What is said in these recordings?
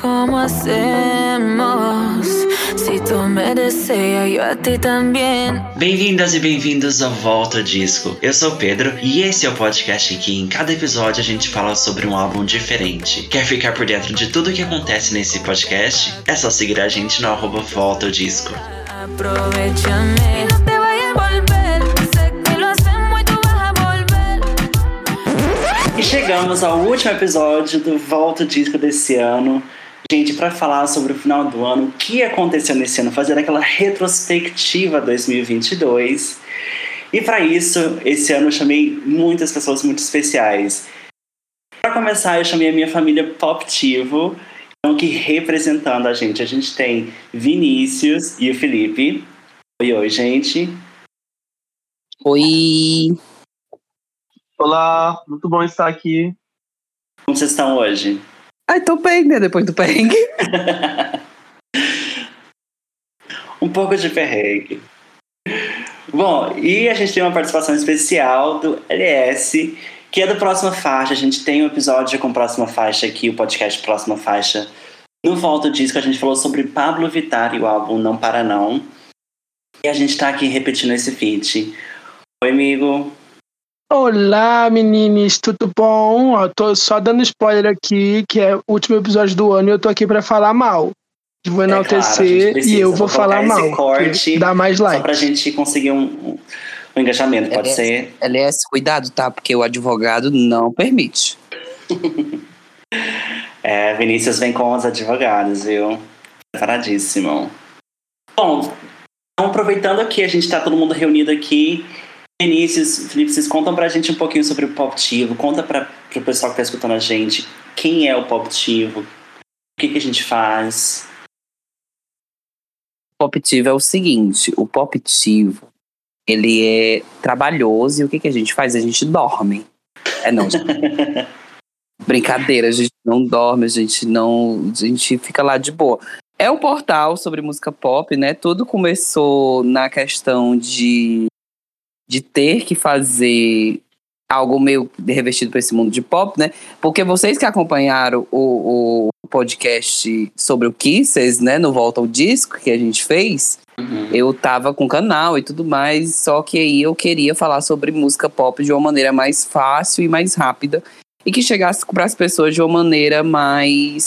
cómo hacemos. Si tú me deseas, yo a ti también. Bem-vindas e bem-vindos ao Volta Disco. Eu sou o Pedro e esse é o podcast em que em cada episódio a gente fala sobre um álbum diferente. Quer ficar por dentro de tudo o que acontece nesse podcast? É só seguir a gente no arroba Volta Disco. Aprovechame. A volver. E chegamos ao último episódio do Volta Disco desse ano. Gente, para falar sobre o final do ano, o que aconteceu nesse ano, fazer aquela retrospectiva 2022. E para isso, esse ano eu chamei muitas pessoas muito especiais. Para começar, eu chamei a minha família Poptivo, então aqui representando a gente. A gente tem Vinícius e o Felipe. Oi, oi, gente. Oi. Olá, muito bom estar aqui. Como vocês estão hoje? Ai, tô bem, né? Depois do perrengue. um pouco de perrengue. Bom, e a gente tem uma participação especial do LS, que é do Próxima Faixa. A gente tem um episódio com Próxima Faixa aqui, o podcast Próxima Faixa. No Volta Disco, a gente falou sobre Pablo Vittar e o álbum Não Para Não. E a gente tá aqui repetindo esse feat. Oi, amigo. Olá, meninas, tudo bom? Ó, tô só dando spoiler aqui, que é o último episódio do ano e eu tô aqui pra falar mal. Vou É claro, enaltecer gente precisa. e eu vou falar mal. corte Dá mais Só like. pra gente conseguir um, um- um engajamento, pode É. ser? LS, cuidado, tá? Porque o advogado não permite. É, Vinícius vem com os advogados, viu? Preparadíssimo. Bom, então, aproveitando que a gente tá todo mundo reunido aqui, Vinícius, Felipe, vocês contam pra gente um pouquinho sobre o Poptivo. Conta pra, pro pessoal que tá escutando a gente quem é o Poptivo, o que, que a gente faz. O Poptivo é o seguinte, o Poptivo, ele é trabalhoso e o que, que a gente faz? A gente dorme. É não, gente. Brincadeira, a gente não dorme, a gente não. A gente fica lá de boa. É um portal sobre música pop, né? Tudo começou na questão de, de ter que fazer algo meio revestido para esse mundo de pop, né? Porque vocês que acompanharam o, o podcast sobre o Kisses, né? No Volta ao Disco que a gente fez, Uhum. eu tava com canal e tudo mais, só que aí eu queria falar sobre música pop de uma maneira mais fácil e mais rápida e que chegasse para as pessoas de uma maneira mais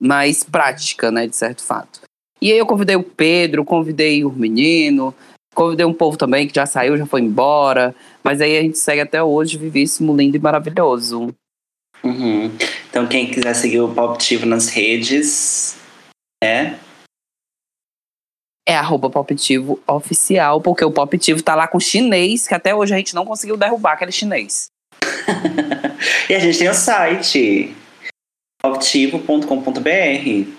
mais prática, né, de certo fato. E aí eu convidei o Pedro, convidei o menino, convidei um povo também que já saiu, já foi embora, mas aí a gente segue até hoje vivíssimo, lindo e maravilhoso. Uhum. Então, quem quiser seguir o Poptivo nas redes, é. É arroba Poptivo oficial, porque o Poptivo tá lá com chinês, que até hoje a gente não conseguiu derrubar aquele chinês. e a gente tem o site poptivo.com.br.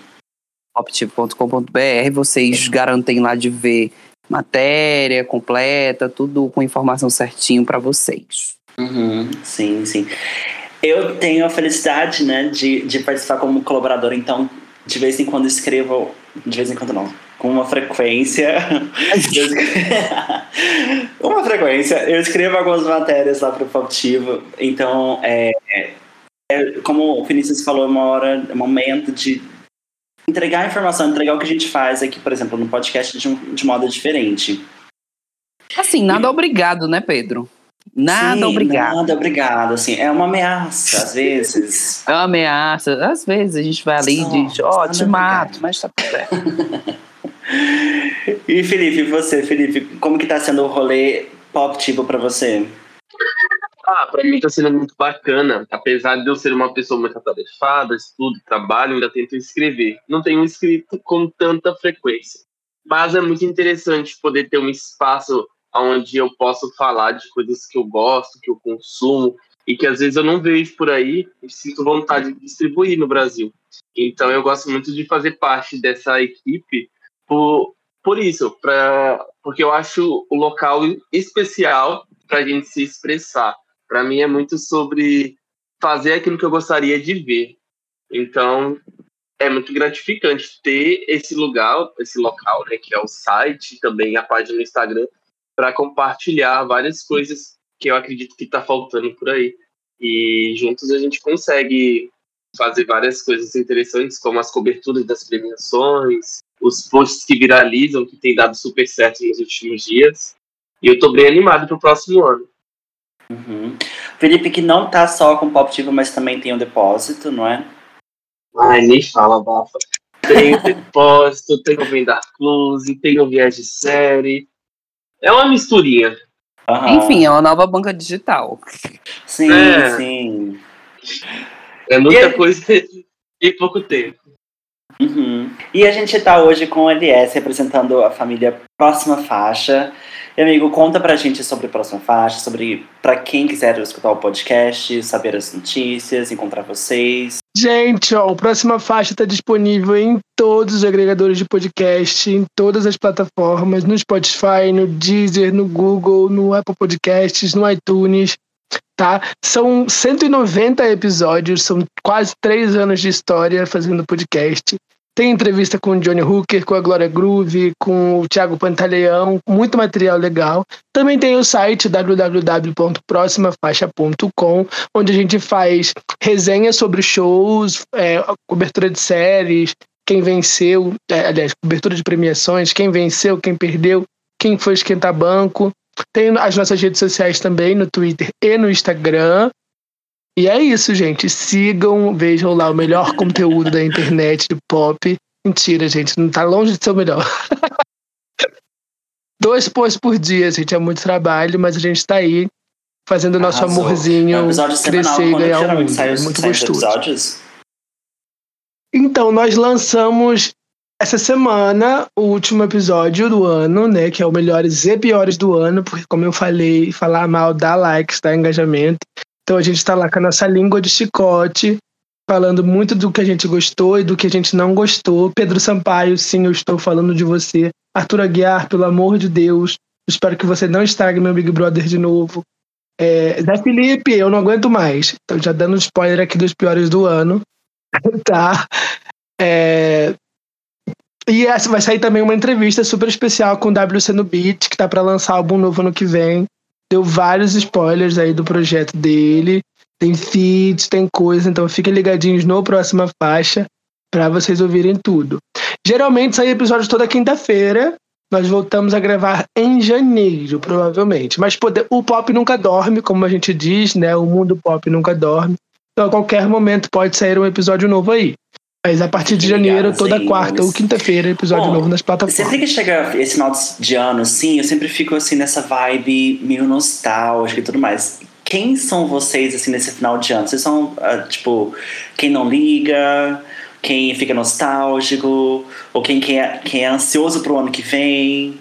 optivo.com.br, vocês garantem lá de ver matéria completa, tudo com informação certinho para vocês. Uhum, sim, sim. Eu tenho a felicidade, né, de, de participar como colaborador, então de vez em quando escrevo, de vez em quando não, com uma frequência. uma frequência, eu escrevo algumas matérias lá para o Poptivo, então é, é, como o Vinícius falou, é uma hora, é um momento de entregar a informação, entregar o que a gente faz aqui, por exemplo, no podcast de, um, de modo diferente. Assim, nada obrigado, né, Pedro? Nada Sim, obrigado. Nada obrigado, assim, é uma ameaça, às vezes. É uma ameaça. Às vezes a gente vai ali Só, e diz, ó, nada te obrigado. mato, mas tá certo. E Felipe, você, Felipe, como que tá sendo o rolê Poptivo pra você? Ah, pra mim tá sendo muito bacana. Apesar de eu ser uma pessoa muito atarefada, estudo, trabalho, ainda tento escrever. Não tenho escrito com tanta frequência. Mas é muito interessante poder ter um espaço onde eu posso falar de coisas que eu gosto, que eu consumo, e que às vezes eu não vejo por aí e sinto vontade de distribuir no Brasil. Então eu gosto muito de fazer parte dessa equipe por, por isso, pra, porque eu acho o local especial para a gente se expressar. Para mim é muito sobre fazer aquilo que eu gostaria de ver. Então é muito gratificante ter esse lugar, esse local, né, que é o site, também a página no Instagram, para compartilhar várias coisas que eu acredito que está faltando por aí. E juntos a gente consegue fazer várias coisas interessantes, como as coberturas das premiações, os posts que viralizam, que tem dado super certo nos últimos dias. E eu tô bem animado pro próximo ano. Uhum. Felipe, que não tá só com Pop Diva, mas também tem o Depósito, não é? Ai, nem fala, Bafa. Tem o Depósito, tem o Vendar Close, tem o Viés de Série. É uma misturinha. Uhum. Enfim, é uma nova banca digital. Sim, É. sim. É muita E coisa em pouco tempo. Uhum. E a gente tá hoje com o LS representando a família Próxima Faixa. E, amigo, conta pra gente sobre Próxima Faixa, sobre pra quem quiser escutar o podcast, saber as notícias, encontrar vocês. Gente, ó, o Próxima Faixa está disponível em todos os agregadores de podcast, em todas as plataformas, no Spotify, no Deezer, no Google, no Apple Podcasts, no iTunes, tá? São 190 episódios, são quase três anos de história fazendo podcast. Tem entrevista com o Johnny Hooker, com a Glória Groove, com o Thiago Pantaleão, muito material legal. Também tem o site www.proximafaixa.com, onde a gente faz resenha sobre shows, é, cobertura de séries, quem venceu, é, aliás, cobertura de premiações, quem venceu, quem perdeu, quem foi esquentar banco. Tem as nossas redes sociais também, no Twitter e no Instagram. E é isso, gente. Sigam, vejam lá o melhor conteúdo da internet de pop. Mentira, gente, não tá longe de ser o melhor. Dois posts por dia, gente, é muito trabalho, mas a gente tá aí fazendo o nosso Arrasou. amorzinho É um crescer e ganhar geralmente mundo. sai muito gostoso. episódios. Então, nós lançamos essa semana o último episódio do ano, né? Que é o Melhores e Piores do Ano, porque, como eu falei, falar mal dá likes, dá engajamento. Então, a gente tá lá com a nossa língua de chicote, falando muito do que a gente gostou e do que a gente não gostou. Pedro Sampaio, sim, eu estou falando de você. Arthur Aguiar, pelo amor de Deus, espero que você não estrague meu Big Brother de novo. É, Zé Felipe, eu não aguento mais. Então, já dando spoiler aqui dos piores do ano. tá? É, E essa vai sair também uma entrevista super especial com o WC no Beat, que tá para lançar álbum novo ano que vem. Deu vários spoilers aí do projeto dele. Tem feats, tem coisa, então fiquem ligadinhos no próxima faixa para vocês ouvirem tudo. Geralmente sai episódio toda quinta-feira. Nós voltamos a gravar em janeiro, provavelmente. Mas poder- o pop nunca dorme, como a gente diz, né? O mundo pop nunca dorme. Então a qualquer momento pode sair um episódio novo aí. Mas a partir de janeiro, toda aí, quarta mas- ou quinta-feira, episódio Bom, novo nas plataformas. Sempre que chega esse final de ano, assim, eu sempre fico assim nessa vibe meio nostálgica e tudo mais. Quem são vocês, assim, nesse final de ano? Vocês são, ah, tipo, quem não liga, quem fica nostálgico, ou quem, quem, é, quem é ansioso pro ano que vem?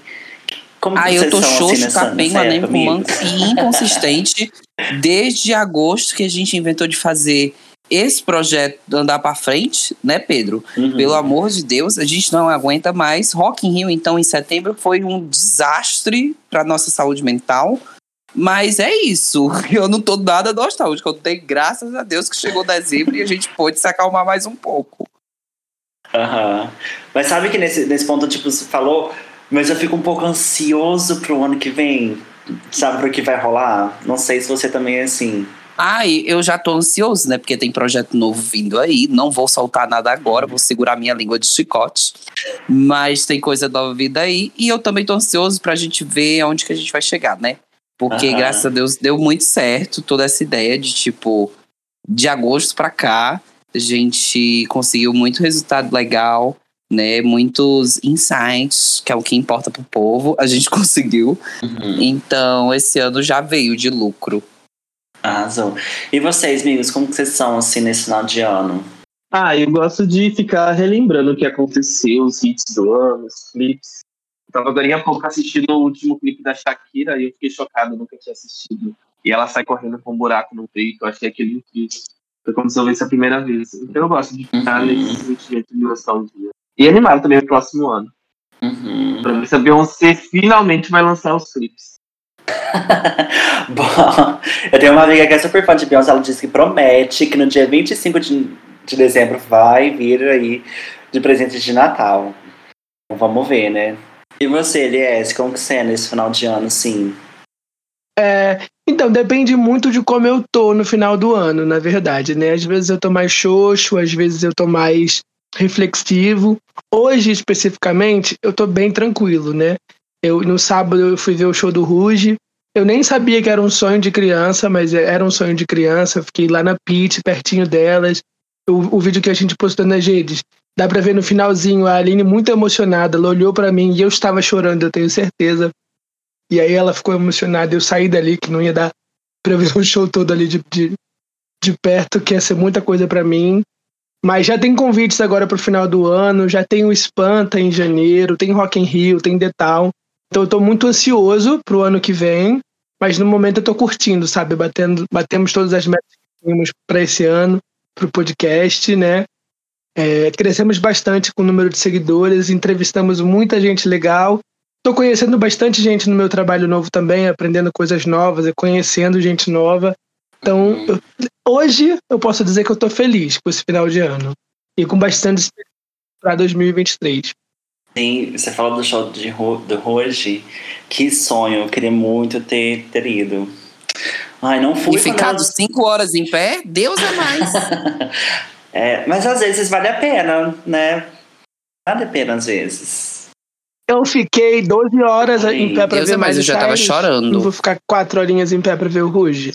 Como que Ah, vocês eu tô são, assim, xoxo, nessa, capenga, nessa época, e inconsistente desde agosto que a gente inventou de fazer esse projeto andar pra frente, né, Pedro? Uhum. Pelo amor de Deus, a gente não aguenta mais. Rock in Rio, então, em setembro foi um desastre para nossa saúde mental. Mas é isso. Eu não tô nada nostálgico. Eu tenho graças a Deus que chegou dezembro e a gente pôde se acalmar mais um pouco. Aham. Mas sabe que nesse, nesse ponto, tipo, você falou, mas eu fico um pouco ansioso pro ano que vem, sabe, pro que vai rolar? Não sei se você também é assim. Ai, eu já tô ansioso, né? Porque tem projeto novo vindo aí. Não vou soltar nada agora, vou segurar minha língua de chicote. Mas tem coisa nova vindo aí. E eu também tô ansioso pra gente ver aonde que a gente vai chegar, né? Porque, Aham. graças a Deus, deu muito certo toda essa ideia de, tipo, de agosto pra cá, a gente conseguiu muito resultado legal, né? Muitos insights, que é o que importa pro povo, a gente conseguiu. Então, esse ano já veio de lucro. Arrasou. E vocês, amigos, como vocês são, assim, nesse final de ano? Ah, eu gosto de ficar relembrando o que aconteceu, os hits do ano, os clipes. Tava agora há pouco assistindo o último clipe da Shakira e eu fiquei chocado, nunca tinha assistido. E ela sai correndo com um buraco no peito, eu achei aquele incrível. Foi como se eu visse a primeira vez. Então eu gosto de ficar Uhum. nesse sentimento de nostalgia. E animado também pro próximo ano. Uhum. Pra ver se a Beyoncé finalmente vai lançar os clipes. Bom, eu tenho uma amiga que é super fã de Beyoncé, ela disse que promete que no dia 25 de, de dezembro vai vir aí de presente de Natal. Então, vamos ver, né? E você, Elias, como que você é nesse final de ano, assim? Então, depende muito de como eu tô no final do ano, na verdade, né? Às vezes eu tô mais xoxo, às vezes eu tô mais reflexivo. Hoje, especificamente, eu tô bem tranquilo, né? Eu, no sábado eu fui ver o show do Ruge. Eu nem sabia que era um sonho de criança, mas era um sonho de criança. Eu fiquei lá na Pit, pertinho delas. O, o vídeo que a gente postou nas redes. Dá pra ver no finalzinho a Aline muito emocionada. Ela olhou para mim e eu estava chorando, eu tenho certeza. E aí ela ficou emocionada. Eu saí dali, que não ia dar pra ver o show todo ali de, de, de perto, que ia ser muita coisa para mim. Mas já tem convites agora pro final do ano, já tem o Espanta em janeiro, tem Rock in Rio, tem Town. Então eu tô muito ansioso pro ano que vem, mas no momento eu tô curtindo, sabe? Batendo, batemos todas as metas que tínhamos para esse ano, pro podcast, né? É, crescemos bastante com o número de seguidores, entrevistamos muita gente legal. Tô conhecendo bastante gente no meu trabalho novo também, aprendendo coisas novas e conhecendo gente nova. Então, eu, hoje eu posso dizer que eu tô feliz com esse final de ano e com bastante para 2023. Sim, você falou do show de, do hoje. Que sonho, eu queria muito ter, ter ido. Ai, não fui. E ficado cinco horas em pé, Deus é mais. É, mas às vezes vale a pena, né? Vale a pena às vezes. Eu fiquei 12 horas Ai, em pé pra Deus ver é mais, mais eu já tava chorando. Não vou ficar quatro horinhas em pé pra ver o Ruge.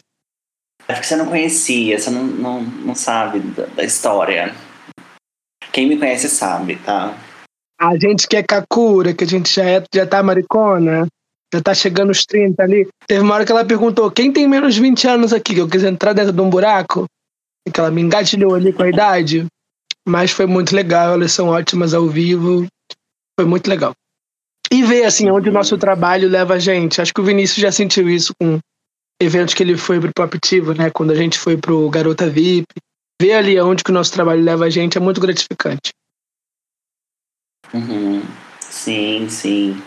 É porque você não conhecia, você não, não, não sabe da, da história. Quem me conhece sabe, tá? A gente que é Kakura, que a gente já, é, já tá maricona, já tá chegando os 30 ali. Teve uma hora que ela perguntou: quem tem menos de 20 anos aqui? Que eu quis entrar dentro de um buraco. E que ela me engatilhou ali com a idade. Mas foi muito legal, elas são ótimas ao vivo. Foi muito legal. E ver assim onde o nosso trabalho leva a gente. Acho que o Vinícius já sentiu isso com eventos que ele foi pro Poptivo, né? Quando a gente foi pro Garota VIP. Ver ali onde que o nosso trabalho leva a gente é muito gratificante. Uhum. Sim, sim.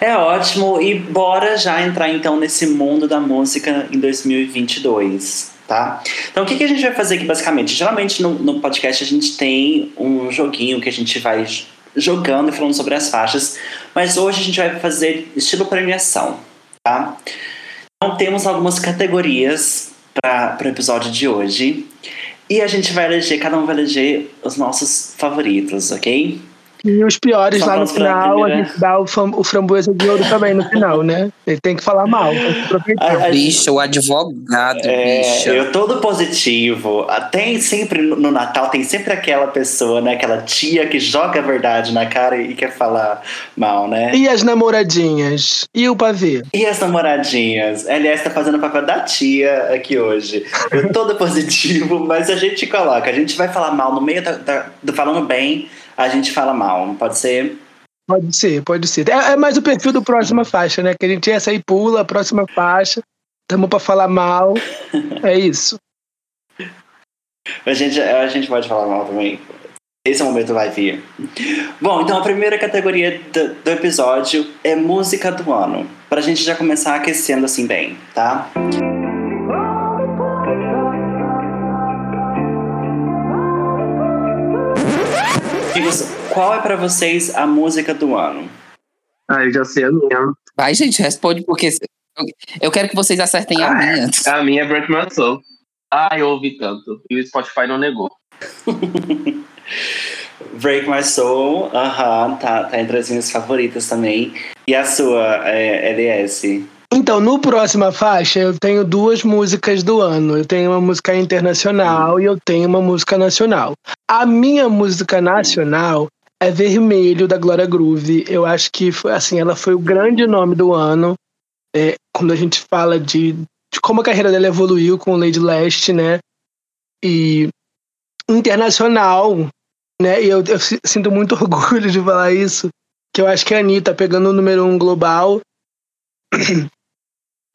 É ótimo. E bora já entrar então nesse mundo da música em 2022, tá? Então o que, que a gente vai fazer aqui basicamente? Geralmente no, no podcast a gente tem um joguinho que a gente vai jogando e falando sobre as faixas, mas hoje a gente vai fazer estilo premiação, tá? Então temos algumas categorias para o episódio de hoje. E a gente vai eleger, cada um vai eleger os nossos favoritos, ok? E os piores Só lá no final, a gente dá o, fam- o framboesa de ouro também no final, né? Ele tem que falar mal, tem que aproveitar. A- a- Bicho, o advogado, É, bicho. eu todo positivo. Ah, Tem sempre no no Natal, tem sempre aquela pessoa, né? Aquela tia que joga a verdade na cara e quer falar mal, né? E as namoradinhas? E o pavê? E as namoradinhas? Aliás, tá fazendo o papel da tia aqui hoje. Eu todo positivo, mas a gente coloca, a gente vai falar mal no meio da, da- do falando bem, a gente fala mal. Pode ser? Pode ser, pode ser. É, é mais o perfil do próxima faixa, né? Que a gente essa aí pula, a próxima faixa. Tamo pra falar mal. É isso. A gente, a gente pode falar mal também. Esse momento vai vir. Bom, então a primeira categoria do, do episódio é música do ano. Pra gente já começar aquecendo assim bem, tá? Amigos, qual é pra vocês a música do ano? Ah, eu já sei a minha. Vai, gente, responde, porque eu- quero que vocês acertem a minha. antes. A minha é Break My Soul. Ah, eu ouvi tanto. E o Spotify não negou. Break My Soul, aham, tá, tá entre as minhas favoritas também. E a sua, é, LS? Então, no próxima faixa, eu tenho duas músicas do ano. Eu tenho uma música internacional e eu tenho uma música nacional. A minha música nacional é Vermelho, da Glória Groove. Eu acho que, assim, ela foi o grande nome do ano. É, quando a gente fala de, de como a carreira dela evoluiu com Lady Leste, né? E internacional, né? E eu, eu si- sinto muito orgulho de falar isso, que eu acho que a Anitta, pegando o número um global,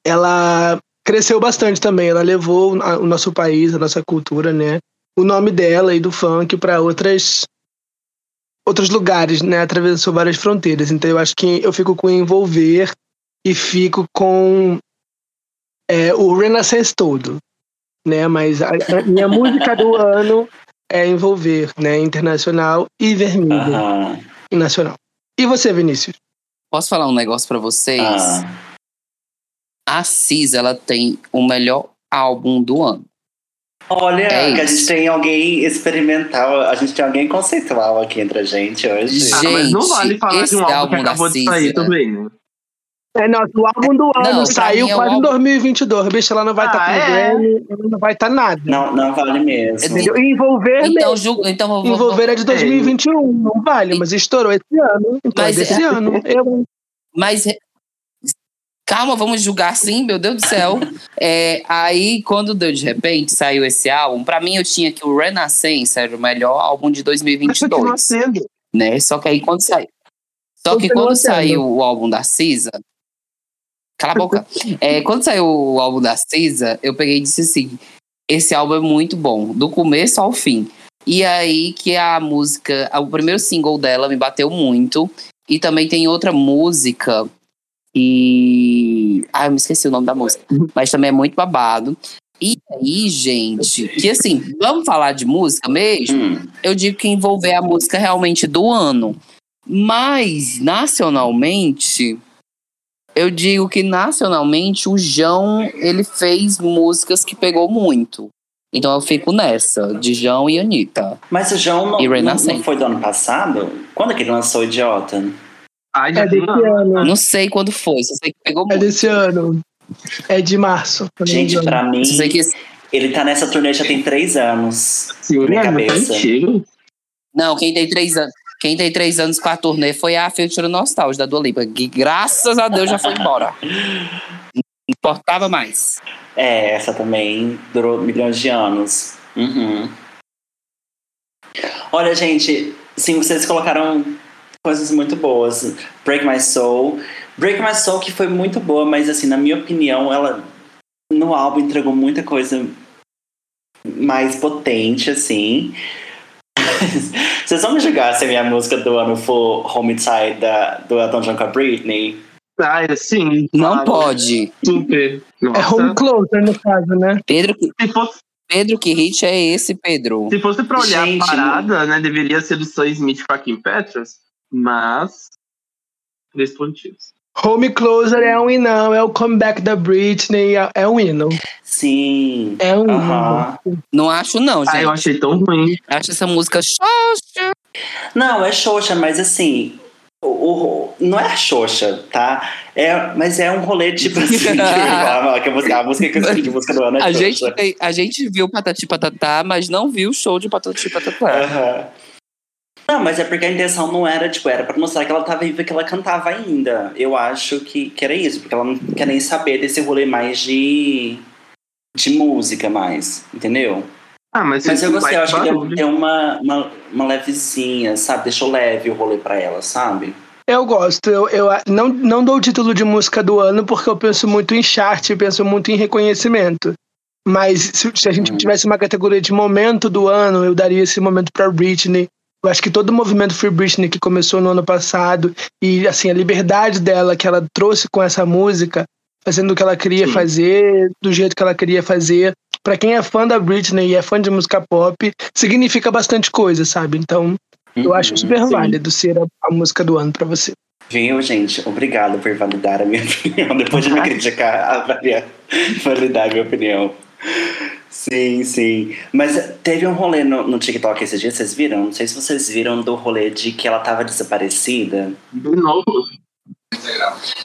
ela cresceu bastante também. Ela levou o nosso país, a nossa cultura, né? O nome dela e do funk para outras outros lugares, né? Atravessou várias fronteiras. Então eu acho que eu fico com envolver e fico com é, o Renaissance todo, né? Mas a, a minha música do ano é envolver, né? Internacional e vermelho Aham. nacional. E você, Vinícius? Posso falar um negócio pra vocês? Ah, A Cisa, ela tem o melhor álbum do ano. Olha, É que a gente tem alguém experimental, a gente tem alguém conceitual aqui entre a gente hoje. Ah, mas não vale Gente, falar de esse um álbum que álbum da acabou de sair Cisa- também, né? É, nossa, o álbum do ano Não, saiu é quase em álbum- 2022. Bicho, ela não vai estar Ah, com é? Grammy, ela não vai estar nada. Não, não vale mesmo. Entendeu? E Envolver, Então, mesmo. ju- então vou- vou- Envolver é de 2021, não vale, mas estourou esse ano. Então Mas é desse é- ano. Eu, Mas calma, vamos julgar sim, meu Deus do céu. É, aí, quando deu de repente, saiu esse álbum, pra mim eu tinha que o Renaissance era o melhor álbum de Mas continua 2022, sendo. né? Só que aí quando saiu. Só que quando saiu o álbum da Cisa. Cala a boca. É, quando saiu o álbum da Cisa, eu peguei e disse assim: esse álbum é muito bom, do começo ao fim. E aí que a música, o primeiro single dela me bateu muito. E também tem outra música e. Ah, eu me esqueci o nome da música. Mas também é muito babado. E aí, gente, que assim, vamos falar de música mesmo? Hum, Eu digo que envolver a música realmente do ano. Mas, nacionalmente, eu digo que nacionalmente o João, ele fez músicas que pegou muito. Então eu fico nessa, de João e Anitta. Mas o João não, E não, não foi do ano passado? Quando é que ele lançou o Idiota? Ai, já é desse uma- ano. Não sei quando foi, só sei que pegou É muito. desse ano. É de março. não Gente, pra mim, Só sei que ele tá nessa turnê já tem três anos. Sim, minha é cabeça. antigo. Não, quem tem três anos. Quem tem três anos com a turnê foi a Future Nostalgia da Dua Lipa, que graças a Deus já foi embora. Não importava mais. É, essa também durou milhões de anos. Uhum. Olha, gente, sim, vocês colocaram coisas muito boas. Break My Soul. Break My Soul que foi muito boa, mas assim, na minha opinião, ela no álbum entregou muita coisa mais potente, assim. Vocês vão me julgar se a minha música do ano for Homicide da, do Elton John com a Britney? Ai, sim. Não claro. pode. Super. É Nossa. home closer, no caso, né? Pedro, que- Se fosse, Pedro, que hit é esse, Pedro? se fosse pra olhar Gente, a parada, né? Deveria ser do Sam Smith com a Kim Petras. Mas. Três pontinhos. Home closer é um hino, é o comeback da Britney, é- um hino. Sim. É um hino. Aham. Não acho, não, gente. Ah, eu achei tão ruim. Acho essa música xoxa. Não, é Xoxa, mas assim. O, o- não é a Xoxa, tá? É, mas é um rolê tipo assim. que, a, que a música, a música que eu escolhi de música do ano é A Xoxa. gente, a gente viu Patati Patatá, mas não viu o show de Patati Patatá. Aham. Não, mas é porque a intenção não era, tipo, era pra mostrar que ela tava viva, que ela cantava ainda. Eu acho que, que era isso, porque ela não quer nem saber desse rolê mais de. de música mais, entendeu? Ah, mas, Mas eu gostei, eu acho que deu, barulho. deu uma, uma, uma levezinha, sabe? Deixou leve o rolê pra ela, sabe? Eu gosto, eu, eu não, não dou o título de música do ano porque eu penso muito em chart, eu penso muito em reconhecimento. Mas se, se a gente Hum. tivesse uma categoria de momento do ano, eu daria esse momento pra Britney. Eu acho que todo o movimento Free Britney que começou no ano passado e assim a liberdade dela que ela trouxe com essa música, fazendo o que ela queria Sim. fazer, do jeito que ela queria fazer. Pra quem é fã da Britney e é fã de música pop, significa bastante coisa, sabe? Então, eu acho Uhum, super sim. válido ser a, a música do ano pra você. Viu, gente? Obrigado por validar a minha opinião. Depois de me criticar, avaliar, validar a minha opinião. Sim, sim. Mas teve um rolê no, no TikTok esses dias, vocês viram? Não sei se vocês viram do rolê de que ela tava desaparecida. De novo.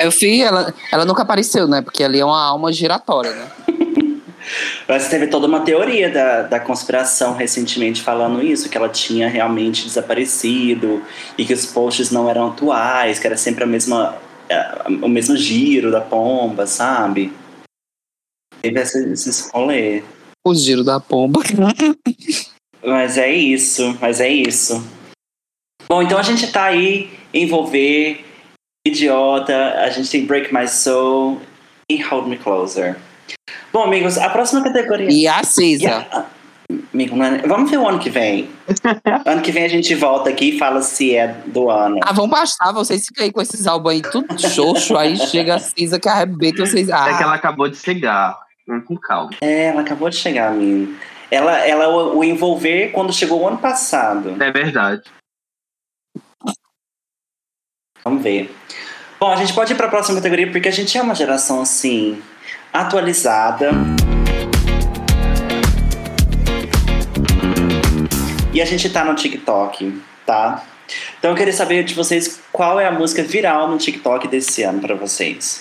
Eu fui, ela, ela nunca apareceu, né? Porque ali é uma alma giratória, né? Mas teve toda uma teoria da, da conspiração recentemente falando isso, que ela tinha realmente desaparecido e que os posts não eram atuais, que era sempre a mesma, o mesmo giro da pomba, sabe? Teve esse- esses rolê. O giro da pomba. Mas é isso, mas é isso. Bom, então a gente tá aí envolver Idiota, a gente tem Break My Soul e Hold Me Closer. Bom, amigos, a próxima categoria. E a Cisa. Yeah. Amigo, não é- Vamos ver o ano que vem. ano que vem a gente volta aqui e fala se é do ano. Ah, vão bastar, vocês ficam aí com esses álbuns aí tudo xoxo, aí chega a Cisa que arrebenta vocês. Ah, É que ela acabou de chegar. Vamos com calma. É, ela acabou de chegar, menino. Ela, ela o, o envolver quando chegou o ano passado. É verdade. Vamos ver. Bom, a gente pode ir para a próxima categoria porque a gente é uma geração assim atualizada. E a gente tá no TikTok, tá? Então eu queria saber de vocês qual é a música viral no TikTok desse ano pra vocês.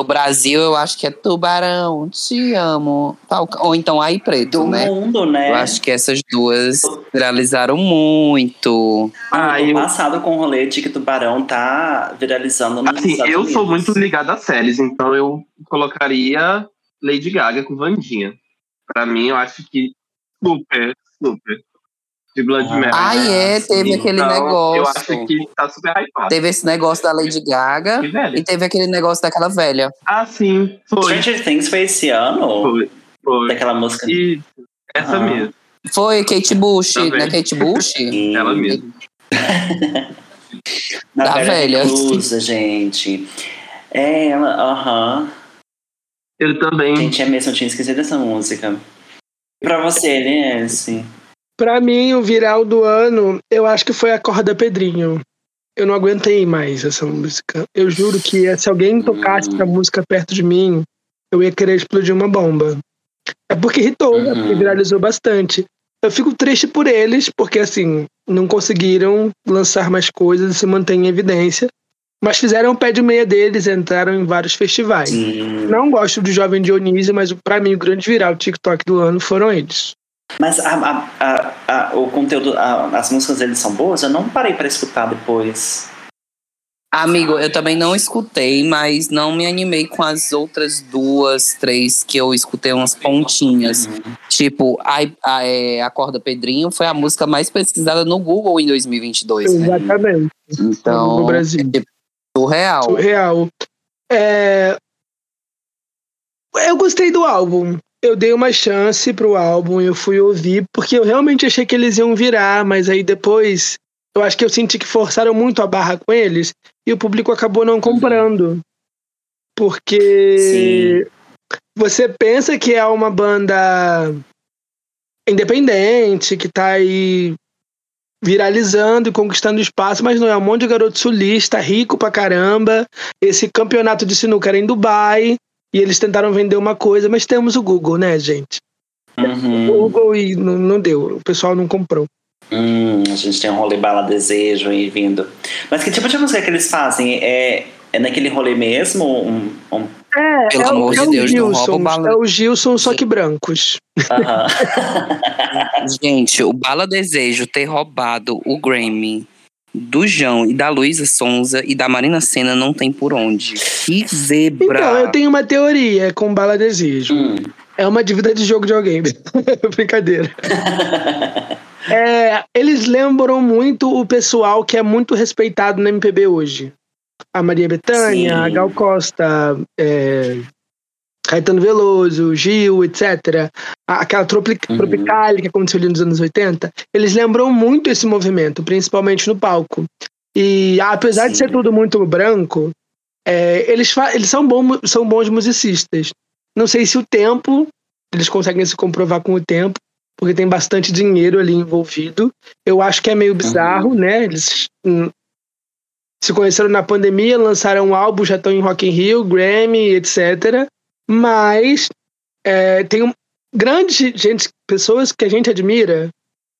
No Brasil, eu acho que é Tubarão, te amo. Ou então Aí Preto, Do né? mundo, né? Eu acho que essas duas viralizaram muito. Ah, ano eu- passado com o rolê de que Tubarão tá viralizando nos Assim, eu sou muito ligado a séries, então eu colocaria Lady Gaga com Vandinha. Pra mim, eu acho que super, super. De Blood Ah. Mary. Ai, é, teve sim. aquele Então, negócio. Eu acho que tá super hypado. Teve esse negócio da Lady Gaga Que velho. e teve aquele negócio daquela velha. Ah, sim. Foi. Stranger Things foi esse ano? Foi. Foi. Daquela música. E essa Ah. mesmo. Foi Kate Bush, Também. né? Kate Bush? Ela mesma. Na Da velha reclusa, gente. É, ela, aham. Eu também. Gente, é mesmo, eu tinha esquecido dessa música. E pra você, né, esse? Pra mim, o viral do ano, eu acho que foi a Corda Pedrinho. Eu não aguentei mais essa música. Eu juro que se alguém tocasse essa música perto de mim, eu ia querer explodir uma bomba. É porque irritou, é porque Uhum. viralizou bastante. Eu fico triste por eles, porque assim, não conseguiram lançar mais coisas e se mantêm em evidência. Mas fizeram o pé de meia deles, entraram em vários festivais. Sim. Não gosto do Jovem Dionísio, mas pra mim o grande viral TikTok do ano foram eles. Mas a, a- a- a- o conteúdo, a- as músicas deles são boas? Eu não parei pra escutar depois. Amigo, eu também não escutei, mas não me animei com as outras duas, três que eu escutei umas pontinhas. Tipo, a, a, é, a Corda Pedrinho foi a música mais pesquisada no Google em 2022, né? Exatamente. Então, No Brasil. é tipo, surreal. Surreal. É... Eu gostei do álbum. Eu dei uma chance pro álbum, eu fui ouvir, porque eu realmente achei que eles iam virar, mas aí depois eu acho que eu senti que forçaram muito a barra com eles e o público acabou não comprando. Porque Sim. você pensa que é uma banda independente, que tá aí viralizando e conquistando espaço, mas não é um monte de garoto sulista, rico pra caramba. Esse campeonato de sinuca era em Dubai e eles tentaram vender uma coisa, mas temos o Google, né, gente? O Uhum. Google e não, não deu, o pessoal não comprou. Hum, a gente tem um rolê bala desejo aí vindo. Mas que tipo de música que eles fazem? É, é naquele rolê mesmo? Um, um- É, Pelo é, o- amor é de o Deus, não rouba o Gilson, bala- é o Gilson, só que brancos. Aham. Gente, o Bala Desejo ter roubado o Grammy do João e da Luísa Sonza e da Marina Senna não tem por onde. Que zebra! Então, eu tenho uma teoria com bala desejo. Hum. É uma dívida de jogo de alguém. Brincadeira. É, eles lembram muito o pessoal que é muito respeitado no MPB hoje. A Maria Bethânia, Sim. a Gal Costa, é, Caetano Veloso, Gil, etc. Aquela tropi Uhum. Tropicália que aconteceu ali nos anos 80. Eles lembram muito esse movimento, principalmente no palco. E apesar de Sim. ser tudo muito branco, é, eles, eles são, bom, são bons musicistas. Não sei se o tempo, eles conseguem se comprovar com o tempo, porque tem bastante dinheiro ali envolvido. Eu acho que é meio bizarro, né? Eles hum, se conheceram na pandemia, lançaram um álbum, já estão em Rock in Rio, Grammy, etc. Mas é, tem um, grande gente, pessoas que a gente admira,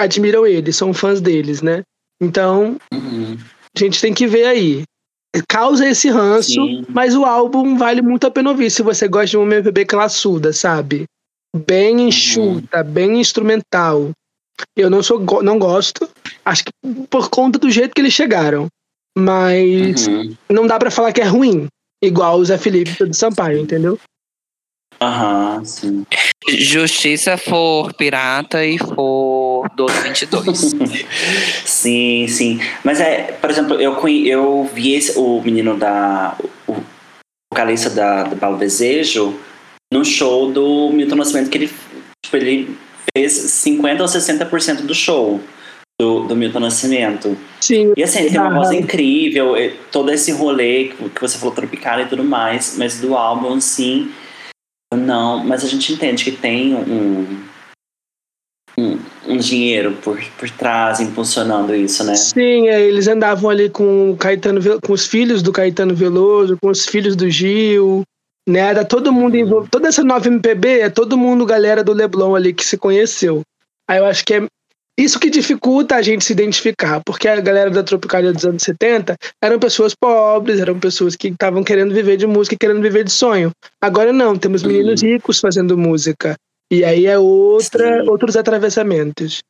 admiram eles, são fãs deles, né? Então, Uhum. a gente tem que ver aí. Causa esse ranço, Sim. mas o álbum vale muito a pena ouvir se você gosta de uma MPB classuda, sabe? Bem enxuta, bem instrumental. Eu não sou não gosto, acho que por conta do jeito que eles chegaram. Mas Uhum. não dá pra falar que é ruim, igual o Zé Felipe do Sampaio, entendeu? Aham, sim. Justiça for pirata e for 1222. sim, sim. Mas é, por exemplo, eu, eu vi esse, o menino da. O vocalista da, do Paulo Desejo no show do Milton Nascimento, que ele, tipo, ele fez 50% ou 60% do show do, do Milton Nascimento. Sim, E assim, ele tem uma Ah. voz incrível, todo esse rolê que você falou tropical e tudo mais, mas do álbum, sim, não. Mas a gente entende que tem um, um, um dinheiro por, por trás impulsionando isso, né? Sim, é, eles andavam ali com Caetano, com os filhos do Caetano Veloso, com os filhos do Gil, Né? Tá todo mundo envolvido. Toda essa nova MPB é todo mundo, galera do Leblon ali que se conheceu. Aí eu acho que é isso que dificulta a gente se identificar, porque a galera da Tropicália dos anos 70 eram pessoas pobres, eram pessoas que estavam querendo viver de música, querendo viver de sonho. Agora não, temos meninos ricos fazendo música. E aí é outra, outros atravessamentos.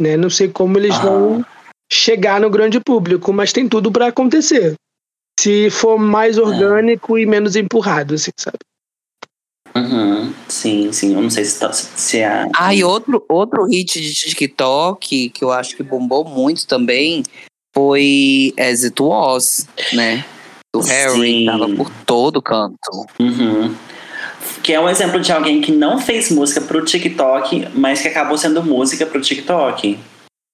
Né? Não sei como eles Ah. vão chegar no grande público, mas tem tudo para acontecer. Se for mais orgânico e menos empurrado, assim, sabe? Uhum. Sim, sim. Eu não sei se, tá, se é. Ah, e outro, outro hit de TikTok que eu acho que bombou muito também foi As It Was, né? Do Harry, Sim. tava por todo canto. Uhum. Que é um exemplo de alguém que não fez música pro TikTok, mas que acabou sendo música pro TikTok.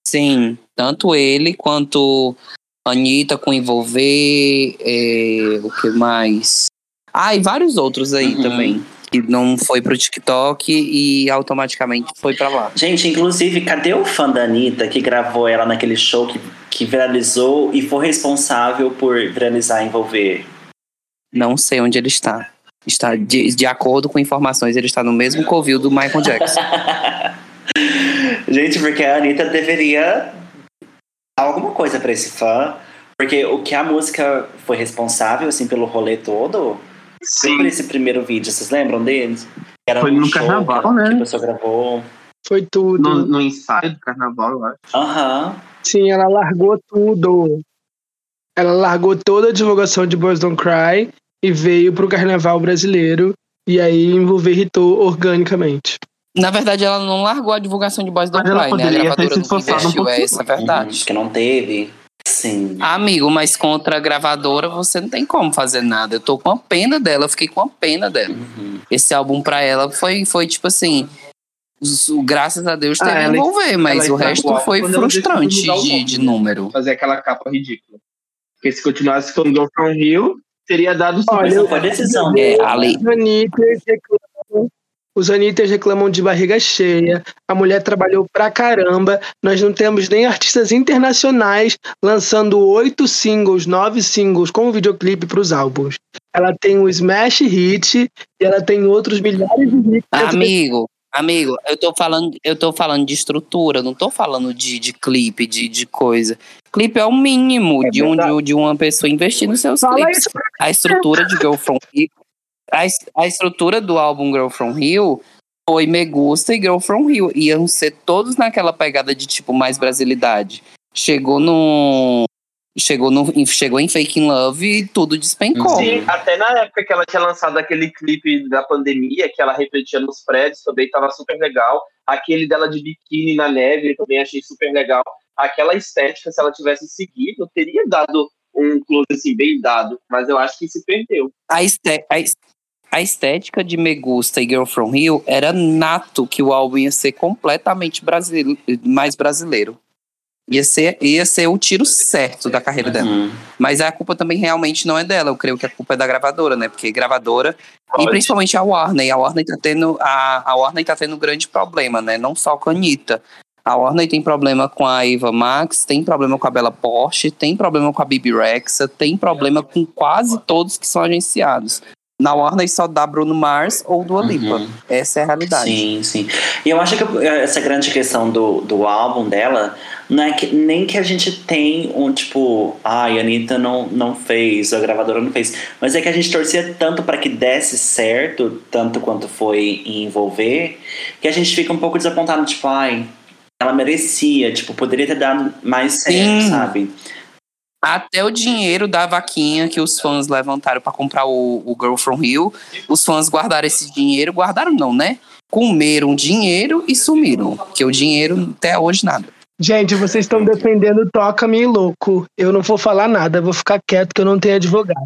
Sim, tanto ele quanto Anitta com Envolver, é, o que mais? Ah, e vários outros aí Uhum. também. Que não foi pro TikTok e automaticamente foi pra lá. Gente, inclusive, cadê o fã da Anitta que gravou ela naquele show que, que viralizou e foi responsável por viralizar e envolver? Não sei onde ele está. Está de, de acordo com informações, ele está no mesmo covil do Michael Jackson. Gente, porque a Anitta deveria dar alguma coisa pra esse fã. Porque o que a música foi responsável, assim, pelo rolê todo, por Sim. esse primeiro vídeo. Vocês lembram deles? Era Foi um no show carnaval, que, né? que a pessoa gravou. Foi tudo. No, no ensaio do carnaval, eu acho. Aham. Sim, ela largou tudo. Ela largou toda a divulgação de Boys Don't Cry e veio pro carnaval brasileiro. E aí envolver irritou organicamente. Na verdade, ela não largou a divulgação de Boys Don't Mas ela Cry, né? A gravadora se não um investiu, é essa a verdade. Uhum, que não teve. Sim. Amigo, mas contra a gravadora você não tem como fazer nada. Eu tô com a pena dela, eu fiquei com a pena dela. Uhum. Esse álbum pra ela foi, foi tipo assim. o- Graças a Deus Ah, teve ela- envolver, mas o resto o foi frustrante o de, nome, de né? número. Fazer aquela capa ridícula. Porque se continuasse com Girl From Rio, teria dado super Olha, eu- foi a decisão É, dela. ali- Os Anitters reclamam, de barriga cheia. A mulher trabalhou pra caramba. Nós não temos nem artistas internacionais lançando oito singles, nove singles com videoclipe pros álbuns. Ela tem o Smash Hit e ela tem outros milhares de hits. Amigo, amigo, eu tô falando, eu tô falando de estrutura, não tô falando de, de clipe, de, de coisa. Clipe é o mínimo É de, um, de, de uma pessoa investir nos seus Fala clipes. isso A estrutura de Girl From Rio, a, a estrutura do álbum Girl From Rio foi Me Gusta e Girl From Rio. Iam ser todos naquela pegada de tipo mais brasilidade. Chegou no. Chegou, no, chegou em Fake in Love e tudo despencou. Sim. Até na época que ela tinha lançado aquele clipe da pandemia, que ela refletia nos prédios, também tava super legal. Aquele dela de biquíni na neve, eu também achei super legal. Aquela estética, se ela tivesse seguido, teria dado um close assim, bem dado. Mas eu acho que se perdeu. a, esté- a a estética de Me Gusta e Girl From Rio era nato que o álbum ia ser completamente brasile- mais brasileiro. Ia ser, ia ser o tiro certo da carreira dela. Uhum. Mas a culpa também realmente não é dela. Eu creio que a culpa é da gravadora, né? Porque gravadora, e Pode. principalmente a Warner. A Warner tá tendo, a, a Warner tá tendo um grande problema, né? Não só com a Anitta. A Warner tem problema com a Eva Max, tem problema com a Bella Porsche, tem problema com a Bibi Rexa, tem problema com quase todos que são agenciados. Na Warner só dá Bruno Mars ou Dua Lipa. Uhum. Essa é a realidade. Sim, sim. E eu acho que essa grande questão do, do álbum dela não é que nem que a gente tem um tipo, ai, a Anitta não, não fez, a gravadora não fez, mas é que a gente torcia tanto para que desse certo, tanto quanto foi em envolver, que a gente fica um pouco desapontado, tipo, ai, ela merecia, tipo, poderia ter dado mais certo, Sim. sabe? Até o dinheiro da vaquinha que os fãs levantaram pra comprar o, o Girl From Rio, os fãs guardaram esse dinheiro, guardaram não, né? Comeram dinheiro e sumiram. Porque o dinheiro até hoje nada. Gente, vocês estão defendendo Toca-me Louco. Eu não vou falar nada, vou ficar quieto que eu não tenho advogado.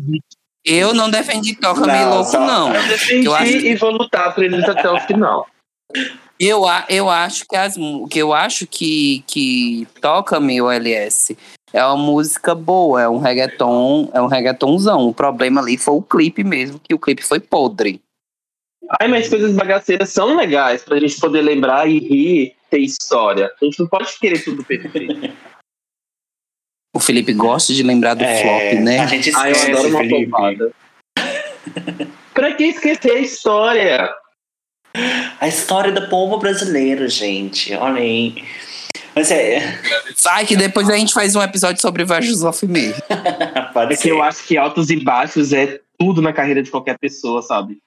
Eu não defendi Toca Me Não, Louco, só- não. Eu defendi Eu acho- e vou lutar por eles até o final. Eu, eu acho que as que eu acho que, que Toca Me o LS é uma música boa, é um reggaeton, é um reggaetonzão. O problema ali foi o clipe mesmo, que o clipe foi podre. Ai, mas coisas bagaceiras são legais pra gente poder lembrar e rir, ter história. A gente não pode querer tudo perfeito. O Felipe gosta de lembrar do É, flop, né? A gente Ai, eu esquece, adoro uma Felipe. Pra que esquecer a história? A história do povo brasileiro, gente. Olha aí. Mas é. Vai que depois a gente faz um episódio sobre Versus of Me. Pode É que ser. eu acho que altos e baixos é tudo na carreira de qualquer pessoa, sabe?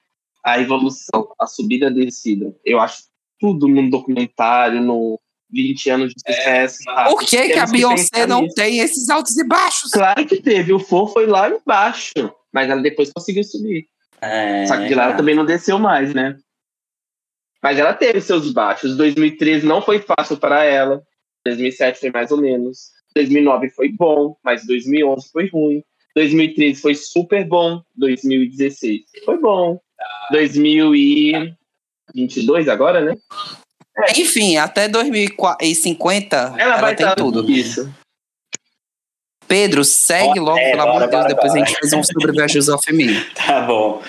A evolução, a subida e a descida. Eu acho tudo num documentário, no 20 anos de sucesso. sabe? Por que, que a Beyoncé não nisso. tem esses altos e baixos? Claro que teve. O For foi lá embaixo. Mas ela depois conseguiu subir. É, Só que de lá ela também não desceu mais, né? Mas ela teve seus baixos. 2013 não foi fácil para ela. 2007 foi mais ou menos. 2009 foi bom, mas 2011 foi ruim. 2013 foi super bom. 2016 foi bom. 2022 agora, né? Enfim, até 2050 Ela, ela, vai tem estar tudo. Isso. Pedro, segue logo, É, pelo amor de Deus. bora, Depois bora. a gente faz um sobre Versus of Me. Tá bom.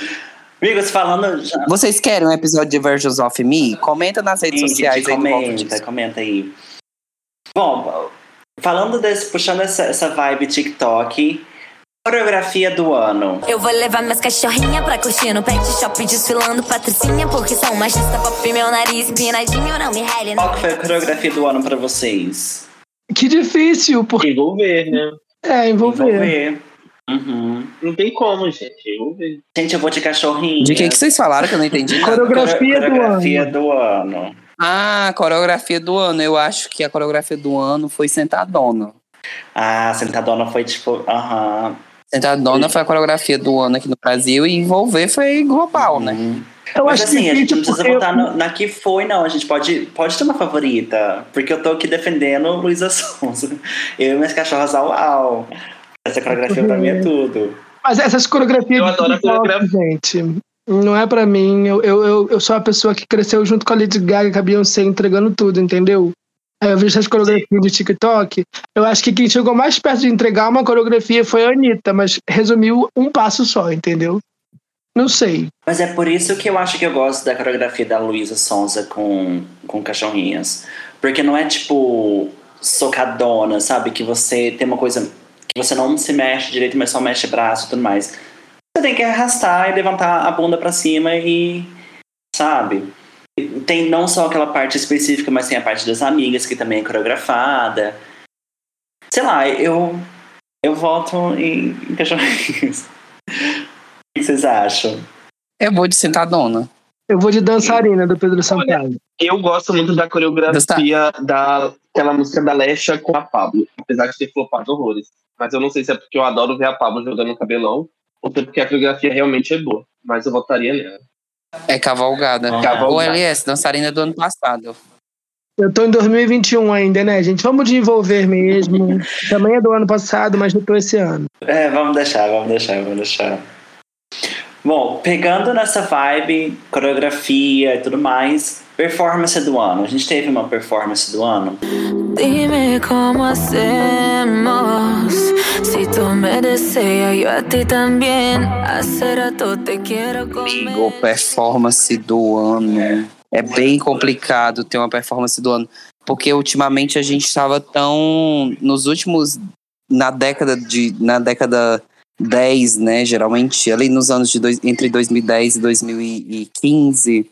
Amigos, falando. Já, Vocês querem um episódio de Versus of Me? Comenta nas redes Gente, sociais aí do Volta comenta, comenta aí. Bom, falando desse, puxando essa, essa vibe TikTok, coreografia do ano. Eu vou levar minhas cachorrinhas pra curtir no pet shop desfilando patricinha Porque são machista pop, meu nariz empinadinho Não me rele, Qual foi a coreografia do ano pra vocês? Que difícil, porque Envolver, né? é envolver. Envolver. Uhum. Não tem como, gente. Envolver. Gente, eu vou de cachorrinho. De que, que vocês falaram que eu não entendi? Coreografia do coreografia ano. do ano. Ah, coreografia do ano. Eu acho que a coreografia do ano foi Sentadona. Ah, Sentadona foi tipo. Aham. Sentadona foi a coreografia do ano aqui no Brasil e envolver foi global, né? Uhum. Eu Mas acho assim, a gente não precisa porque votar no- na que foi, não. A gente pode, pode ter uma favorita. Porque eu tô aqui defendendo Luísa Sonza. Eu e minhas cachorras au au. Essa coreografia pra mim é tudo. Mas essas coreografias Eu adoro a TikTok, coreografia. gente, não é pra mim. Eu, eu, eu, sou a pessoa que cresceu junto com a Lady Gaga, com a Beyoncé, entregando tudo, entendeu? Aí eu vejo essas coreografias de TikTok. Eu acho que quem chegou mais perto de entregar uma coreografia foi a Anitta, mas resumiu um passo só, entendeu? Não sei. Mas é por isso que eu acho que eu gosto da coreografia da Luísa Sonza com, com cachorrinhas. Porque não é tipo socadona, sabe? Que você tem uma coisa que você não se mexe direito, mas só mexe braço e tudo mais. Você tem que arrastar e levantar a bunda pra cima e. Sabe? Tem não só aquela parte específica, mas tem a parte das amigas que também é coreografada. Sei lá, eu. Eu voto em, cachorrinhos. O que vocês acham? Eu vou de Sentadona. Eu vou de dançarina do Pedro Sampaio. Eu gosto muito da coreografia daquela música da Lesha com a Pablo, apesar de ter flopado horrores. Mas eu não sei se é porque eu adoro ver a Pablo jogando no cabelão, ou se é porque a coreografia realmente é boa. Mas eu votaria nela. É Cavalgada. Cavalgada. O LS, dançarina do ano passado. Eu tô em 2021 ainda, né, gente? Vamos de envolver mesmo. Também é do ano passado, mas eu tô esse ano. É, vamos deixar, vamos deixar, vamos deixar. Bom, pegando nessa vibe, coreografia e tudo mais, performance do ano. A gente teve uma performance do ano. Dime cómo hacemos Amigo, performance do ano. É bem complicado ter uma performance do ano. Porque ultimamente a gente estava tão. Nos últimos. Na década de. Na década 10, né? Geralmente, ali nos anos de dois, entre 2010 e 2015,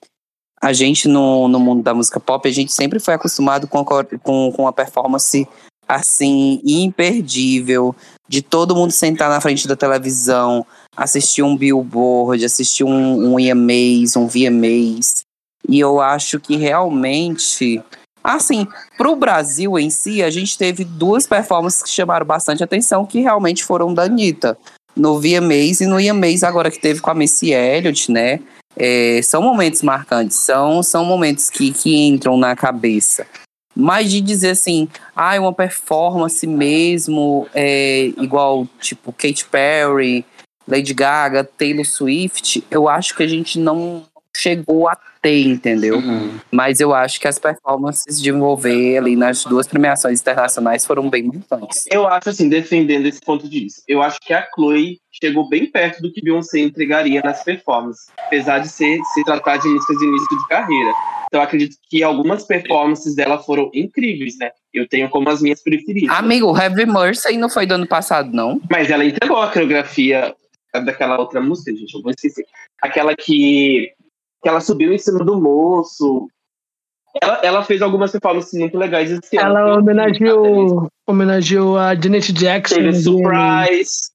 a gente no, no mundo da música pop, a gente sempre foi acostumado com a, com, com a performance assim, imperdível, de todo mundo sentar na frente da televisão, assistir um Billboard, assistir um, um EMAs, um VMAs. E eu acho que realmente, assim, pro Brasil em si, a gente teve duas performances que chamaram bastante atenção, que realmente foram da Anitta. No VMAs e no EMAs agora que teve com a Missy Elliott, né? É, são momentos marcantes, são, são momentos que, que entram na cabeça. Mas de dizer assim, ah, uma performance mesmo, é, igual tipo Katy Perry, Lady Gaga, Taylor Swift, eu acho que a gente não chegou a ter, entendeu? Uhum. Mas eu acho que as performances de envolver ali nas duas premiações internacionais foram bem marcantes. Eu acho assim, defendendo esse ponto de vista, eu acho que a Chloe chegou bem perto do que Beyoncé entregaria nas performances, apesar de ser, se tratar de músicas de início de carreira. Então eu acredito que algumas performances dela foram incríveis, né? Eu tenho como as minhas preferidas. Amigo, Heavy Mercy não foi do ano passado, não? Mas ela entregou a coreografia daquela outra música, gente, eu vou esquecer. Aquela que, que ela subiu em cima do moço. Ela, ela fez algumas performances muito legais esse ela ano. Ela homenageou, homenageou a Janet Jackson. Teve Surprise.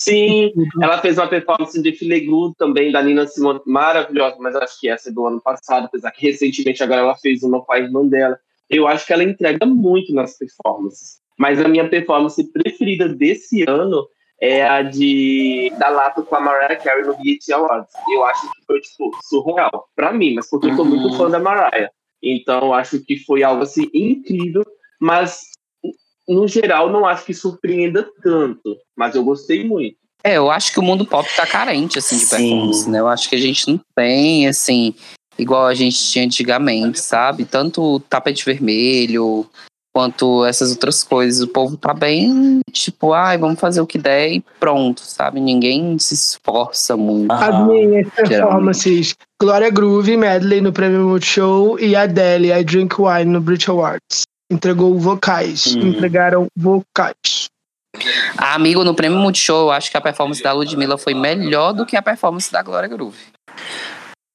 Sim, ela fez uma performance de Filegudo também, da Nina Simone, maravilhosa, mas acho que essa é do ano passado, apesar que recentemente agora ela fez uma com a irmã dela. Eu acho que ela entrega muito nas performances. Mas a minha performance preferida desse ano é a de da Lata com a Mariah Carey no BET Awards. Eu acho que foi, tipo, surreal. Pra mim, mas porque eu sou muito fã da Mariah. Então, eu acho que foi algo, assim, incrível. Mas no geral, não acho que surpreenda tanto, mas eu gostei muito. É, eu acho que o mundo pop tá carente, assim, de Sim. performance, né? Eu acho que a gente não tem, assim, igual a gente tinha antigamente, sabe? Tanto o tapete vermelho, quanto essas outras coisas. O povo tá bem, tipo, ai, vamos fazer o que der e pronto, sabe? Ninguém se esforça muito. As minhas performances, Glória Groove, Medley no Prêmio Multishow e Adele, I Drink Wine no Brit Awards entregou vocais. Uhum. Entregaram vocais. Ah, amigo, no prêmio Multishow, eu acho que a performance da Ludmilla foi melhor do que a performance da Glória Groove.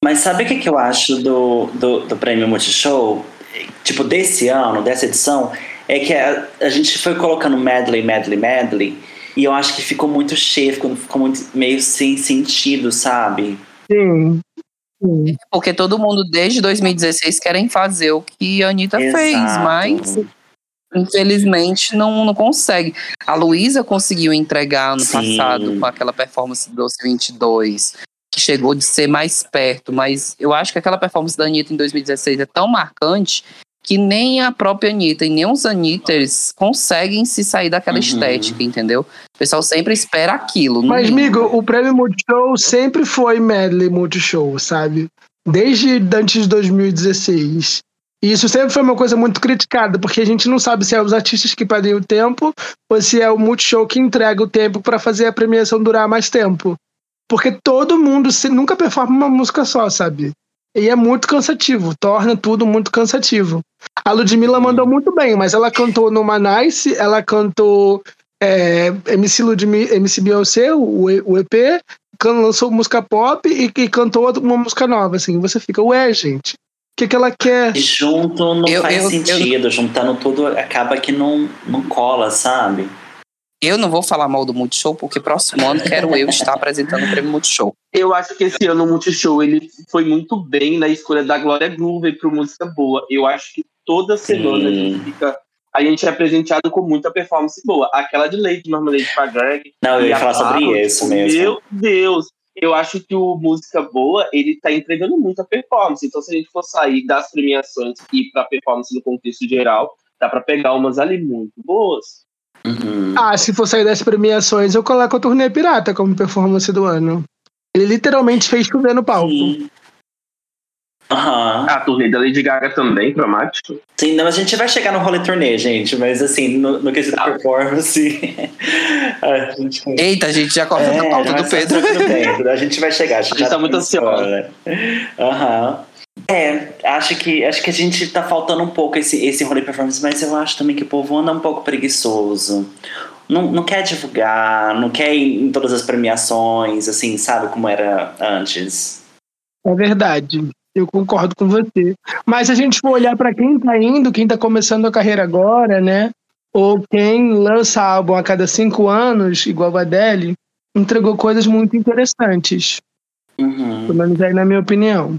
Mas sabe o que, que eu acho do, do, do prêmio Multishow? Tipo, desse ano, dessa edição, é que a, a gente foi colocando medley, medley, medley, e eu acho que ficou muito cheio, ficou, ficou muito meio sem sentido, sabe? Sim, porque todo mundo desde 2016 querem fazer o que a Anitta Exato. fez, mas infelizmente não, não consegue. A Luísa conseguiu entregar no Sim. passado com aquela performance do Doce 22, que chegou de ser mais perto, mas eu acho que aquela performance da Anitta em 2016 é tão marcante que nem a própria Anitta e nem os Anitters conseguem se sair daquela uhum. estética, entendeu? O pessoal sempre espera aquilo. Mas, amigo, o prêmio Multishow sempre foi medley Multishow, sabe? Desde antes de 2016. E isso sempre foi uma coisa muito criticada, porque a gente não sabe se é os artistas que pedem o tempo ou se é o Multishow que entrega o tempo para fazer a premiação durar mais tempo. Porque todo mundo nunca performa uma música só, sabe? E é muito cansativo, torna tudo muito cansativo. A Ludmilla mandou muito bem, mas ela cantou no Manice, ela cantou é, MC, Ludmilla, MC Beyoncé, o, o EP, lançou música pop e, e, cantou uma música nova, assim. Você fica, ué, gente, o que, que ela quer? Junto não eu, faz eu, sentido, eu... juntando tudo acaba que não, não cola, sabe? Eu não vou falar mal do Multishow, porque próximo ano quero eu estar apresentando o prêmio Multishow. Eu acho que esse ano o Multishow ele foi muito bem na escolha da Glória Groove para música boa. Eu acho que toda semana a gente fica a gente é presenteado com muita performance boa. Aquela de Lady Marmalade para Drag. Não, eu ia falar sobre isso mesmo. Meu Deus! Eu acho que o Música Boa, ele tá entregando muita performance. Então, se a gente for sair das premiações e ir pra performance no contexto geral, dá para pegar umas ali muito boas. Uhum. Ah, se for sair das premiações, eu coloco a turnê pirata como performance do ano. Ele literalmente fez chover no palco. Sim. Uhum. A turnê da Lady Gaga também, dramático. Sim, não, a gente vai chegar no rolê turnê, gente, mas assim, no, no quesito ah. performance. a gente... Eita, a gente já corta é, a pauta do Pedro. Pedro. A gente vai chegar. A gente, a gente tá muito ansioso. Aham. Uhum. É, acho que, acho que a gente tá faltando um pouco esse, esse rolê performance, mas eu acho também que o povo anda um pouco preguiçoso. Não, não quer divulgar, não quer ir em todas as premiações, assim, sabe como era antes. É verdade. Eu concordo com você. Mas se a gente for olhar para quem tá indo, quem tá começando a carreira agora, né? Ou quem lança álbum a cada cinco anos, igual a Adele, entregou coisas muito interessantes. Uhum. Pelo menos aí na minha opinião.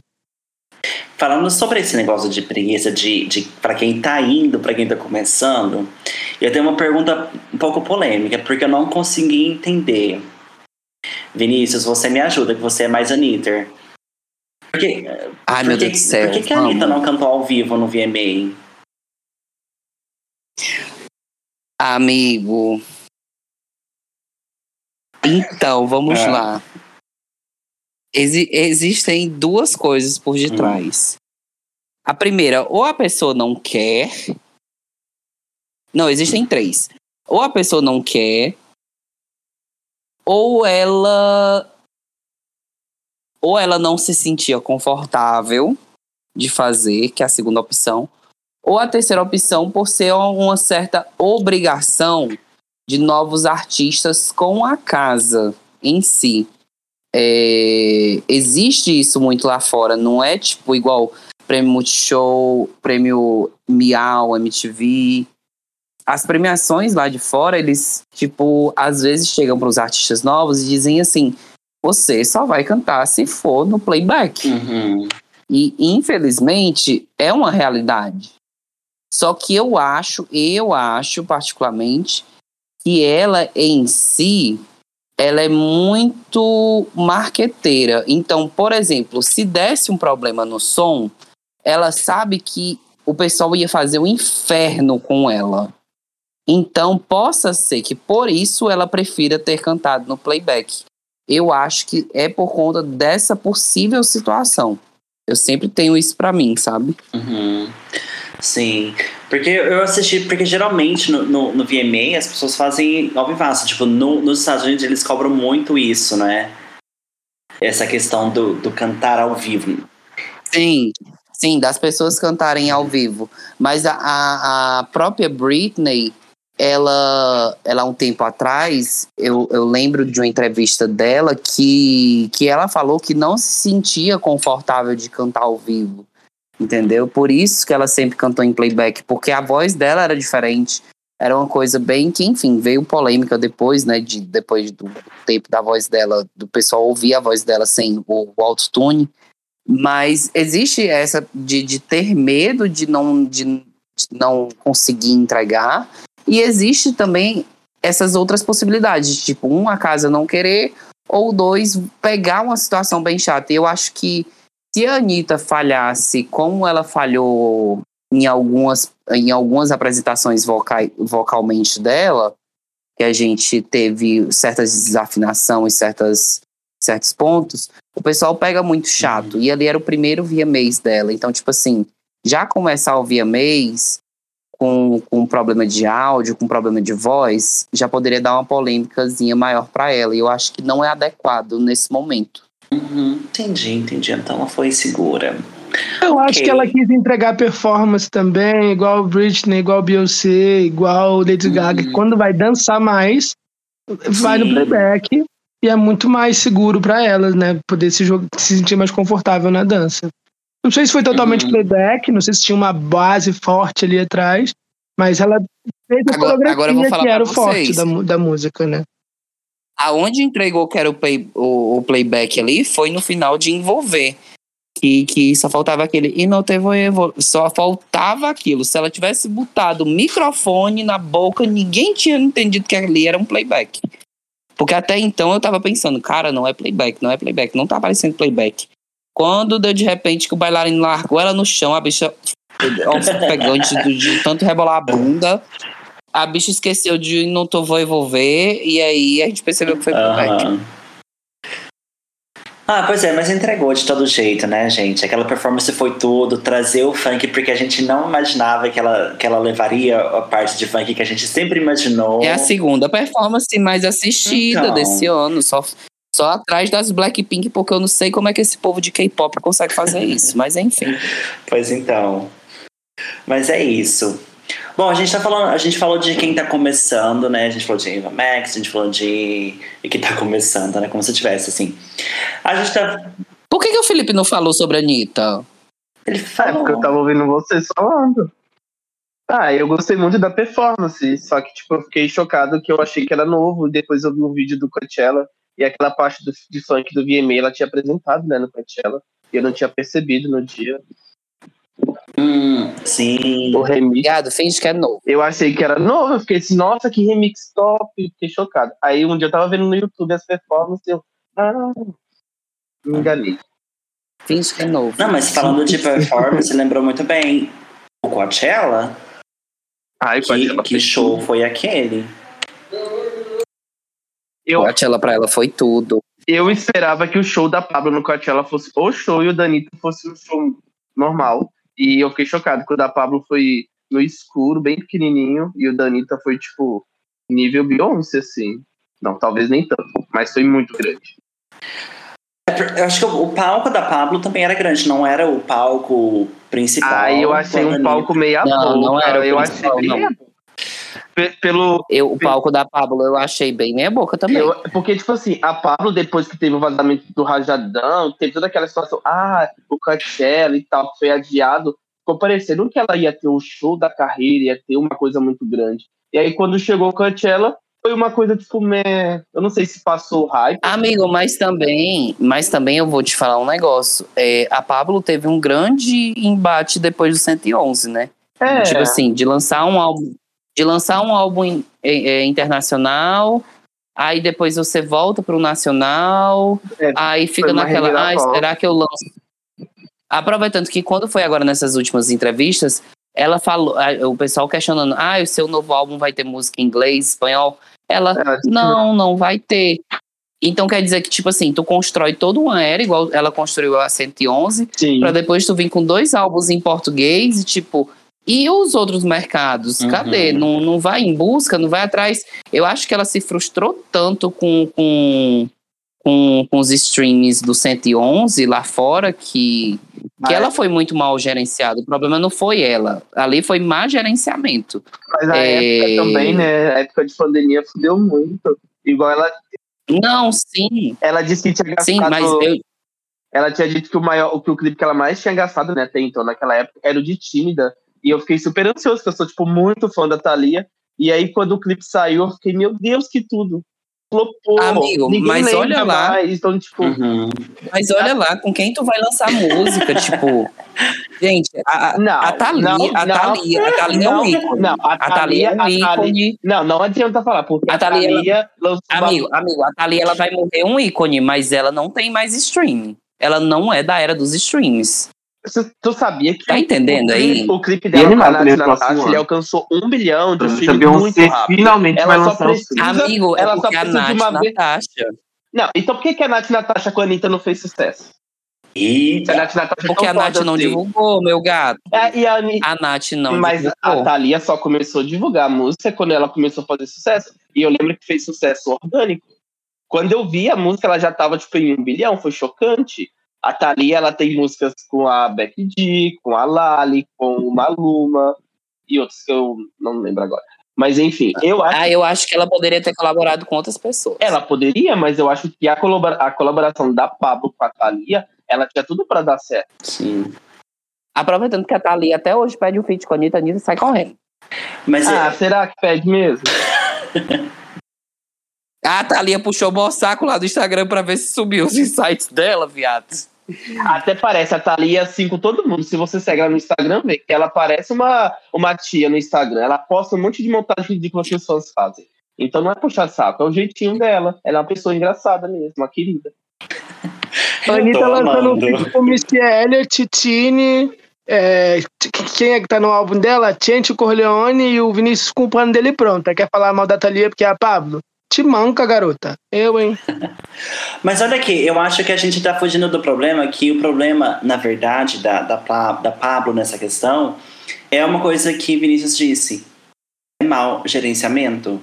Falando sobre esse negócio de preguiça de, de para quem tá indo, para quem tá começando, eu tenho uma pergunta um pouco polêmica, porque eu não consegui entender. Vinícius, você me ajuda, que você é mais Anitta. Por que, Ai, por meu Deus do céu. Por que, que a Anitta não cantou ao vivo no VMA? Amigo. Então, vamos é. lá. Exi existem duas coisas por detrás. Hum. A primeira, ou a pessoa não quer. Não, existem três. Ou a pessoa não quer, ou ela. Ou ela não se sentia confortável de fazer, que é a segunda opção. Ou a terceira opção, por ser uma certa obrigação de novos artistas com a casa em si. É, existe isso muito lá fora, não é tipo igual prêmio Multishow, prêmio Miau, MTV. As premiações lá de fora, eles, tipo, às vezes chegam para os artistas novos e dizem assim: você só vai cantar se for no playback. Uhum. E, infelizmente, é uma realidade. Só que eu acho, eu acho particularmente, que ela em si, ela é muito marqueteira. Então, por exemplo, se desse um problema no som, ela sabe que o pessoal ia fazer um inferno com ela. Então, possa ser que por isso ela prefira ter cantado no playback. Eu acho que é por conta dessa possível situação. Eu sempre tenho isso para mim, sabe? Uhum. Sim, porque eu assisti, porque geralmente no, no, no VMA as pessoas fazem ao vivaço, tipo, no, nos Estados Unidos eles cobram muito isso, né? Essa questão do, do cantar ao vivo. Sim, sim, das pessoas cantarem ao vivo. Mas a, a, a própria Britney, ela, ela um tempo atrás, eu, eu lembro de uma entrevista dela que, que ela falou que não se sentia confortável de cantar ao vivo entendeu? Por isso que ela sempre cantou em playback, porque a voz dela era diferente. Era uma coisa bem que, enfim, veio polêmica depois, né? De, depois do tempo da voz dela, do pessoal ouvir a voz dela sem o, o autotune. Mas existe essa de, de ter medo de não, de, de não conseguir entregar. E existe também essas outras possibilidades, tipo, um, a casa não querer, ou dois, pegar uma situação bem chata. E eu acho que se a Anitta falhasse como ela falhou em algumas, em algumas apresentações vocais, vocalmente dela, que a gente teve certas desafinação e certas, certos pontos, o pessoal pega muito chato. E ali era o primeiro via mês dela. Então, tipo assim, já começar o via mês com, com problema de áudio, com problema de voz, já poderia dar uma polêmicazinha maior para ela. E eu acho que não é adequado nesse momento. Uhum, entendi, entendi. Então ela foi segura. Eu okay. acho que ela quis entregar performance também, igual Britney, igual Beyoncé, igual Lady uhum. Gaga. Quando vai dançar mais, vai Sim. no playback e é muito mais seguro para elas, né? Poder se, se sentir mais confortável na dança. Não sei se foi totalmente uhum. playback, não sei se tinha uma base forte ali atrás, mas ela fez a agora, coreografia agora eu vou falar que era o forte da, da música, né? Aonde entregou que era o, play, o, o, playback ali foi no final de envolver. Que, que só faltava aquele. E não teve Só faltava aquilo. Se ela tivesse botado o microfone na boca, ninguém tinha entendido que ali era um playback. Porque até então eu tava pensando, cara, não é playback, não é playback, não tá aparecendo playback. Quando deu de repente que o bailarino largou ela no chão, a bicha pegante de, de tanto rebolar a bunda, a bicha esqueceu de não tô vou envolver, e aí a gente percebeu que foi pro back. Ah, pois é, mas entregou de todo jeito, né, gente? Aquela performance foi tudo, trazer o funk, porque a gente não imaginava que ela, que ela levaria a parte de funk que a gente sempre imaginou. É a segunda performance mais assistida então. desse ano, só, só atrás das Blackpink, porque eu não sei como é que esse povo de K-pop consegue fazer isso, mas enfim. Pois então. Mas é isso. Bom, a gente tá falando, a gente falou de quem tá começando, né? A gente falou de Eva Max, a gente falou de, de quem tá começando, né? Como se tivesse, assim. A gente tá. Por que, que o Felipe não falou sobre a Anitta? Ele falou. É porque eu tava ouvindo vocês falando. Ah, eu gostei muito da performance, só que, tipo, eu fiquei chocado que eu achei que era novo, depois eu vi um vídeo do Coachella, e aquela parte do, de funk do VMA ela tinha apresentado, né, no Coachella, e eu não tinha percebido no dia. Hum, sim. O remix. Obrigado, finge que é novo. Eu achei que era novo, eu fiquei assim, nossa, que remix top, fiquei chocado. Aí um dia eu tava vendo no YouTube as performances, eu. Ah, me enganei. Finge que é novo. Não, mas falando de performance, lembrou muito bem o Coachella. Ai, que, que show foi aquele? Eu, Coachella pra ela foi tudo. Eu esperava que o show da Pablo no Coachella fosse o show e o Danito fosse o show normal. E eu fiquei chocado que o da Pablo foi no escuro, bem pequenininho, e o da Anitta foi, tipo, nível Beyoncé, assim. Não, talvez nem tanto, mas foi muito grande. É, eu acho que o palco da Pablo também era grande, não era o palco principal. Ah, eu achei um palco meia não, boca. Não era eu achei não. Pe- Pelo, Eu, o palco da Pablo eu achei bem meia boca também. Eu- porque, tipo assim, a Pablo, depois que teve o vazamento do Rajadão, teve toda aquela situação, ah, o Coachella e tal, foi adiado, ficou parecendo que ela ia ter o show da carreira, ia ter uma coisa muito grande. E aí, quando chegou o Coachella, foi uma coisa, tipo, meh, eu não sei se passou o hype. Amigo, mas também, mas também eu vou te falar um negócio. É, a Pablo teve um grande embate depois do 111, né? É, Tipo assim, de lançar um álbum, de lançar um álbum é, é, internacional, aí depois você volta pro nacional, É, aí fica naquela, ah, será que eu lanço? Aproveitando que quando foi agora nessas últimas entrevistas, ela falou, o pessoal questionando, ah, o seu novo álbum vai ter música em inglês, espanhol? Ela, disse, não, não vai ter. Então quer dizer que, tipo assim, tu constrói toda uma era, igual ela construiu a 111, Sim. Pra depois tu vir com dois álbuns em português e tipo. E os outros mercados? Uhum. Cadê? Não, não vai em busca, não vai atrás. Eu acho que ela se frustrou tanto com, com, com, com os streams do 111 lá fora que, que ela foi muito mal gerenciada. O problema não foi ela. Ali foi má gerenciamento. Mas a É. época também, né? A época de pandemia fudeu muito. Igual ela, Não, sim. ela disse que tinha gastado. Sim, mas eu, Ela tinha dito que o maior, que o clipe que ela mais tinha gastado, né, até então, naquela época, era o de Tímida. E eu fiquei super ansioso, porque eu sou, tipo, muito fã da Thalia. E aí, quando o clipe saiu, eu fiquei, meu Deus, que tudo. Flopou. Amigo, mas olha lá. mais. Então, tipo, Uhum. Mas olha lá, com quem tu vai lançar música, tipo. Gente, a, a, não. a Thalia, não, a não, Thalia, a Thalia é um ícone. Não, a A Thalia é um a Thalia- ícone. Não, não adianta falar, porque A a Thalia, lançou uma- Amigo, amigo, a Thalia ela vai morrer um ícone, mas ela não tem mais stream. Ela não é da era dos streams. Tu- Tu sabia que Tá entendendo o aí? clipe, o clipe dela com a Nath Natasha, ele alcançou um bilhão de a streams muito rápido. finalmente Ela vai só lançar precisa-. Amigo, ela é só a precisa de Nath uma vez- Natasha. Não, então por que, que a Nath Natasha com a Anitta não fez sucesso? E a Nath Natasha é Porque a Nath não assim. divulgou, meu gato. É, e a Anitta- A Nath não mas a divulgou. Thalia só começou a divulgar a música quando ela começou a fazer sucesso. E eu lembro que fez sucesso orgânico. Quando eu vi a música, ela já tava tipo, em um bilhão, foi chocante. A Thalia, ela tem músicas com a Becky G, com a Lali, com o Maluma e outros que eu não lembro agora. Mas enfim, eu acho Ah, eu acho que ela poderia ter colaborado com outras pessoas. ela poderia, mas eu acho que a, colabora- a colaboração da Pablo com a Thalia, ela tinha tudo pra dar certo. Sim. Aproveitando que a Thalia até hoje pede um feat com a Anitta, a Anitta sai correndo. Mas Ah, é, será que pede mesmo? A Thalia puxou o mossaco lá do Instagram pra ver se subiu os insights dela, viado. Até parece a Thalia assim com todo mundo. Se você segue ela no Instagram, vê que ela parece uma, uma tia no Instagram. Ela posta um monte de montagem de que as pessoas fazem. Então não é puxar saco, é o jeitinho dela. Ela é uma pessoa engraçada mesmo, uma querida. A Anitta lançando um vídeo com Missy Elliott, Tini. É, quem é que tá no álbum dela? Chente Corleone e o Vinícius com o plano dele pronto. Quer falar mal da Thalia porque é a Pablo? Te manca, garota. Eu, hein? Mas olha aqui, eu acho que a gente tá fugindo do problema, que o problema, na verdade, da, da, da Pablo nessa questão é uma coisa que Vinícius disse. É mau gerenciamento.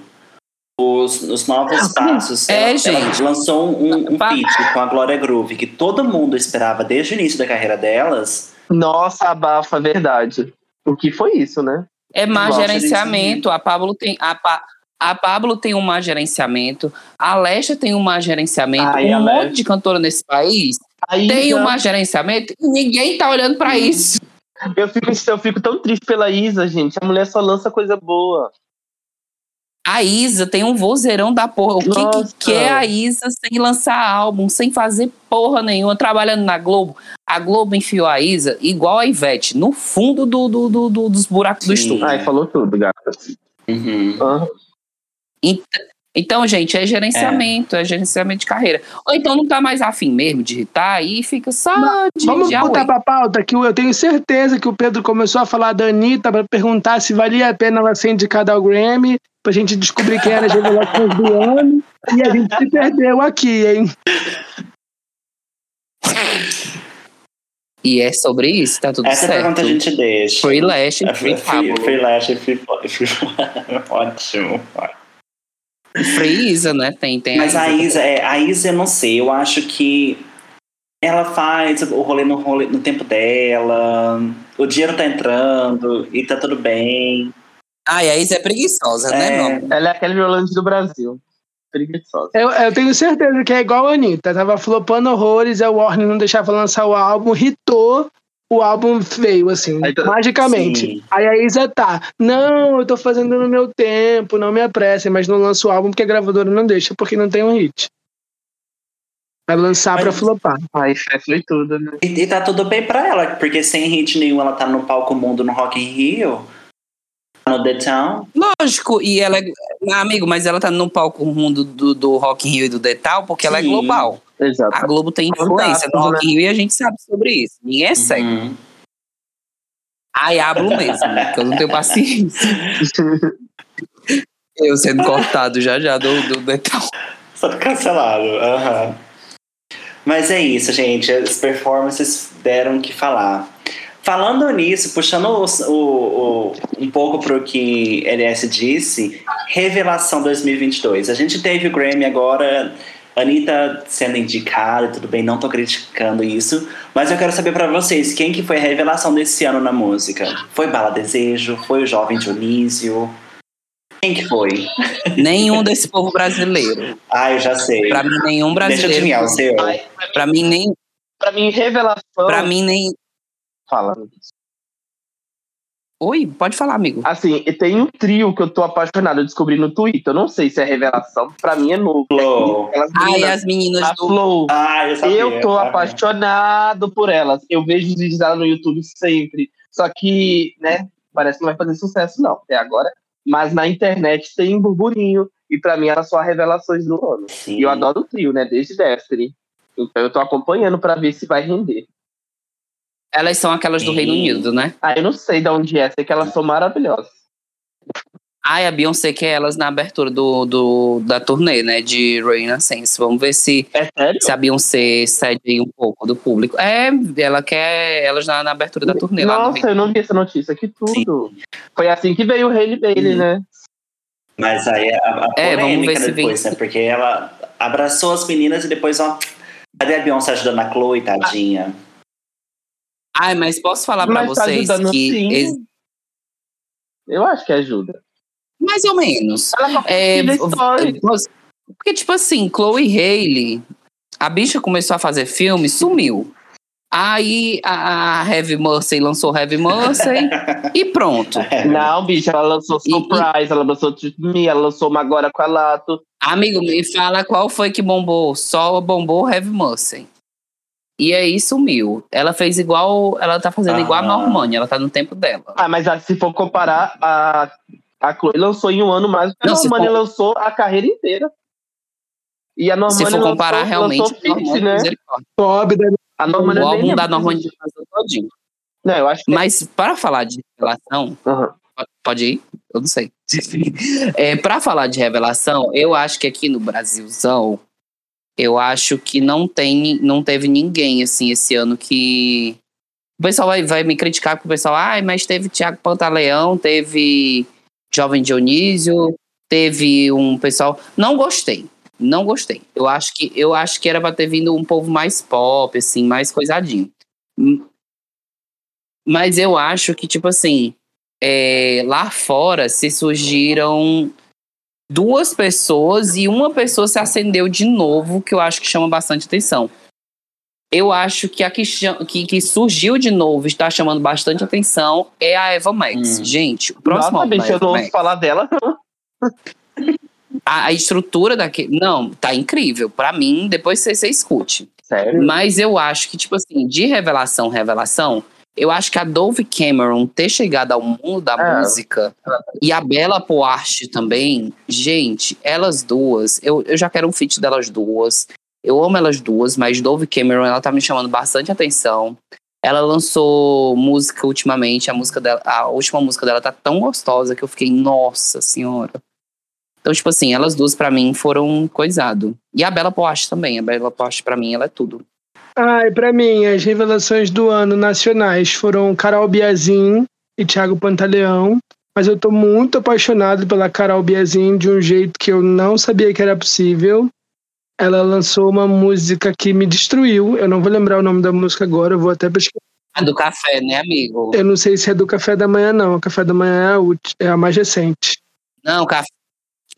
Os, os novos passos. É, ela, ela gente. lançou um, um feat com a Glória Groove, que todo mundo esperava desde o início da carreira delas. Nossa, abafa, verdade. O que foi isso, né? É má Igual gerenciamento. A Pablo tem. A, Pa- a Pablo tem um má gerenciamento. A Lesha tem um má gerenciamento. Ai, um monte de cantora nesse país Aí tem um má gerenciamento e ninguém tá olhando pra isso. eu, fico, eu fico tão triste pela Isa, gente. A mulher só lança coisa boa. A Isa tem um vozeirão da porra. O que, Nossa. que quer a Isa sem lançar álbum, sem fazer porra nenhuma, trabalhando na Globo? A Globo enfiou a Isa igual a Ivete, no fundo do, do- do- do- dos buracos do Sim. estúdio. Ai, falou tudo, gata. Uhum. Ent- Então, gente, é gerenciamento, é. gerenciamento de carreira. Ou então não tá mais afim mesmo de irritar aí fica só de, Vamos de botar pra pauta que eu tenho certeza que o Pedro começou a falar da Anitta pra perguntar se valia a pena ela ser indicada ao Grammy, pra gente descobrir quem era as revelações do ano. E a gente se perdeu aqui, hein? E é sobre isso, tá tudo Essa certo. pergunta a gente deixa. Free Lash, É, Free Free, free, Lash, free, free, Ótimo. Free Isa, né? Tem, tem Mas a Isa, é, a Isa, eu não sei, eu acho que ela faz o rolê no, rolê no tempo dela, o dinheiro tá entrando e tá tudo bem. Ah, e a Isa é preguiçosa, né, É. meu amor? Ela é aquele violante do Brasil. Preguiçosa. Eu, eu tenho certeza que é igual a Anitta. Tava flopando horrores, a Warner não deixava lançar o álbum, hitou, o álbum veio, assim, Aí tá- magicamente. Sim. Aí a Isa tá, não, eu tô fazendo no meu tempo, não me apressem, mas não lança o álbum porque a gravadora não deixa, porque não tem um hit. Vai lançar pra Mas- flopar. Ai, fé foi tudo, né? E, e tá tudo bem pra ela, porque sem hit nenhum ela tá no palco mundo no Rock in Rio, no The Town. Lógico, e ela é. Amigo, mas ela tá no palco mundo do, do Rock in Rio e do Detal porque ela é Sim. global. Exato. A Globo tem influência no Rock né? Rio e a gente sabe sobre isso. Ninguém é cego. Uhum. Ai, hablo mesmo, que eu não tenho paciência. Eu sendo cortado já já do, do Detal. Só cancelado. aham. Mas é isso, gente. As performances deram o que falar. Falando nisso, puxando o, o- o- um pouco pro que LS disse, Revelação 2022. A gente teve o Grammy agora, Anitta sendo indicada, tudo bem, não tô criticando isso, mas eu quero saber pra vocês, quem que foi a revelação desse ano na música? Foi Bala Desejo? Foi o Jovem Dionísio? Quem que foi? Nenhum desse povo brasileiro. Ah, eu já sei. Pra mim, nenhum Deixa eu brasileiro. adivinhar o seu. Ai, Pra mim, nem. pra mim, revelação. Pra mim, nem. Fala. Oi, pode falar, amigo. Assim, tem um trio que eu tô apaixonado. Eu descobri no Twitter. Eu não sei se é revelação. Pra mim é novo. Flow. Ai, as meninas do. Flow. Ah, eu sabia. Eu tô apaixonado por elas. Eu vejo os vídeos dela no YouTube sempre. Só que, né, parece que não vai fazer sucesso, não, até agora. Mas na internet tem um burburinho. E pra mim elas são as revelações do ano. Sim. E eu adoro o trio, né? Desde Destiny. Então eu tô acompanhando pra ver se vai render. Elas são aquelas do Sim. Reino Unido, né? Ah, eu não sei de onde é, sei que elas são maravilhosas. Ai, a Beyoncé quer elas na abertura do, do, da turnê, né? De Renaissance. Vamos ver se, É sério? se a Beyoncé cede aí um pouco do público. É, ela quer elas na, na abertura da turnê lá no Nossa, eu não vi essa notícia, que tudo. Foi assim que veio o Hailey Bailey, Sim. né? Mas aí a, a É, vamos ver se vem- depois, né? Porque ela abraçou as meninas e depois, ó. Cadê a Beyoncé ajudando a Chloe, tadinha? Ai, mas posso falar pra Mas tá vocês ajudando que. ex- Eu acho que ajuda. mais ou menos. Ela É, porque, tipo assim, Chloe Haley, a bicha começou a fazer filme, sumiu. Aí a, a Heavy Mercy lançou Heavy Mercy e pronto. Não, bicho, ela lançou E- Surprise, ela lançou Me, ela lançou uma agora com a Lato. Amigo, me fala qual foi que bombou. Só bombou Heavy Mercy. E aí sumiu. Ela fez igual. Ela tá fazendo igual a Ah. Normani, ela tá no tempo dela. Ah, mas ah, se for comparar, a, a Chloe lançou em um ano mais do que a Não, Normani for- lançou a carreira inteira. E a Normani Se for comparar lançou, realmente, lançou Fit, Normani, né? Pobre da A Normani o álbum da Normani todinho. Não, eu acho que Mas para falar de revelação, Aham. pode ir? Eu não sei. É, para falar de revelação, eu acho que aqui no Brasilzão, eu acho que não tem, não teve ninguém assim esse ano que o pessoal vai, vai me criticar porque o pessoal, ai, mas teve Tiago Pantaleão, teve Jovem Dionísio, teve um pessoal, não gostei. Não gostei. Eu acho que eu acho que era para ter vindo um povo mais pop, assim, mais coisadinho. Hum. Mas eu acho que tipo assim, é, lá fora se surgiram duas pessoas e uma pessoa se acendeu de novo, que eu acho que chama bastante atenção. Eu acho que a que, que, que surgiu de novo, está chamando bastante atenção, é a Eva Max. Hum. Gente, o próximo Nossa, bicho, eu não ouço falar dela. a, a estrutura daquele. Não, tá incrível. Pra mim, depois você, você escute. Sério? Mas eu acho que, tipo assim, de revelação, revelação, eu acho que a Dove Cameron ter chegado ao mundo da É. música e a Bella Poarte também, gente, elas duas, eu, eu já quero um feat delas duas. Eu amo elas duas, mas Dove Cameron, ela tá me chamando bastante atenção. Ela lançou música ultimamente, a música dela, a última música dela tá tão gostosa que eu fiquei, nossa senhora. Então, tipo assim, elas duas pra mim foram coisado. E a Bella Poarte também, a Bella Poarte pra mim ela é tudo. Ai, pra mim, as revelações do ano nacionais foram Carol Biazin e Thiago Pantaleão. Mas eu tô muito apaixonado pela Carol Biazin de um jeito que eu não sabia que era possível. Ela lançou uma música que me destruiu. Eu não vou lembrar o nome da música agora, eu vou até pesquisar. A do café, né, amigo? Eu não sei se é do café da manhã, não. O café da manhã é a, ulti- é a mais recente. Não, café,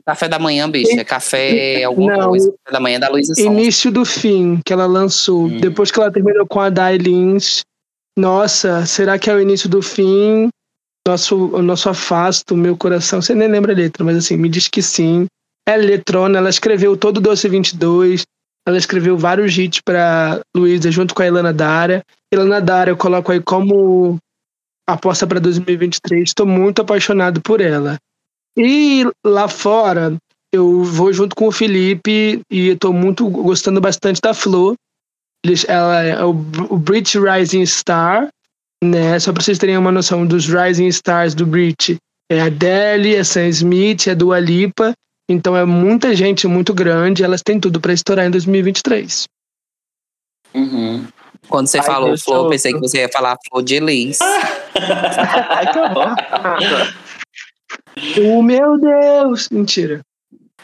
café da manhã, bicho. É café alguma Não, coisa. Café da manhã da Luísa Sonza. Início do fim, que ela lançou. Hum. Depois que ela terminou com a Dai Lins. Nossa, será que é o início do fim? Nosso, o nosso afasto, meu coração. Você nem lembra a letra, mas assim, me diz que sim. É eletrônica, ela escreveu todo o Doce 22. Ela escreveu vários hits pra Luísa junto com a Ilana Dara. Ilana Dara eu coloco aí como aposta para 2023. Estou muito apaixonado por ela. E lá fora, eu vou junto com o Felipe e estou muito gostando bastante da Flor. Eles- Ela é o, o Brit Rising Star, né? Só para vocês terem uma noção dos Rising Stars do Brit. É a Adele, é Sam Smith, é Dua Lipa. Então é muita gente muito grande. Elas têm tudo para estourar em 2023. Uhum. Quando você Ai, falou flor, pensei que você ia falar flor de Elis. Ai, que horror. Oh, meu Deus! Mentira.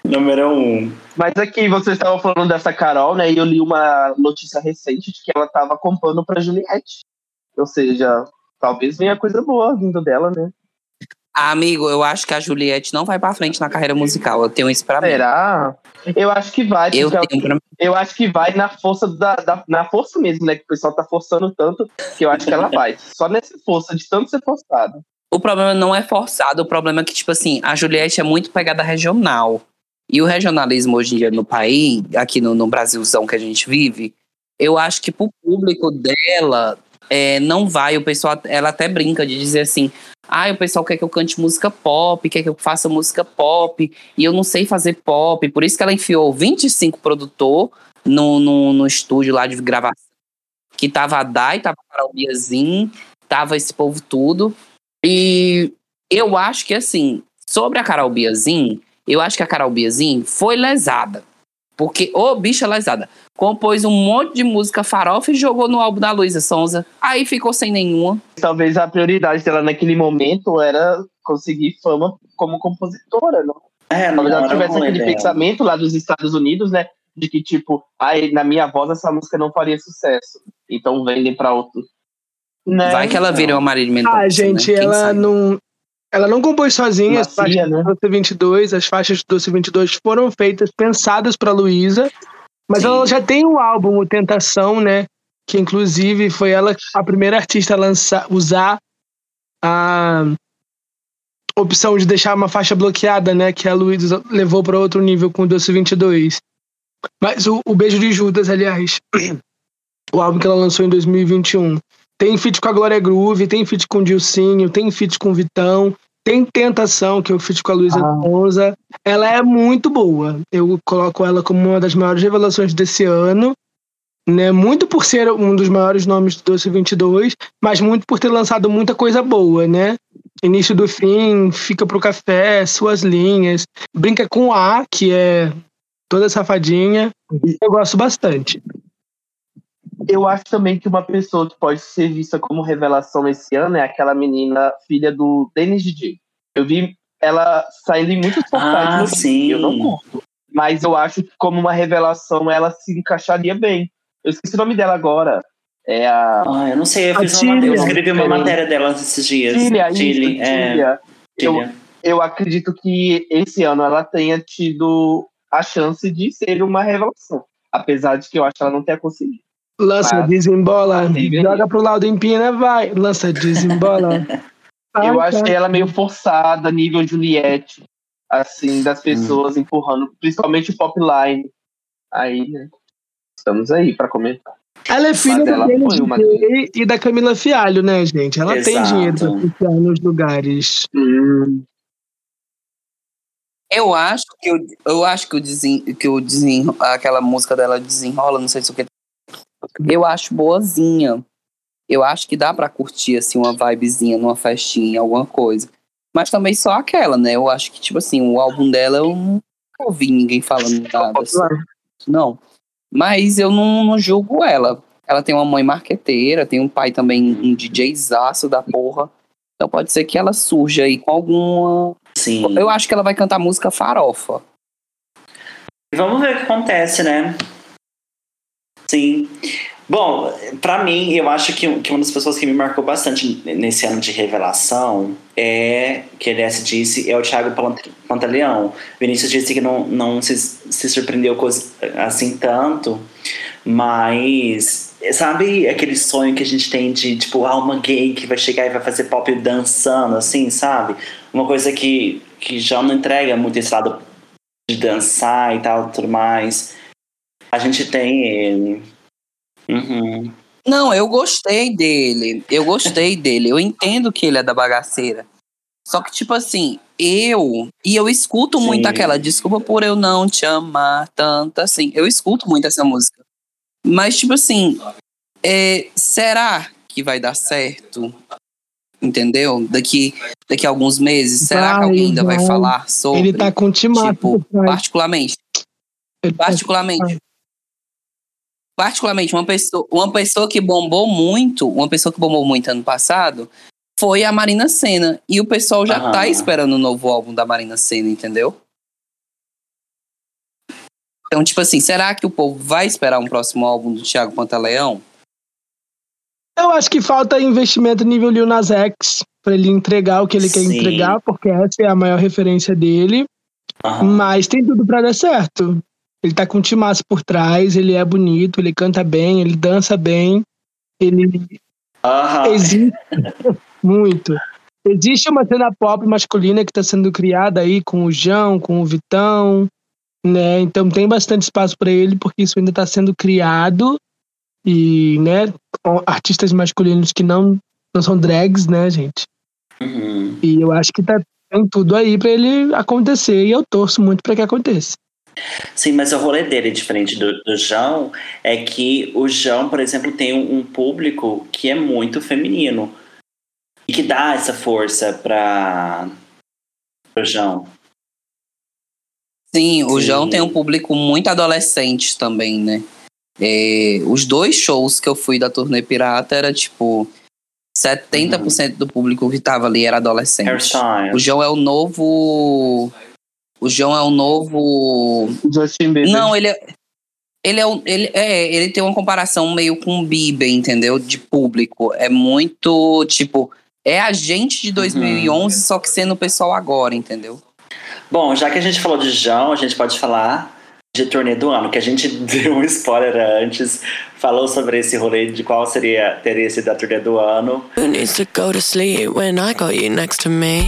Número um. Mas aqui, vocês estavam falando dessa Carol, né? E eu li uma notícia recente de que ela tava compondo pra Juliette. Ou seja, talvez venha coisa boa vindo dela, né? Amigo, eu acho que a Juliette não vai pra frente na carreira musical. Eu tenho isso pra mim. Será? Eu acho que vai, Eu ela- tenho pra mim. eu acho que vai na força da, da- na força mesmo, né? Que o pessoal tá forçando tanto que eu acho que ela vai. Só nessa força, de tanto ser forçado. O problema não é forçado, o problema é que, tipo assim, a Juliette é muito pegada regional. E o regionalismo hoje em dia no país, aqui no, no Brasilzão que a gente vive, eu acho que pro público dela é, não vai. O pessoal, ela até brinca de dizer assim: ah, o pessoal quer que eu cante música pop, quer que eu faça música pop, e eu não sei fazer pop. Por isso que ela enfiou 25 produtor no, no, no estúdio lá de gravação. Que tava a Dai, tava a Carol Biazin, tava esse povo tudo. E eu acho que, assim, sobre a Carol Biazin, eu acho que a Carol Biazin foi lesada. Porque, ô bicha lesada, compôs um monte de música farofa e jogou no álbum da Luísa Sonza. Aí ficou sem nenhuma. Talvez a prioridade dela naquele momento era conseguir fama como compositora, não? É, não, Talvez ela tivesse aquele ideia. pensamento lá dos Estados Unidos, né? De que, tipo, ai, na minha voz essa música não faria sucesso. Então vendem pra outro. Né? Vai que ela vira uma Marília Mendonça. Ah, gente, né? Ela sabe? não. Ela não compôs sozinha as Macia, faixas né? do Doce 22. As faixas do Doce 22 foram feitas, pensadas para Luísa. Mas Sim. ela já tem um álbum, o Tentação, né? Que inclusive foi ela a primeira artista a lançar, usar a opção de deixar uma faixa bloqueada, né? Que a Luísa levou para outro nível com o Doce 22. Mas o, o Beijo de Judas, aliás, o álbum que ela lançou em 2021. Tem feat com a Glória Groove, tem feat com o Dilcinho, tem feat com o Vitão, tem Tentação, que é o feat com a Luísa Ah. Ela é muito boa. Eu coloco ela como uma das maiores revelações desse ano. Né? Muito por ser um dos maiores nomes do Doce 22, mas muito por ter lançado muita coisa boa, né? Início do fim, Fica pro Café, Suas Linhas, Brinca com A, que é toda safadinha. Eu gosto bastante. Eu acho também que uma pessoa que pode ser vista como revelação esse ano é aquela menina filha do Dennis DJ. Eu vi ela saindo em muitos portais Ah, sim. Eu não curto. Mas eu acho que como uma revelação ela se encaixaria bem. Eu esqueci o nome dela agora. É a Ah, eu não sei, eu, fiz uma, eu escrevi uma matéria dela esses dias. Tília, isso, Tilly, é, Tília. Eu, eu acredito que esse ano ela tenha tido a chance de ser uma revelação. Apesar de que eu acho que ela não tenha conseguido. Lança, Mas- desembola, Sim, beleza. joga pro lado, empina, vai. Lança, desembola. Eu Ah, acho tá. que ela é meio forçada, nível Juliette, assim, das pessoas empurrando, principalmente o pop line. Aí, né? Estamos aí pra comentar. Ela é filha do Dennis foi uma- e da Camila Fialho, né, gente? Ela tem Exato. dinheiro pra ficar nos lugares. Hum, Eu acho que, o, eu acho que, o desen, que o desen, aquela música dela desenrola, não sei se o que. Eu acho boazinha. Eu acho que dá pra curtir assim uma vibezinha numa festinha, alguma coisa. Mas também só aquela, né? Eu acho que, tipo assim, o álbum dela eu nunca ouvi ninguém falando nada. assim. Não. Mas eu não, não julgo ela. Ela tem uma mãe marqueteira, tem um pai também, um DJzaço da porra. Então pode ser que ela surja aí com alguma. Sim. Eu acho que ela vai cantar música farofa. Vamos ver o que acontece, né? Sim. Bom, pra mim, eu acho que, que uma das pessoas que me marcou bastante nesse ano de revelação é, que aliás disse, é o Thiago Pantaleão. Vinícius disse que não, não se, se surpreendeu assim tanto, mas sabe aquele sonho que a gente tem de, tipo, alma gay que vai chegar e vai fazer pop dançando, assim, sabe? Uma coisa que, que já não entrega muito esse lado de dançar e tal, tudo mais. A gente tem ele. Uhum. Não, eu gostei dele. Eu gostei dele. Eu entendo que ele é da bagaceira. Só que, tipo assim, eu. E eu escuto Sim. muito aquela desculpa por eu não te amar tanto assim. Eu escuto muito essa música. Mas, tipo assim, é, será que vai dar certo? Entendeu? Daqui, daqui a alguns meses, será que alguém ainda vai, vai falar sobre? Ele tá com tipo, particularmente. Tá particularmente. Tá particularmente, uma pessoa, uma pessoa que bombou muito, uma pessoa que bombou muito ano passado, foi a Marina Senna. E o pessoal já ah. tá esperando o novo álbum da Marina Senna, entendeu? Então, tipo assim, será que o povo vai esperar um próximo álbum do Thiago Pantaleão? Eu acho que falta investimento nível Lil Nas X para ele entregar o que ele Sim. quer entregar, porque essa é a maior referência dele. Mas tem tudo para dar certo. Ele tá com um timaço por trás, ele é bonito, ele canta bem, ele dança bem, ele existe muito. Existe uma cena pop masculina que está sendo criada aí com o João, com o Vitão, né? Então tem bastante espaço para ele porque isso ainda está sendo criado e, né, artistas masculinos que não não são drags, né, gente? Uhum. E eu acho que tá tem tudo aí para ele acontecer e eu torço muito para que aconteça. Sim, mas o rolê dele, diferente do, do João, é que o João, por exemplo, tem um, um público que é muito feminino. E que dá essa força para o João. Sim, o Sim. João tem um público muito adolescente também, né? É, os dois shows que eu fui da turnê pirata era tipo 70% uhum. do público que tava ali era adolescente. O João é o novo o João é o novo. Justin Bieber. Não, ele é. Ele é, ele, é, ele tem uma comparação meio com o Bieber, entendeu? De público. É muito, tipo, é a gente de 2011, uhum. só que sendo o pessoal agora, entendeu? Bom, já que a gente falou de João, a gente pode falar de turnê do ano, que a gente deu um spoiler antes, falou sobre esse rolê de qual seria teria sido a turnê do ano. Who needs to go to sleep when I got you next to me?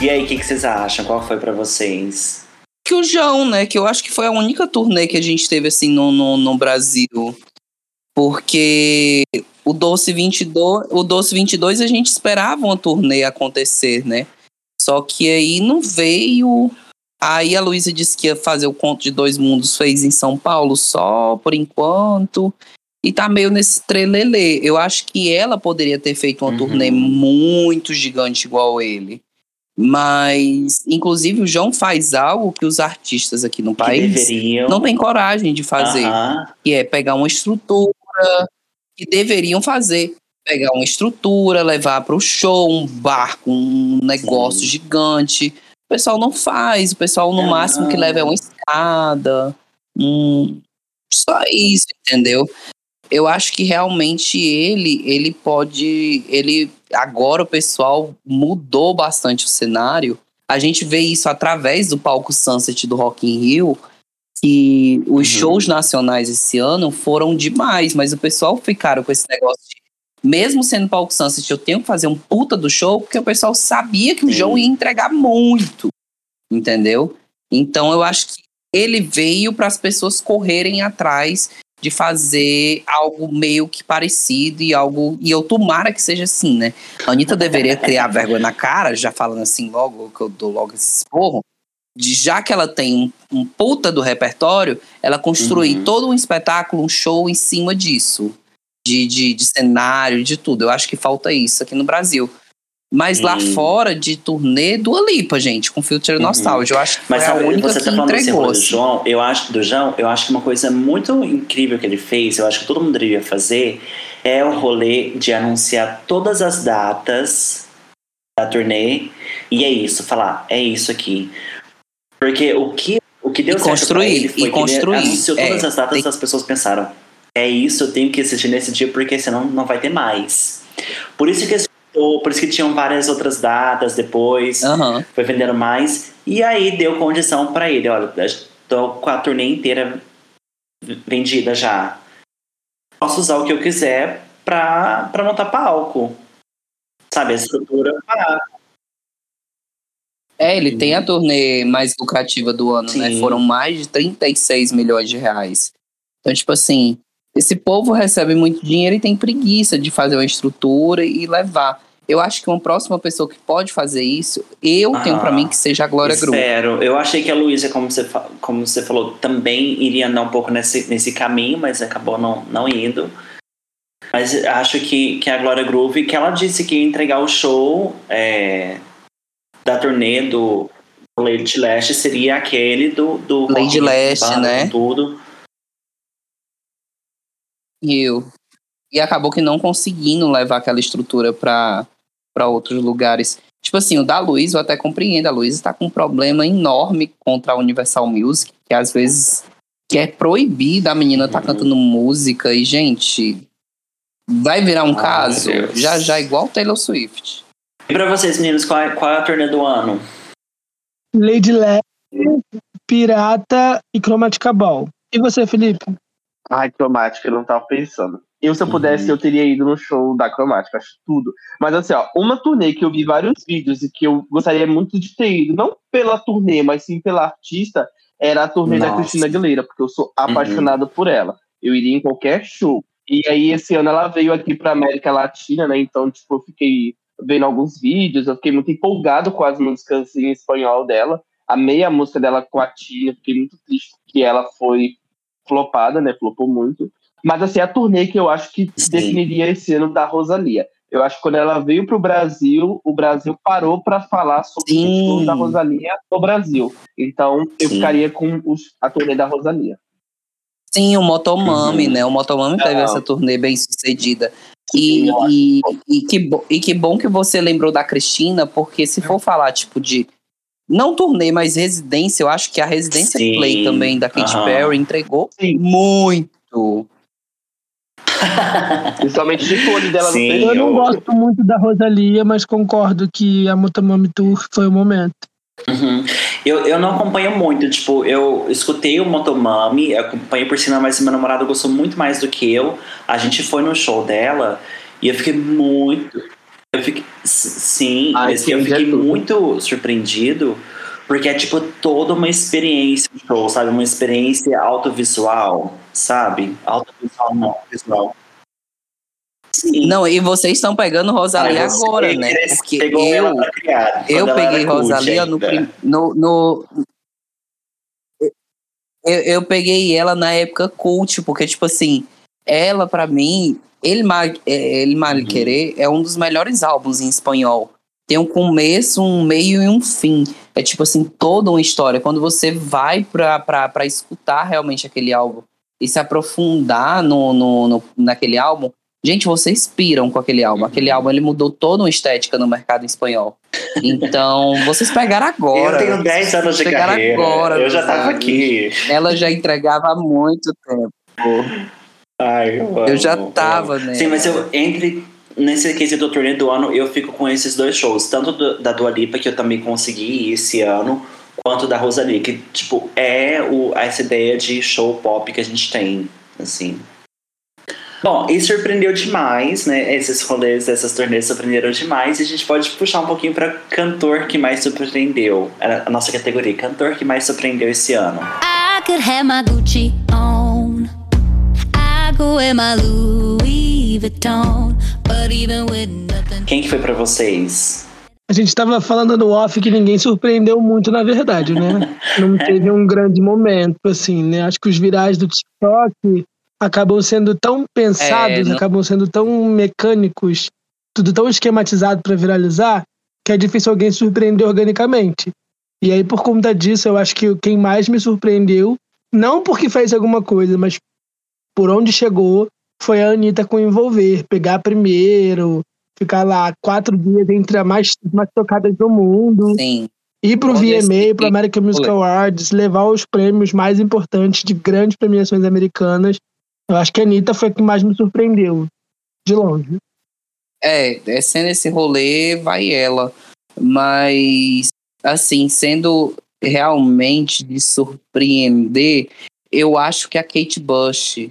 E aí, o que, que, vocês acham? Qual foi para vocês? Que o João, né? Que eu acho que foi a única turnê que a gente teve assim no, no, no Brasil. Porque o Doce 22, o Doce 22 a gente esperava uma turnê acontecer, né? Só que aí não veio. Aí a Luísa disse que ia fazer o Conto de Dois Mundos, fez em São Paulo só por enquanto. E tá meio nesse trelelê. Eu acho que ela poderia ter feito uma uhum. turnê muito gigante igual ele. Mas, inclusive, o João faz algo que os artistas aqui no país não têm coragem de fazer, que é pegar uma estrutura que deveriam fazer. Pegar uma estrutura, levar para o show, um barco, um negócio Sim. gigante. O pessoal não faz, o pessoal no máximo que leva é uma escada. Hum, só isso, entendeu? eu acho que realmente ele ele pode ele agora o pessoal mudou bastante o cenário. A gente vê isso através do palco Sunset do Rock in Rio que os uhum. shows nacionais esse ano foram demais mas o pessoal ficaram com esse negócio de, mesmo sendo palco Sunset eu tenho que fazer um puta do show porque o pessoal sabia que o João ia entregar muito entendeu? Então eu acho que ele veio para as pessoas correrem atrás de fazer algo meio que parecido e algo. E eu tomara que seja assim, né? A Anitta deveria criar vergonha na cara, já falando assim logo, que eu dou logo esse esporro, de já que ela tem um, um puta do repertório, ela construir uhum. todo um espetáculo, um show em cima disso. De, de, de cenário, de tudo. Eu acho que falta isso aqui no Brasil. Mas lá hum. fora de turnê do Alipa, gente, com Future uhum. Nostalgia. Eu acho que Mas sabe, a única você que tá falando entregou. Do João, eu acho, do João, eu acho que uma coisa muito incrível que ele fez, eu acho que todo mundo deveria fazer, é o rolê de anunciar todas as datas da turnê. E é isso, falar, é isso aqui. Porque o que O que deu E certo construir, ele foi e que construir, ele anunciou todas é, as datas tem- as pessoas pensaram é isso, eu tenho que assistir nesse dia porque senão não vai ter mais. Por isso que por isso que tinham várias outras datas depois, Aham. foi vendendo mais. E aí deu condição pra ele, olha, tô com a turnê inteira vendida já. Posso usar o que eu quiser pra, pra montar palco. Sabe, a estrutura. Ah, É, ele tem a turnê mais lucrativa do ano, né? Sim. Foram mais de 36 milhões de reais. Então, tipo assim, esse povo recebe muito dinheiro e tem preguiça de fazer uma estrutura e levar. Eu acho que uma próxima pessoa que pode fazer isso, eu tenho Ah, pra mim que seja a Glória Groove. Espero. Eu achei que a Luísa, como você, como você falou, também iria andar um pouco nesse, nesse caminho, mas acabou não, não indo. Mas acho que, que a Glória Groove, que ela disse que ia entregar o show é, da turnê do Lady Leste seria aquele do, do Lady Leste, né? Tudo. E eu. E acabou que não conseguindo levar aquela estrutura pra pra outros lugares. Tipo assim, o da Luiz eu até compreendo. A Luiz tá com um problema enorme contra a Universal Music, que às vezes quer proibir da menina tá Uhum. cantando música. E, gente, vai virar um Ai, caso já já igual Taylor Swift. E pra vocês, meninos, qual é, qual é a turnê do ano? Lady Leste, Pirata e Chromatica Ball. E você, Felipe? Ai, cromática, eu não tava pensando. Eu, se eu Uhum. pudesse, eu teria ido no show da cromática, acho tudo. Mas assim, ó, uma turnê que eu vi vários vídeos e que eu gostaria muito de ter ido, não pela turnê, mas sim pela artista, era a turnê da Nossa. Uhum. Cristina Aguilera, porque eu sou apaixonado por ela. Eu iria em qualquer show. E aí, esse ano ela veio aqui pra América Latina, né? Então, tipo, eu fiquei vendo alguns vídeos, eu fiquei muito empolgado com as músicas em espanhol dela. Amei a música dela com a Tina, fiquei muito triste que ela foi flopada, né? Flopou muito. Mas assim, a turnê que eu acho que Sim. definiria esse ano da Rosalia. Eu acho que quando ela veio pro Brasil, o Brasil parou para falar sobre Sim. o show da Rosalia no Brasil. Então, eu Sim. ficaria com os, a turnê da Rosalia. Sim, o Motomami, Uhum. né? O Motomami teve Não. essa turnê bem sucedida. E, e, e, que, bo- e que bom que você lembrou da Cristina, porque se for falar, tipo, de. Não turnê, mas residência, eu acho que a residência Sim, Play também da Katy aham. Perry entregou Sim. muito. Principalmente de fone dela Sim. no Eu não gosto muito da Rosalia, mas concordo que a Motomami Tour foi o momento. Uhum. Eu, eu não acompanho muito, tipo, eu escutei o Motomami, acompanhei por cima, mas meu namorado gostou muito mais do que eu. A gente foi no show dela e eu fiquei muito. Eu fiquei, sim, Ai, mas eu fiquei é muito surpreendido, porque é tipo toda uma experiência de show, sabe? Uma experiência autovisual, sabe? Autovisual, não, visual. Sim. Não, e vocês estão pegando Rosalia Ah, você agora, né? Porque eu, pra criar, eu peguei Rosalia no, prim- no, no- eu, eu peguei ela na época cult, porque, tipo assim, ela pra mim, El Mal, é, El Mal Uhum. Querer é um dos melhores álbuns em espanhol. Tem um começo, um meio e um fim. É tipo assim, toda uma história. Quando você vai pra, pra, pra escutar realmente aquele álbum e se aprofundar no, no, no- naquele álbum, gente, vocês piram com aquele álbum. Uhum. Aquele álbum, ele mudou toda uma estética no mercado espanhol. Então, vocês pegaram agora. Eu tenho 10 anos de carreira. agora, eu já meus tava amigos. aqui. Ela já entregava há muito tempo. Ai, eu, Eu já amo, tava, amo. né? Sim, mas eu entre nesse quesito do turnê do ano, eu fico com esses dois shows, tanto do- da Dua Lipa que eu também consegui ir esse ano, quanto da Rosalie, que tipo é o, essa ideia de show pop que a gente tem, assim. Bom, e surpreendeu demais, né? Esses rolês, essas turnês surpreenderam demais. E a gente pode puxar um pouquinho para cantor que mais surpreendeu. A nossa categoria, cantor que mais surpreendeu esse ano. I could have my Gucci on. I go wear my Louis Quem que foi para vocês? A gente tava falando no off que ninguém surpreendeu muito, na verdade, né? Não teve um grande momento, assim, né? Acho que os virais do TikTok acabam sendo tão pensados, É, não- acabam sendo tão mecânicos, tudo tão esquematizado para viralizar, que é difícil alguém surpreender organicamente. E aí, por conta disso, eu acho que quem mais me surpreendeu, não porque fez alguma coisa, mas por onde chegou, foi a Anitta com Envolver. Pegar primeiro, ficar lá quatro dias entre as mais, mais tocadas do mundo Sim. ir pro VMA, pro. American Music Awards, levar os prêmios mais importantes de grandes premiações americanas. Eu acho que a Anitta foi a que mais me surpreendeu, de longe. É, é sendo esse rolê, vai ela. Mas, assim, sendo realmente de surpreender, eu acho que a Kate Bush,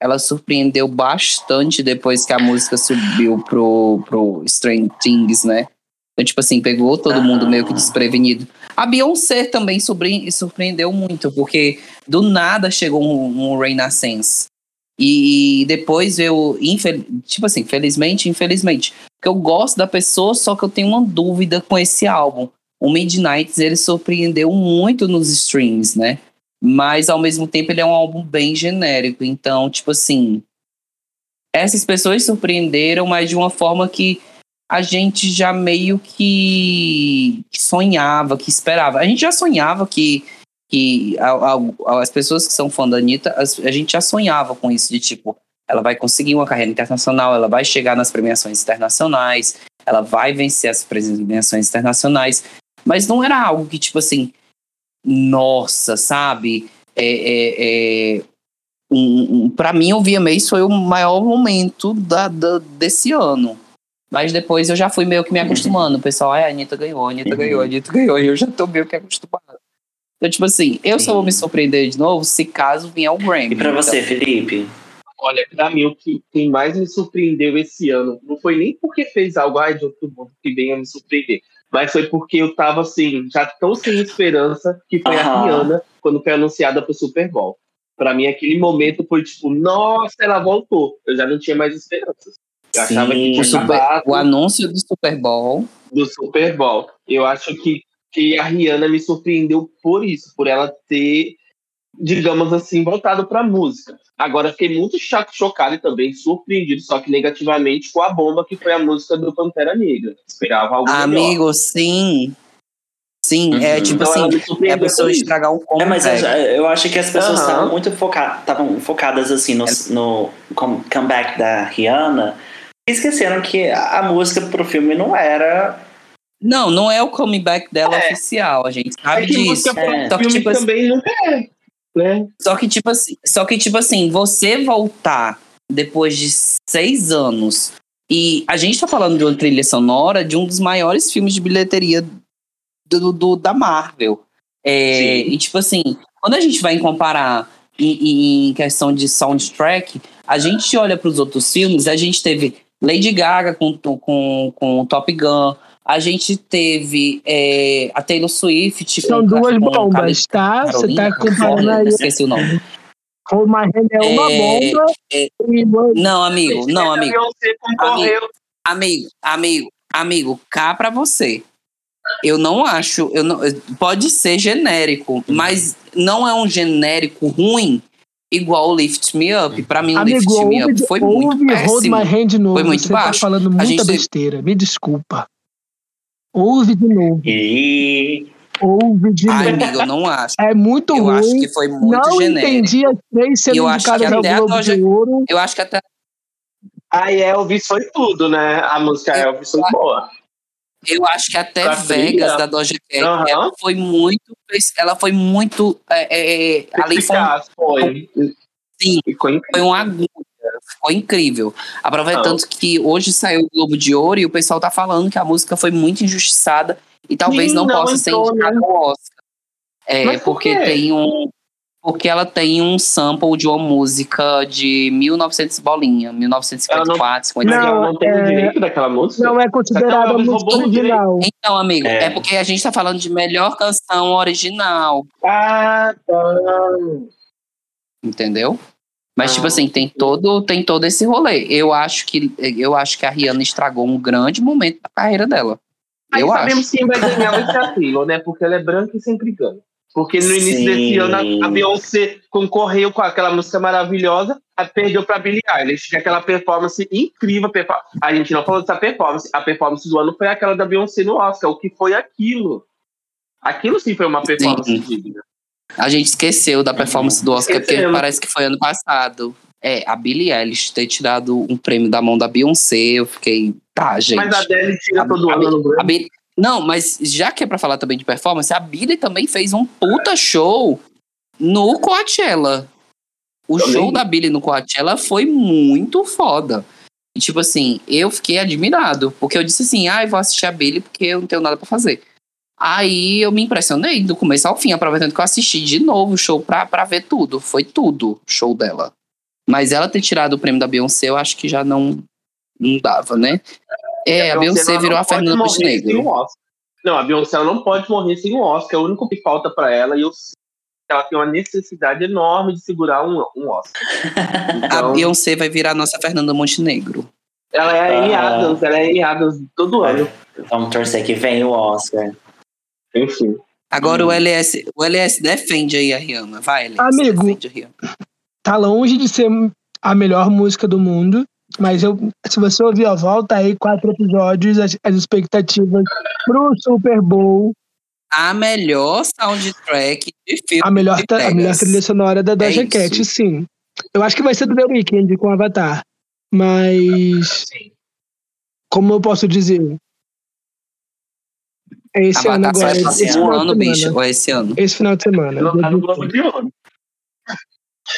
ela surpreendeu bastante depois que a música subiu pro, pro Strange Things, né? Então, tipo assim, pegou todo mundo meio que desprevenido. A Beyoncé também surpre- surpreendeu muito, porque do nada chegou um, um Renaissance. E depois eu, infel- tipo assim, felizmente, infelizmente, porque eu gosto da pessoa, só que eu tenho uma dúvida com esse álbum. O Midnights, ele surpreendeu muito nos streams, né? Mas ao mesmo tempo ele é um álbum bem genérico. Então, tipo assim, essas pessoas surpreenderam, mas de uma forma que a gente já meio que sonhava, que esperava. A gente já sonhava que, que as pessoas que são fã da Anitta, a gente já sonhava com isso, de tipo, ela vai conseguir uma carreira internacional, ela vai chegar nas premiações internacionais, ela vai vencer as premiações internacionais. Mas não era algo que, tipo assim, nossa, sabe? É, é, é, um, um, para mim, o VMAs foi o maior momento da, da- desse ano. Mas depois eu já fui meio que me acostumando. O pessoal, ai, a Anitta ganhou, a Anitta Uhum. ganhou, a Anitta ganhou. E eu já tô meio que acostumado. Então, tipo assim, eu só vou me surpreender de novo se caso vier o Grammy. E pra você, Então, Felipe? Olha, pra mim, o que quem mais me surpreendeu esse ano não foi nem porque fez algo ai, de outro mundo que venha me surpreender, mas foi porque eu tava assim, já tão sem esperança, que foi a. Rihanna quando foi anunciada pro Super Bowl. Pra mim, aquele momento foi tipo, nossa, ela voltou. Eu já não tinha mais esperanças. Eu achava que Sim. tinha o, Super- o anúncio do Super Bowl. do Super Bowl. Eu acho que, que a Rihanna me surpreendeu por isso, por ela ter, digamos assim, voltado pra música. Agora, fiquei muito cho- chocado e também surpreendido, só que negativamente, com a bomba que foi a música do Pantera Negra. Esperava algo melhor. Amigo, sim. Sim, é Uhum. tipo Então assim, é a pessoa estragar um combo. É, mas eu, eu acho que as pessoas estavam muito focadas, estavam focadas assim no, no com- comeback da Rihanna. E esqueceram que a, música pro filme não era. Não, não é o comeback dela É. oficial, a gente sabe É que disso. música pro É. Só que, filme tipo assim- também nunca é. Né? Só que, tipo assim, só que, tipo assim, você voltar depois de seis anos. E a gente tá falando de uma trilha sonora de um dos maiores filmes de bilheteria do, do- da Marvel. É, e, tipo assim, quando a gente vai comparar em, em questão de soundtrack, a gente olha para os outros filmes, a gente teve Lady Gaga com, com, com Top Gun, a gente teve é, a Taylor Swift São duas com bombas, tá? Você Carolina, tá comparando aí. esqueci o nome. Uma é uma É, bomba é. e Não, amigo, não, amigo. Concorreu. Amigo, amigo, amigo, cá pra você. Eu não acho, eu não, pode ser genérico, mas não é um genérico ruim igual o Lift Me Up. Pra mim, o Amigo, Lift Me ouve, Up foi muito ouve Hold péssimo. My Hand de novo. Foi muito Você baixo. tá falando A gente muita teve- besteira. Me desculpa. Ouve de novo. E. Ouve de Ai, novo. amigo, eu não acho. É muito Eu ruim. acho que foi muito não genérico. entendi as três sendo Eu acho que indicadas ao até a Globo Doja- de Ouro. Eu acho que até A Elvis foi tudo, né? A música Eu- Elvis foi boa. Eu acho que até Pra Vegas trilha? da Doja Cat, Aham. ela foi muito, ela foi muito, é, é, ali foi, foi. Sim. Foi um agulha, ficou incrível. Aproveitando que hoje saiu o Globo de Ouro e o pessoal tá falando que a música foi muito injustiçada e talvez Sim, não, não possa ser entrou, indicada né? ao Oscar. É, Mas porque quê? tem um porque ela tem um sample de uma música de 1900 bolinha, 1954, 55. Mas Não, não tem é- direito daquela música? Não é considerada Elvis música roubou o original. Então, amigo, É. é. porque a gente tá falando de melhor canção original, Ah, tá. entendeu? Mas, Ah, tipo assim, tem todo, tem todo esse rolê. Eu acho que eu acho que a Rihanna estragou um grande momento da carreira dela. Aí eu sabemos acho. quem vai ganhar vai ser a Taylor, né? Porque ela é branca e sempre ganha. Porque no início Sim. desse ano a- Beyoncé concorreu com aquela música maravilhosa, perdeu pra Billie Eilish, que é aquela performance incrível. A gente não falou dessa performance. A performance do ano foi aquela da Beyoncé no Oscar. O que foi aquilo? Aquilo sim foi uma performance Sim. digna. A gente esqueceu da performance do Oscar, porque Esquecemos. parece que foi ano passado. É, a Billie Eilish ter tirado um prêmio da mão da Beyoncé, eu fiquei, tá, gente. Mas a Adele tira A- todo a- ano no Grammy. Não, mas já que é pra falar também de performance, a Billie também fez um puta show no Coachella. O Também. show da Billie no Coachella foi muito foda. E, tipo assim, eu fiquei admirado. Porque eu disse assim, ah, eu vou assistir a Billie porque eu não tenho nada pra fazer. Aí eu me impressionei do começo ao fim, aproveitando que eu assisti de novo o show pra, pra ver tudo. Foi tudo o show dela. Mas ela ter tirado o prêmio da Beyoncé, eu acho que já não, não dava, né? É, a Beyoncé ela virou a Fernanda Montenegro. Oscar. Não, a Beyoncé ela não pode morrer sem o Oscar. É o único que falta pra ela. E eu sinto que ela tem uma necessidade enorme de segurar um, um Oscar. A Então, Beyoncé vai virar a nossa Fernanda Montenegro. ela é a Amy Ah. Adams. Ela é a Amy Adams todo ano. Vamos torcer que vem o Oscar. Enfim. Agora Hum. o LS, o LS defende aí a Rihanna. Vai, LS, Amigo. defende a Rihanna. Tá longe de ser a melhor música do mundo, mas eu, se você ouvir a volta aí, quatro episódios, as, as expectativas pro Super Bowl, A melhor soundtrack de filme. a melhor, a melhor trilha sonora da Doja É. Cat, sim. Eu acho que vai ser do The Weeknd com Avatar. Mas, Sim. como eu posso dizer? É esse ano Avatar agora, sai esse esse final de ano, semana. bicho. Ou esse ano. Esse final de semana. Não dia no 28. Globo de Ouro.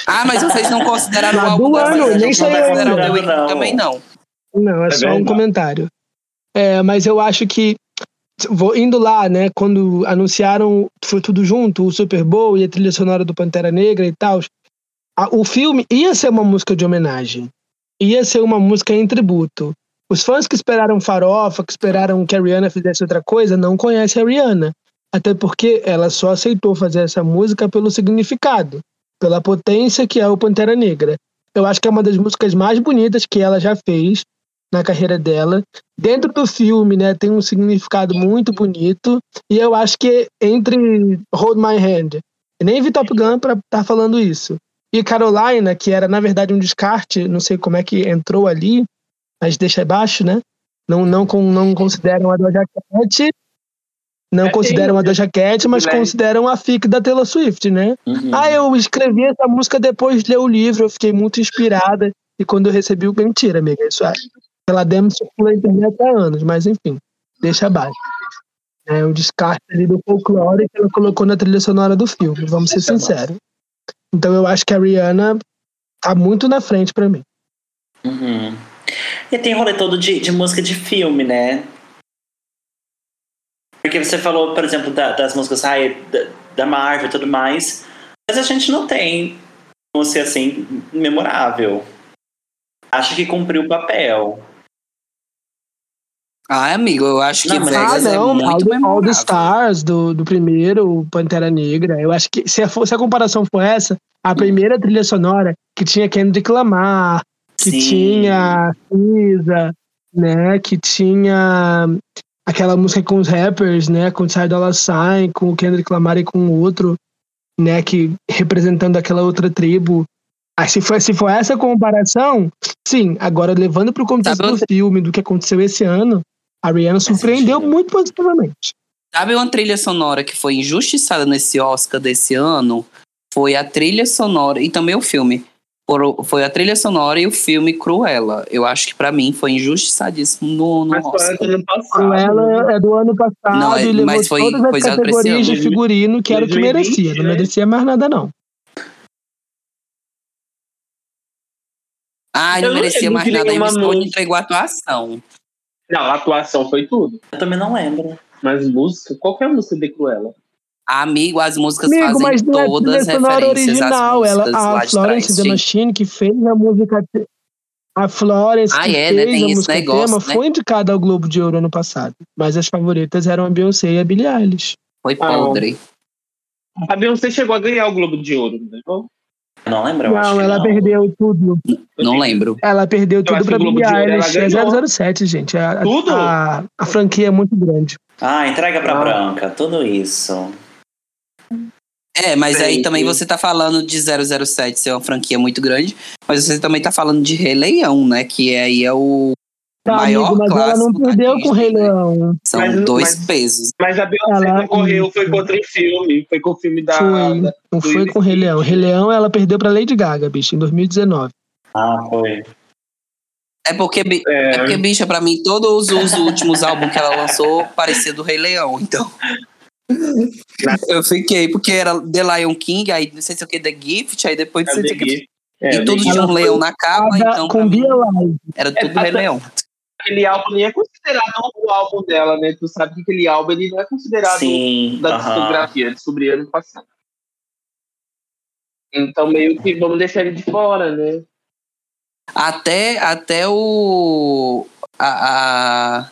Ah, mas vocês não consideraram o Mas álbum do ano, nem não saiu consideraram o The ainda. Weeknd Não. também não. Não, é, É só um verdade. comentário. É, mas eu acho que vou indo lá, né, quando anunciaram foi tudo junto, o Super Bowl e a trilha sonora do Pantera Negra e tal, a- o filme ia ser uma música de homenagem. Ia ser uma música em tributo. Os fãs que esperaram farofa, que esperaram que a Rihanna fizesse outra coisa, não conhecem a Rihanna. Até porque ela só aceitou fazer essa música pelo significado, pela potência que é o Pantera Negra. Eu acho que é uma das músicas mais bonitas que ela já fez na carreira dela. Dentro do filme, né, tem um significado muito bonito. E eu acho que entre Hold My Hand, nem vi Top Gun pra estar falando isso. E Carolina, que era na verdade um descarte, não sei como é que entrou ali, mas deixa abaixo, né? Não, não, não consideram a Doja Cat, não É, consideram a Doja Cat, mas né? consideram a FIC da Taylor Swift, né? Uhum. Ah, eu escrevi essa música depois de ler o livro, eu fiquei muito inspirada. E quando eu recebi o. Mentira, amiga, isso é. Ela demo circula na internet há anos, mas enfim, deixa abaixo. É um descarte ali do folclore que ela colocou na trilha sonora do filme, vamos ser sinceros. Então eu acho que a Rihanna tá muito na frente pra mim. Uhum. E tem rolê todo de, de música de filme, né? Porque você falou, por exemplo, da- das músicas ai, da, da Marvel e tudo mais, mas a gente não tem música assim memorável. Acho que cumpriu o papel. Ah, amigo, eu acho que Não, Vegas ah, é não, All, muito the- All the. Stars do, do primeiro, o Pantera Negra. Eu acho que se a, se a comparação for essa, a primeira trilha sonora que tinha Kendrick Lamar, que Sim. tinha Cisa, né? Que tinha aquela música com os rappers, né? Com o Ty Dolla Sign, com o Kendrick Lamar e com o outro, né? Que representando aquela outra tribo. Ah, se for, se for essa comparação, sim. Agora, levando para o contexto Sabe do filme, do que aconteceu esse ano, a Rihanna surpreendeu muito positivamente. Sabe uma trilha sonora que foi injustiçada nesse Oscar desse ano? Foi a trilha sonora e também o filme. Foi a trilha sonora e o filme Cruella. Eu acho que pra mim foi injustiçadíssimo no, no Mas foi Oscar. ano passado. Cruella é do ano passado Não, é- e mas foi todas as categorias de figurino que era o que 2020, merecia. Não né? merecia mais nada, não. Ah, Eu não merecia mais nada. A Emma Stone entregou a atuação. Não, a atuação foi tudo. Eu também não lembro. Mas música, qualquer música de Cruella. Amigo, as músicas Amigo, fazem mas não é todas sonora referências original. às Ela, músicas a Florence. Machine, que fez a música. A Florence Ah, que é, né? fez Tem a esse música negócio, tema né? foi indicada ao Globo de Ouro ano passado. Mas as favoritas eram a Beyoncé e a Billie Eilish. Foi Ah, podre. A Beyoncé chegou a ganhar o Globo de Ouro, não? Eu não lembro, eu não, ela não. perdeu tudo. Não lembro. Ela perdeu tudo pra que o Globo Billie de Ouro ela Eilish. É ganhou. 007, gente. A, a- Tudo? A, a franquia é muito grande. Ah, entrega pra Ah. Branca, tudo isso. É, mas aí também você tá falando de 007 ser uma franquia muito grande, mas você também tá falando de Rei Leão, né? Que é, aí é o Tá, maior amigo, mas ela não perdeu com o Rei né? Leão. São Mas- dois mas- pesos. Mas a Beyoncé Ela- concorreu, foi contra um filme. Foi com o filme da. Foi. da- Não foi com o Rei. Leão. Rei Leão ela perdeu pra Lady Gaga, bicho, em 2019. Ah, foi. É porque, bi- é. porque, bicha, pra mim, todos os últimos álbuns que ela lançou parecia do Rei Leão, então. Eu fiquei, porque era The Lion King, aí não sei se é o que, The Gift, aí depois não sei se é o que. É, E tudo tinha um leão na capa, então com mim, era tudo É, Rei Leão. Aquele álbum nem é considerado o álbum dela, né? Tu sabe que aquele álbum ele não é considerado Sim. da aham. discografia, eu descobri ano passado. Então meio que vamos deixar ele de fora, né? Até, até o. A, a-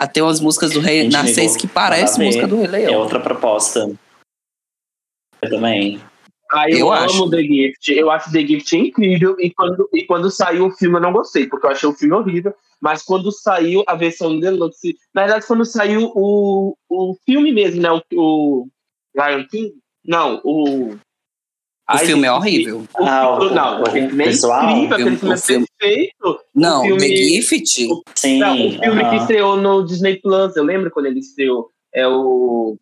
até umas músicas do Rei Narcês que parece música do Rei É Leão. outra proposta. Eu também. Ah, eu, Eu amo acho. The Gift. Eu acho The Gift incrível. E quando, e quando saiu o filme eu não gostei, porque eu achei o filme horrível. Mas quando saiu a versão deluxe. Na verdade, quando saiu o, o filme mesmo, né? O, o Lion King. Não, o. O filme é horrível. O, Ah, o- não, o filme é visual? incrível, O aquele filme- filme é o perfeito. Não, filme- The Gift. Sim. Não, o filme aham. que estreou no Disney Plus, eu lembro quando ele estreou. É o.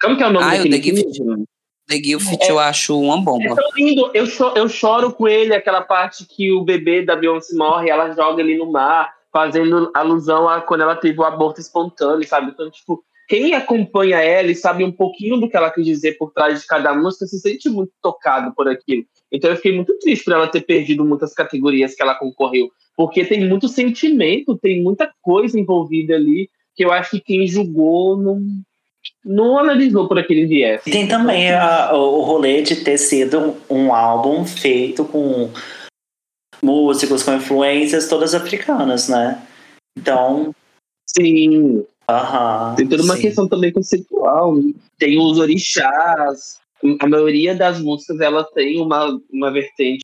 Como que é o nome Ah, o daquele The Gift. filme? The Gift eu acho uma É bomba. tão lindo. Eu, cho- eu choro com ele, aquela parte que o bebê da Beyoncé morre, ela joga ele no mar, fazendo alusão a quando ela teve o aborto espontâneo, sabe? Então, tipo, quem acompanha ela e sabe um pouquinho do que ela quis dizer por trás de cada música se sente muito tocado por aquilo. Então eu fiquei muito triste por ela ter perdido muitas categorias que ela concorreu, porque tem muito sentimento, tem muita coisa envolvida ali que eu acho que quem julgou não, não analisou por aquele viés. E tem também a- o rolê de ter sido um álbum feito com músicos, com influências todas africanas, né? Então, Sim, aham. Tem toda uma sim. questão também conceitual. Tem os orixás. A maioria das músicas ela tem uma, uma vertente.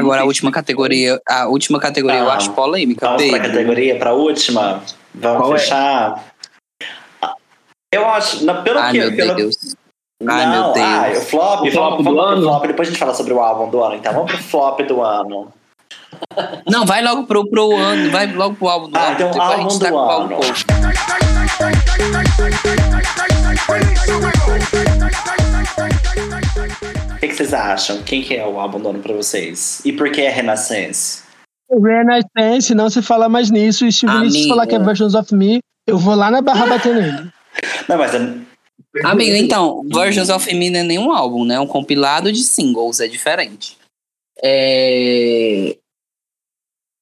Agora a última categoria, a última categoria eu Tá. acho polêmica. Vamos pra baby. categoria, pra última? Vamos Qual é? fechar? Eu acho, na- pelo Ai, que. meu pelo, Deus. Ai, não, meu Deus. ah, o flop, O flop vamos, do vamos pro ano? flop, depois a gente fala sobre o álbum do ano. Então vamos pro flop do ano. Não, vai logo pro, pro ano, vai logo pro álbum do Ah, ano. então, depois a álbum gente do tá com o álbum ano. um. O que, que vocês acham? Quem que é o álbum do ano pra vocês? E por que é Renaissance? Renaissance, não se fala mais nisso. E se o Vinícius falar que é Versions of Me, eu vou lá na barra bater nele. Não, mas é- Amigo, então, Versions of Me não é nenhum álbum, né? É um compilado de singles, é diferente. É...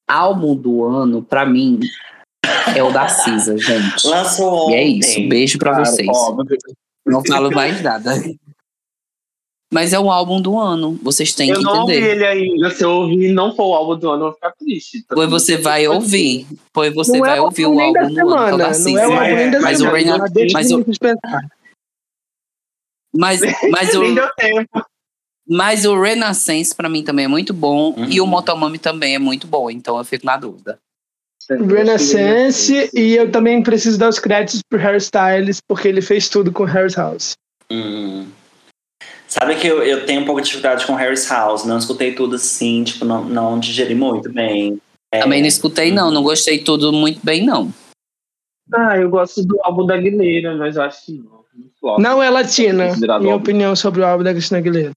Álbum do ano, pra mim, é o da Cisa, gente. lançou E é isso, beijo pra Claro, vocês. óbvio. Não falo mais nada. Mas é o álbum do ano, vocês têm Eu que não ouvi entender. ele ainda. Se eu ouvir e não for o álbum do ano, eu vou ficar triste. Pois você vai ouvir. Pois você não vai é o ouvir álbum o da álbum do ano, é semana. da Não é o Cisa. álbum nem da Mas o semana. Deixa mas o-. Mas, mas, o, mas o Renaissance pra mim também é muito bom. Uhum. E o Motomami também é muito bom. Então eu fico na dúvida. Renaissance, e eu também preciso dar os créditos pro Harry Styles, porque ele fez tudo com Harry's House. Hum. Sabe que eu, eu tenho um pouco de dificuldade com Harry's House. Não escutei tudo assim, tipo, não, não digeri muito bem. É, Também não escutei, não. Não gostei tudo muito bem, não. Ah, eu gosto do álbum da Guilherme, mas eu acho que não. Não é latina, Considerado minha opinião sobre o álbum da Cristina Aguilera.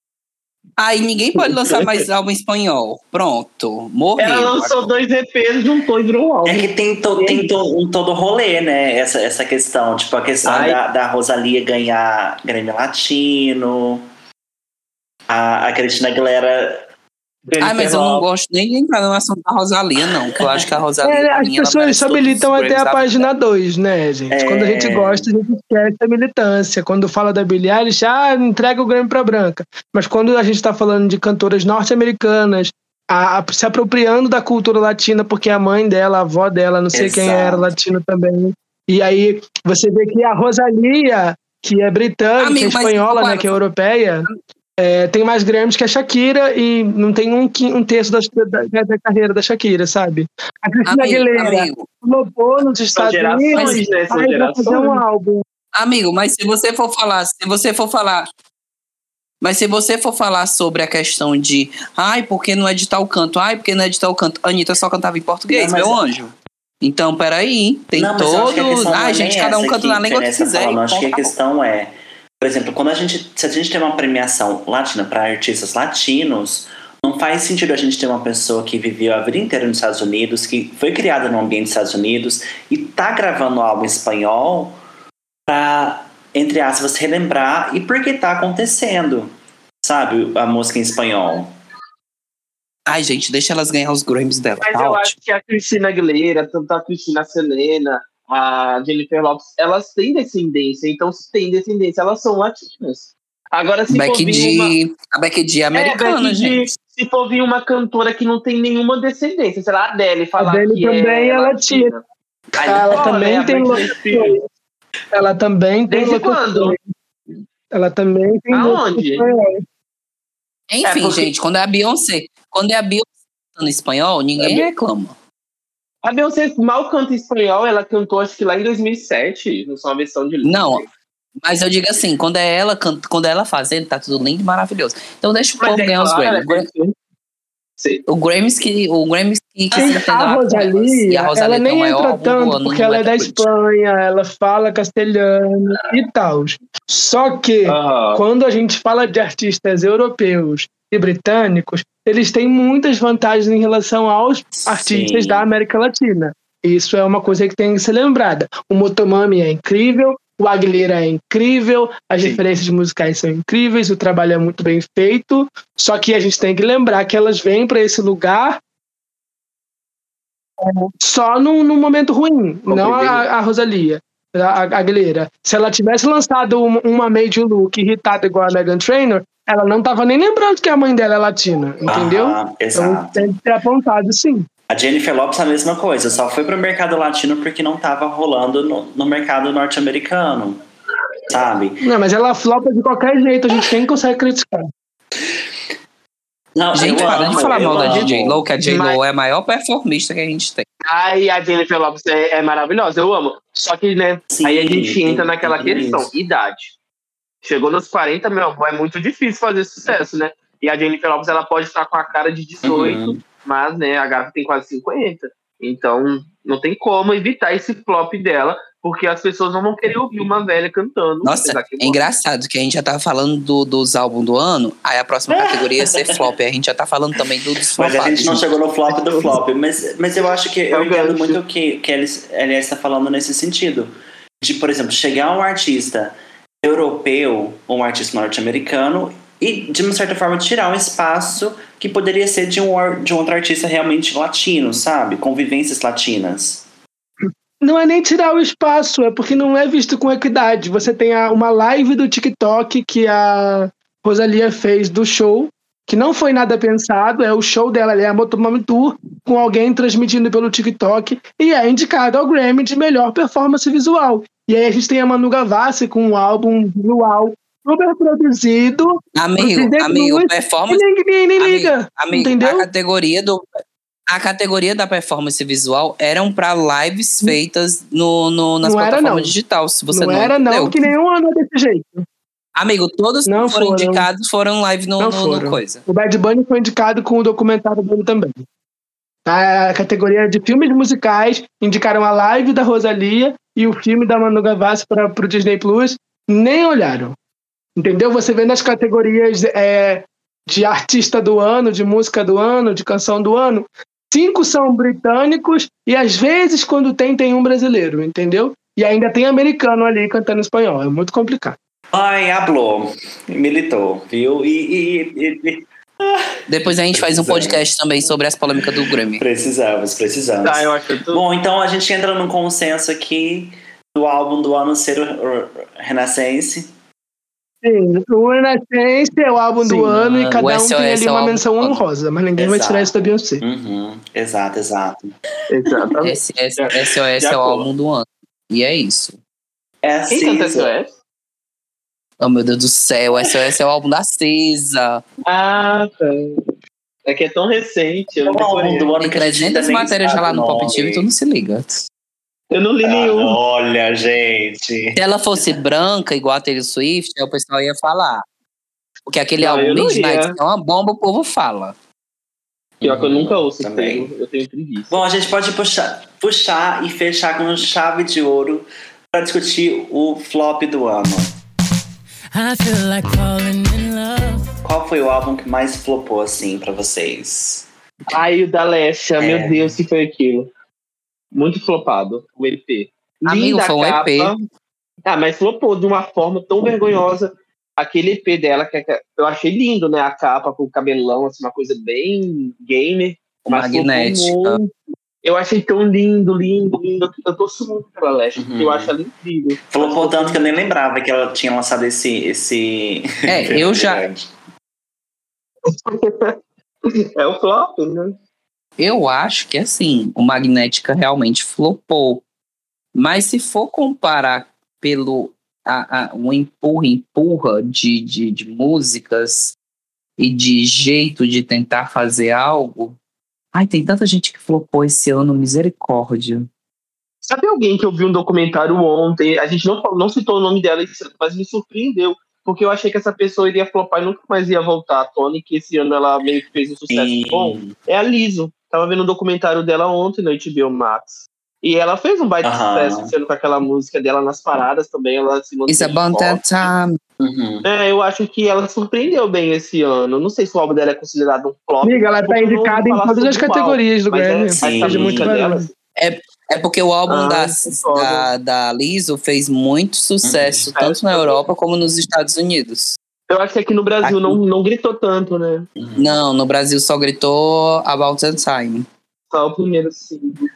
Aí ninguém pode lançar mais álbum em espanhol. Pronto. Morreu. Ela lançou dois EPs, juntou e virou um álbum. É que tem, to, tem to- um todo rolê, né? Essa, essa questão. Tipo, a questão Ai. da, da Rosalia ganhar Grêmio Latino. A, a Cristina Aguilera. Ai, mas eu não gosto nem de entrar no assunto da Rosalia, não. Que eu acho que a Rosalia. É, as pessoas só militam até a página vida. 2, né, gente? É. Quando a gente gosta, a gente esquece a militância. Quando fala da Billie Eilish, ah, entrega o Grammy pra branca. Mas quando a gente tá falando de cantoras norte-americanas, a- a- se apropriando da cultura latina, porque a mãe dela, a avó dela, não sei quem Exato. era latino também. E aí você vê que a Rosalia, que é britânica, Amigo, mas- espanhola, né, claro. que é europeia, é, tem mais Grammys que a Shakira e não tem um, um terço da, da, da carreira da Shakira, sabe? A Cristina Amigo, Aguilera amigo, nos Estados gerações, Unidos, né? Aí vai fazer um álbum. amigo, mas se você for falar, se você for falar. Mas se você for falar sobre a questão de ai, porque não é de tal canto, ai, porque não é de tal canto, Anitta só cantava em português, Não, meu anjo. Então, peraí, tem Não, não Ai, é gente, cada um canta na língua que quiser. falando. Acho que a questão é, por exemplo, quando a gente, se a gente tem uma premiação latina para artistas latinos, Não faz sentido a gente ter uma pessoa que viveu a vida inteira nos Estados Unidos, que foi criada no ambiente dos Estados Unidos e tá gravando algo em espanhol pra, entre aspas, relembrar e por que tá acontecendo, sabe, a música em espanhol. Ai, gente, deixa elas ganhar os Grammys dela. Mas tá eu ótimo. acho que a Cristina Aguilera, tanto a Cristina Selena, a Jennifer Lopes, elas têm descendência. Então, se tem descendência, elas são latinas. Agora, se for Becky vir uma... G. A Becky G é americana, Becky G, gente. Se for vir uma cantora que não tem nenhuma descendência, sei lá, a Adele falar Adele que também é latina. Aí não Ela rola, também né? Tem. Ela também tem Desde quando? Ela também tem Aonde? Enfim, É, porque- gente, quando é a Beyoncé, quando é a Beyoncé cantando espanhol, ninguém É, reclama. A Beyoncé mal canta espanhol, ela cantou acho que lá em 2007, não só uma versão de Não, Mas eu digo assim, quando é ela canta, quando é ela fazendo, tá tudo lindo e maravilhoso. Então deixa o Mas povo é ganhar os claro, Grammys. é. O Grammys que o Grammys que, que Sim, se entenda a lá com elas. Rosalia, a Rosalia ela nem maior entra tanto porque ela é da Metacritic. Espanha, ela fala castelhano e tal. Só que Aham. quando a gente fala de artistas europeus e britânicos, eles têm muitas vantagens em relação aos artistas Sim. da América Latina. Isso é uma coisa que tem que ser lembrada. O Motomami é incrível, o Aguilera é incrível, as Sim. referências musicais são incríveis, o trabalho é muito bem feito. Só que a gente tem que lembrar que elas vêm para esse lugar só num, num momento ruim, não a, a Rosalia. A, a Aguilera. Se ela tivesse lançado uma, uma Made Look irritada igual a Megan Trainor, ela não tava nem lembrando que a mãe dela é latina, entendeu? Aham, Então tem que ser apontado sim. A Jennifer Lopes é a mesma coisa, só foi pro mercado latino porque não tava rolando no, no mercado norte-americano. Sabe? Não, mas ela flopa de qualquer jeito, a gente nem consegue criticar. Não, Gente, eu para amo, de falar mal da. DJ Lo, que a J Mas- é a maior performista que a gente tem. Ai, a Jennifer Lopes é, é maravilhosa, eu amo. Só que, né, Sim, aí a gente entra naquela questão, isso. idade. Chegou nos 40, meu é muito difícil fazer sucesso, né? E a Jennifer Lopes, ela pode estar com a cara de 18, Uhum. mas, né, a gata tem quase 50. Então, não tem como evitar esse flop dela, porque as pessoas não vão querer ouvir uma velha cantando. Nossa, é engraçado que a gente já tá falando do- dos álbuns do ano, aí a próxima categoria ia ser flop. A gente já tá falando também do, dos Mas a gente não chegou no flop do flop. Mas, mas eu acho que eu É entendo muito o que, que a Elias está falando nesse sentido. De, por exemplo, chegar um artista europeu ou um artista norte-americano e, de uma certa forma, tirar um espaço que poderia ser de um, de um outro artista realmente latino, sabe? Convivências latinas. Não é nem tirar o espaço, é porque não é visto com equidade. Você tem a- uma live do TikTok que a Rosalia fez do show, que não foi nada pensado, é o show dela, é a Motomami Tour, com alguém transmitindo pelo TikTok, e é indicado ao Grammy de melhor performance visual. E aí a gente tem a Manu Gavassi com um álbum visual super produzido, Amigo, amigo, Plus, e performance. ninguém nem Amigo, liga, Amigo, a entendeu? categoria do. A categoria da performance visual eram pra lives feitas no, no, nas Não era, plataformas não. digital. Se você não não, era não, que nenhum ano é desse jeito. Amigo, todos Não que foram foram. indicados foram live no, Não no- no coisa. O Bad Bunny foi indicado com o documentário dele também. A categoria de filmes musicais indicaram a live da Rosalia e o filme da Manu Gavassi para o Disney Plus. Nem olharam. Entendeu? Você vê nas categorias é, de artista do ano, de música do ano, de canção do ano, cinco são britânicos e às vezes, quando tem, tem um brasileiro, entendeu? E ainda tem americano ali cantando espanhol. É muito complicado. Ai, hablou. Militou, viu? E, e- e- e- Depois a gente faz um podcast também sobre as polêmicas do Grammy. precisamos, precisamos. Tá, eu acho que tu... Bom, então a gente entra num consenso aqui do álbum do ano ser Renascense. Sim, o Renascense é o álbum Sim, do ano e o cada um tem ali é uma menção honrosa, mas ninguém vai Exato. tirar isso da Beyoncé. Uhum, exato, exato. Exatamente. Esse, esse, SOS de é o álbum do ano. E é isso. É Quem canta. SOS? Oh, meu Deus do céu, o SOS é o álbum da Cisa. Ah, tá. É que é tão recente, eu É não o álbum decorei. do ano Tem que a gente 300 ainda nem matérias já lá no Pop. TV, tu não se liga. Eu não li Ah, nenhum. olha, gente. Se ela fosse branca, igual a Taylor Swift, aí o pessoal ia falar. Porque aquele Não, álbum Midnight é uma bomba, o povo fala. Pior que eu nunca ouço Também. Eu tenho preguiça. Bom, a gente pode puxar, puxar e fechar com chave de ouro para discutir o flop do ano. I feel like falling in love. Qual foi o álbum que mais flopou, assim, pra vocês? Ai, o da Lesha, É. meu Deus, que foi aquilo. Muito flopado, o EP. Amigo, Linda foi um capa. EP. Ah, mas flopou de uma forma tão vergonhosa. Aquele EP dela, que que eu achei lindo, né? A capa com o cabelão, assim, uma coisa bem gamer. Magnética. Eu achei tão lindo, lindo, lindo. Eu torço muito pela porque Uhum. eu acho ela incrível. Flopou tanto que eu nem lembrava que ela tinha lançado esse. esse... É, eu já, É o flop, né? Eu acho que assim, o Magnética realmente flopou. Mas se for comparar pelo a, a, um empurra, empurra de, de, de músicas e de jeito de tentar fazer algo. Ai, tem tanta gente que flopou esse ano, misericórdia. Sabe alguém que eu vi um documentário ontem? A gente não, não citou o nome dela, mas me surpreendeu. Porque eu achei que essa pessoa iria flopar e nunca mais ia voltar à tona, e que esse ano ela meio que fez um sucesso Sim. bom. É a Liso. Tava vendo um documentário dela ontem no HBO Max. E ela fez um baita sucesso sendo com aquela música dela nas paradas também. Ela se It's about that forte. time. Uhum. É, eu acho que ela surpreendeu bem esse ano. Não sei se o álbum dela é considerado um flop. Amiga, ela tá indicada em todas as categorias do é- Grammy. mas Seja muito dela, barulho. É porque o álbum Ah, da, da, da Lizzo fez muito sucesso, Uhum. tanto na Europa como nos Estados Unidos. Eu acho que aqui no Brasil Aqui. não, não gritou tanto, né? Não, no Brasil só gritou About that Time. Só o primeiro single.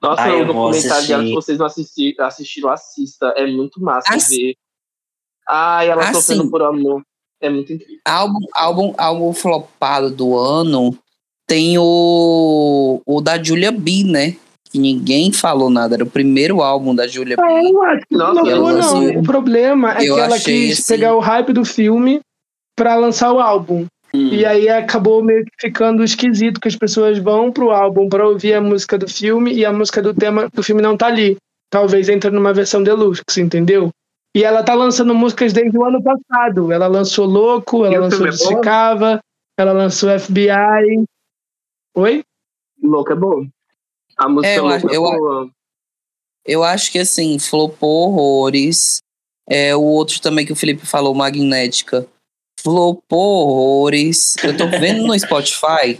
Nossa, Ah, o documentário dela, assistir. se vocês não assisti- assistiram, assista. É muito massa Assi- ver. Ai, ela Assim. sofrendo por amor. É muito incrível. Álbum, álbum, álbum flopado do ano tem o, o da Julia B, né? Que ninguém falou nada. Era o primeiro álbum da Julia B. Eu não acho que não, não. achei- O problema é eu que ela quis assim- pegar o hype do filme pra lançar o álbum. Hum. E aí acabou meio que ficando esquisito que as pessoas vão pro álbum pra ouvir a música do filme e a música do tema do filme não tá ali. Talvez entre numa versão deluxe, entendeu? E ela tá lançando músicas desde o ano passado. Ela lançou Louco, ela E lançou filme é ela lançou FBI. Oi? Louco é bom. A música É, eu Louco acho- é eu boa. Eu acho que assim, flopou horrores. É, o outro também que o Felipe falou, Magnética. Flopou horrores. Eu tô vendo no Spotify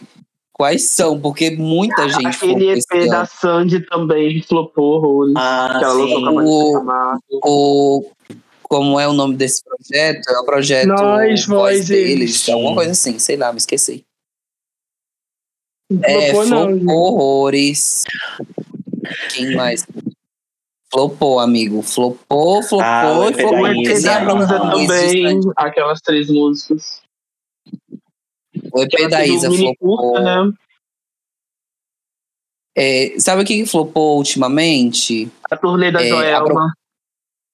quais são, porque muita gente Aquele EP esse da ano. Sandy também flopou horrores. Ah, sim. O-. O, como é o nome desse projeto? É o projeto Nós, Voz deles, Deles. alguma coisa assim, sei lá, me esqueci. É, Flopou, não, horrores. Quem mais? Flopou, amigo. Flopou, flopou Ah, e flopou. Também, aquelas três músicas. O EP da Isa flopou. curta, né? É, sabe o que flopou ultimamente? A turnê da É, Joelma.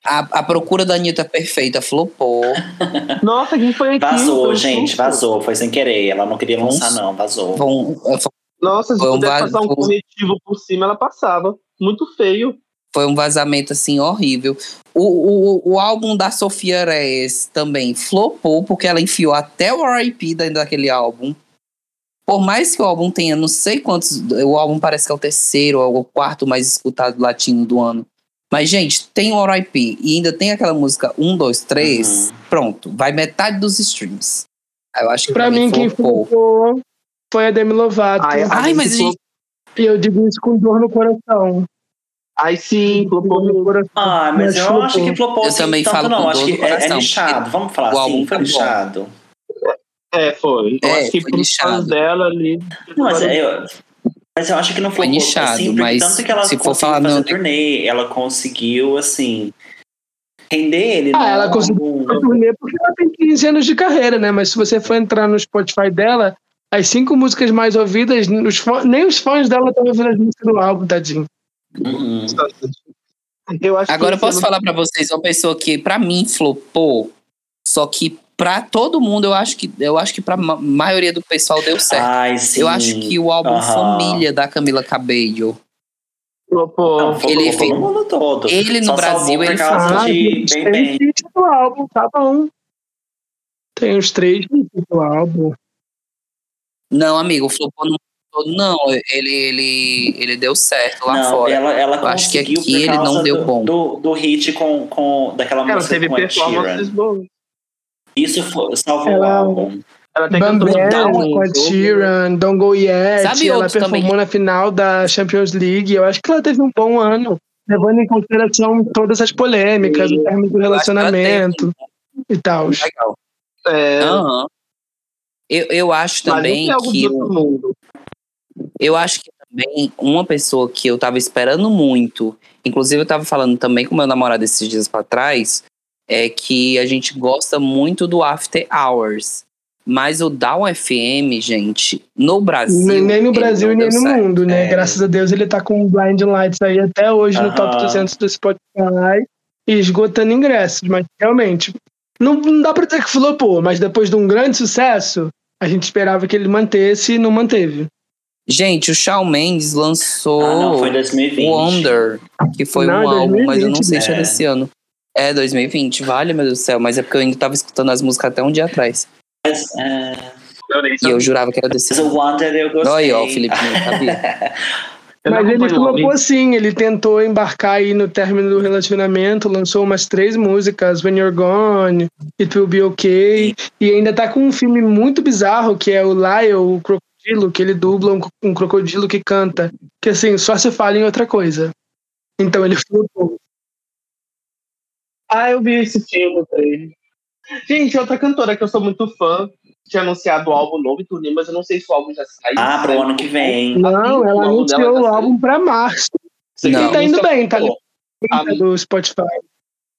A, a procura da Anitta perfeita flopou. Nossa, quem foi aqui? Vazou, Foi gente, susto. vazou. Foi sem querer. Ela não queria lançar, não. Vazou. Foi um, Nossa, se Foi um pudesse vaso- passar um corretivo por cima, ela passava. Muito feio. foi um vazamento assim horrível. O, o, o álbum da Sofia Reyes também flopou, porque ela enfiou até o R.I.P. dentro daquele álbum. Por mais que o álbum tenha não sei quantos. O álbum parece que é o terceiro ou o quarto mais escutado latino do ano. Mas, gente, tem o R.I.P. e ainda tem aquela música 1, 2, 3. Uhum. Pronto, vai metade dos streams. Aí Eu acho que Pra também mim, quem flopou. foi a Demi Lovato. Ai, Ai, mas ficou- gente, E eu digo isso com dor no coração. Ai, sim, flopou no coração. Ah, mas, Mas eu flopou. acho que flopou Eu assim, também tanto falo não. com Acho dor que no é, é coração, lixado. Vamos falar o assim, foi bom. lixado. É, foi. Eu É, acho que foi fãs dela ali. Não, mas, é, eu, mas eu acho que não Foi nichado, assim, mas tanto que ela se for conseguiu falar, fazer não, turnê, ela conseguiu, assim, render ele. Ah, no ela conseguiu. Foi turnê porque ela tem 15 anos de carreira, né? Mas se você for entrar no Spotify dela, as cinco músicas mais ouvidas, os fã- nem os fãs dela estão ouvindo as músicas do álbum, tadinho. Uhum. Eu acho Agora eu que posso falar pra vocês uma pessoa que pra mim flopou, só que pra todo mundo eu acho que eu acho que para maioria do pessoal deu certo. Ai, sim. eu acho que o álbum Aham. Família da Camila Cabello, flopou. Não, flopou ele no fez- mundo todo. ele no Só Brasil, ele Ah, de Bem tem Bem. hit do álbum, tá bom. Tem os três do álbum. não, amigo, flopou no mundo todo, não, ele ele ele deu certo lá Não, fora. ela, ela Eu acho que aqui ele não deu do, bom. Do, do hit com, com daquela Ela música teve com a performances Sheeran. boas. Isso foi, salvou Ela- o álbum. Ela até Bambam, cantou Down, muito. com a Sheeran, Don't Go Yet. Sabe ela performou também? na final da Champions League. Eu acho que ela teve um bom ano, levando em consideração todas as polêmicas, Sim. o término do Eu relacionamento e tal. Legal. É, Aham. Eu, eu acho também é que mundo. Eu acho que também uma pessoa que eu tava esperando muito, inclusive eu tava falando também com meu namorado esses dias pra trás, é que a gente gosta muito do After Hours. Mas o Down FM, gente, no Brasil. Nem, nem no Brasil e nem no certo. mundo, né? É. Graças a Deus ele tá com o Blind Lights aí até hoje no top Aham. 200 do Spotify e esgotando ingressos. Mas realmente, não, não dá pra dizer que flopou, mas depois de um grande sucesso, a gente esperava que ele mantesse e não manteve. Gente, o Shawn Mendes lançou Ah, não, foi 2020. Wonder, que foi Não, um é álbum, mas eu não 2020, sei se é né? desse ano. É 2020, vale, meu Deus do céu, mas é porque eu ainda tava escutando as músicas até um dia atrás. Mas, é, E eu jurava que era desse mas o Wonder eu gostei. Olha, ó, o Felipe não sabia. Mas ele acompanho o álbum. flopou sim, ele tentou embarcar aí no término do relacionamento, lançou umas três músicas, When You're Gone, It Will Be Okay, e ainda tá com um filme muito bizarro, que é o Lyle, o crocodilo, que ele dubla um, um crocodilo que canta, que assim, só se fala em outra coisa. Então ele flopou. Ah, eu vi esse filme dele. Gente, outra cantora que eu sou muito fã, tinha anunciado o álbum novo em turnê, mas eu não sei se o álbum já saiu. Ah, pro Saiu. ano que vem. Não, ela o anunciou o álbum pra março. Você Não. E tá indo bem, tá ligado do Spotify.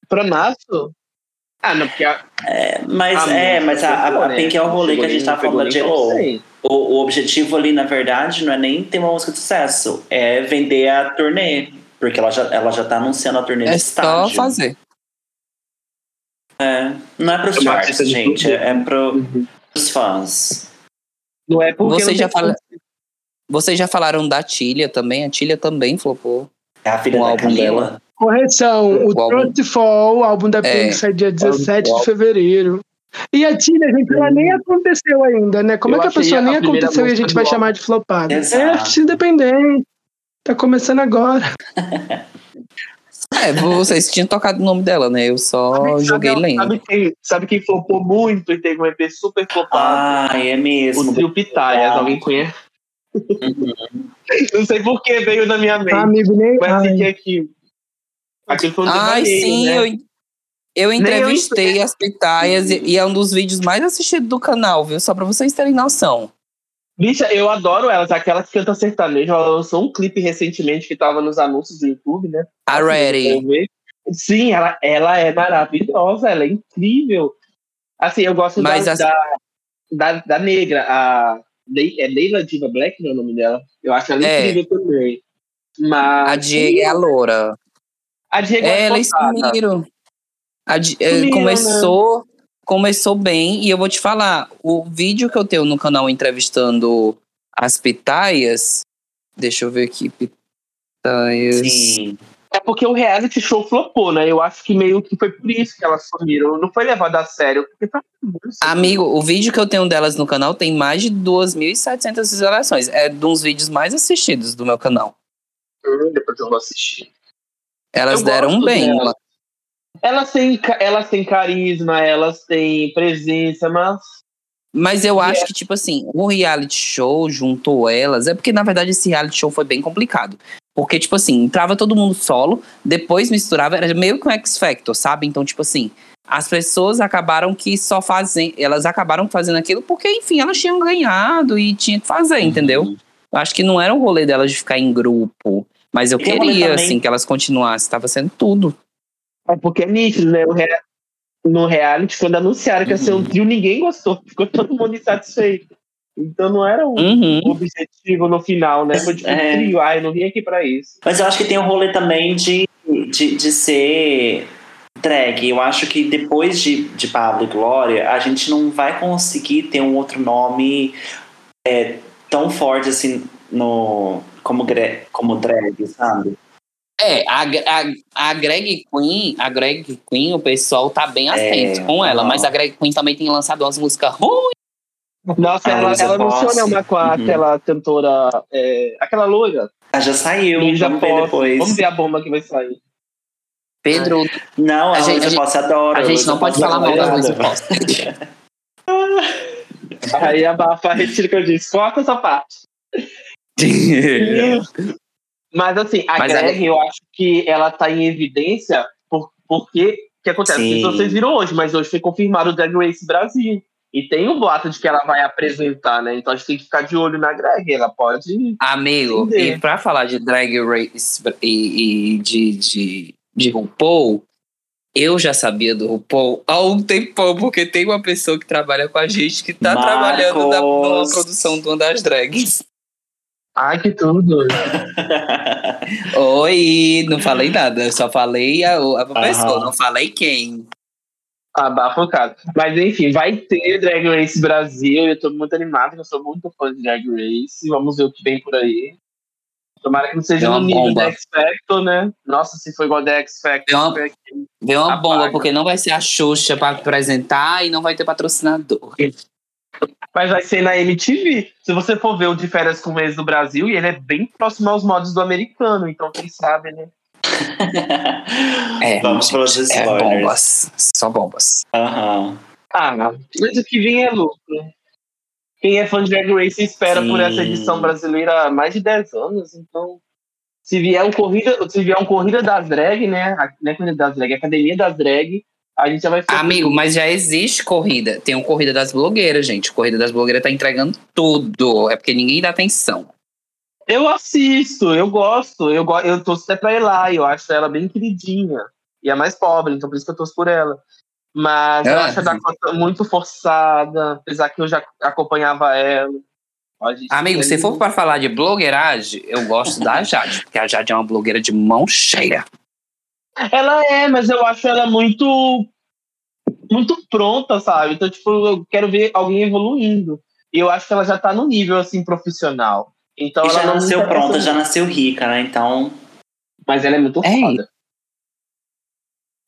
Pra março? Ah, não, porque a, É, mas a é, mas a, a, chegou, a né? Pink é o rolê que a gente tá falando da nem J-Lo. O, o objetivo ali, na verdade, não é nem ter uma música de sucesso, é vender a turnê. Porque ela já, ela já tá anunciando a turnê É de só estádio. fazer. É, não é pros É de gente, é, é pro, Uhum. pros fãs. Não é porque Vocês não já, fala... Vocês já falaram da Tilha também? A Tilha também flopou. É a filha O da álbum Camila. dela. Correção, o, O álbum- Fall, o álbum da É, Pink, sai dia 17 álbum- de fevereiro. E a Tina, gente, ela nem aconteceu ainda, né? Como Eu é que a pessoa a nem aconteceu e a gente vai álbum. chamar de flopada? Exato. É artista independente. Tá começando agora. É, vocês tinham tocado o nome dela, né? Eu só Sabe- joguei sabe, lendo. Sabe quem, sabe quem flopou muito e teve um EP super flopado? Ah, é mesmo. o trio Pitaias, Ah. alguém conhece? Não sei por que veio na minha mente. Amigo, nem. Mas assim, que aqui. Aquilo foi um Ai, sim, né? eu, eu Nem eu entrevistei as pitaias e, e é um dos vídeos mais assistidos do canal, viu? Só pra vocês terem noção. Bicha, eu adoro elas. Aquela que canta sertanejo, ela lançou um clipe recentemente que tava nos anúncios do YouTube, né? A Ready. Vou ver. Sim, ela, ela é maravilhosa, ela é incrível. Assim, eu gosto Mas da, assim- da, da, da negra, a é Leila Diva Black, não é o nome dela. Eu acho ela É. incrível também. Mas A Diego é a loura. a Diego É, é elas floppada. sumiram. A Di- é, Sumiram, começou, começou bem, e eu vou te falar: o vídeo que eu tenho no canal entrevistando as pitaias. Deixa eu ver aqui. Pitaias. Sim. É porque o reality show flopou, né? Eu acho que meio que foi por isso que elas sumiram. Não foi levado a sério, tá Amigo, o vídeo que eu tenho delas no canal tem mais de 2.700 visualizações. É um dos vídeos mais assistidos do meu canal. Hum, Depois eu vou assistir. Elas Eu deram bem. delas. Elas têm, elas têm carisma, elas têm presença, mas Mas eu acho é- que, tipo assim, o reality show juntou elas. É porque, na verdade, esse reality show foi bem complicado. Porque, tipo assim, entrava todo mundo solo, depois misturava, era meio que um X Factor, sabe? Então, tipo assim, as pessoas acabaram que só fazem. Elas acabaram fazendo aquilo porque, enfim, elas tinham ganhado e tinha que fazer, entendeu? Uhum. Eu acho que não era um rolê delas de ficar em grupo. Mas eu E queria, assim, que elas continuassem. Tava sendo tudo. É porque é nítido, né? O rea- no reality, quando anunciaram que ia ser um trio, ninguém gostou. Ficou todo mundo insatisfeito. Então não era um Uhum. objetivo no final, né? Foi tipo É. um trio. Ah, eu não vim aqui pra isso. Mas eu acho que tem um rolê também de, de, de ser drag. Eu acho que depois de, de Pablo e Glória, a gente não vai conseguir ter um outro nome é, tão forte assim no, como, como drag, sabe? É, a, a, a Greg Queen, a Greg Queen, o pessoal tá bem atento É, com ela, aham. mas a Greg Queen também tem lançado umas músicas ruins. Nossa, ela, ela anunciou Posse. né, uma com a- Uhum. aquela cantora, é, aquela loira. Ah, já saiu, Luísa vamos ver depois. Vamos ver a bomba que vai sair. Pedro, Não, A a, gente- Luísa a gente- Posse adora. a gente não pode falar mal da Luísa Posse. Aí abafa, retira o que eu disse. Corta essa parte. Mas assim, a Mas Greg, eu acho que ela tá em evidência por, porque o que acontece? Sim. Vocês viram hoje, mas hoje foi confirmado o Drag Race Brasil. E tem um boato de que ela vai apresentar, né? Então a gente tem que ficar de olho na Greg. Ela pode. Amigo, Entender. e pra falar de Drag Race e, e de, de, de RuPaul, eu já sabia do RuPaul há um tempão, porque tem uma pessoa que trabalha com a gente que tá Marcos. trabalhando na, na produção de uma das drags. Ai, que tudo. Oi, não falei nada, eu só falei a, a pessoa, não falei quem. Abafa o caso. Mas enfim, vai ter Drag Race Brasil. Eu tô muito animado, eu sou muito fã de Drag Race. Vamos ver o que vem por aí. Tomara que não seja no nível bomba. da X Factor, né? Nossa, se for igual da X Factor. Deu uma-. Deu uma bomba, porque não vai ser a Xuxa pra apresentar e não vai ter patrocinador. Mas vai ser na MTV. Se você for ver o de férias com o ex do Brasil, e ele é bem próximo aos modos do americano, então quem sabe, né? É, Vamos pelos é spoilers. bombas, só bombas. Aham. Ah, mas o que vem é lucro. Quem é fã de Drag Race espera por Sim. essa edição brasileira há mais de 10 anos, então. Se vier um corrida, se vier um corrida das drag, né? A, não é corrida das drag, é academia das drag, a gente já vai. Amigo, mas já existe corrida. Tem o Corrida das Blogueiras, gente. O Corrida das Blogueiras tá entregando tudo. É porque ninguém dá atenção. Eu assisto, eu gosto, eu, go eu torço até pra Eli, eu acho ela bem queridinha. E é mais pobre, então por isso que eu torço por ela. Mas eu Ah, acho a Dakota muito forçada, apesar que eu já acompanhava ela. Amigo, se for pra falar de blogueiragem, eu gosto da Jade. Porque a Jade é uma blogueira de mão cheia. Ela é, mas eu acho ela muito. Muito pronta, sabe? Então, tipo, eu quero ver alguém evoluindo. E eu acho que ela já tá no nível, assim, profissional. Então E ela já nasceu pronta, já nasceu rica, né? Então. Mas ela é muito É foda.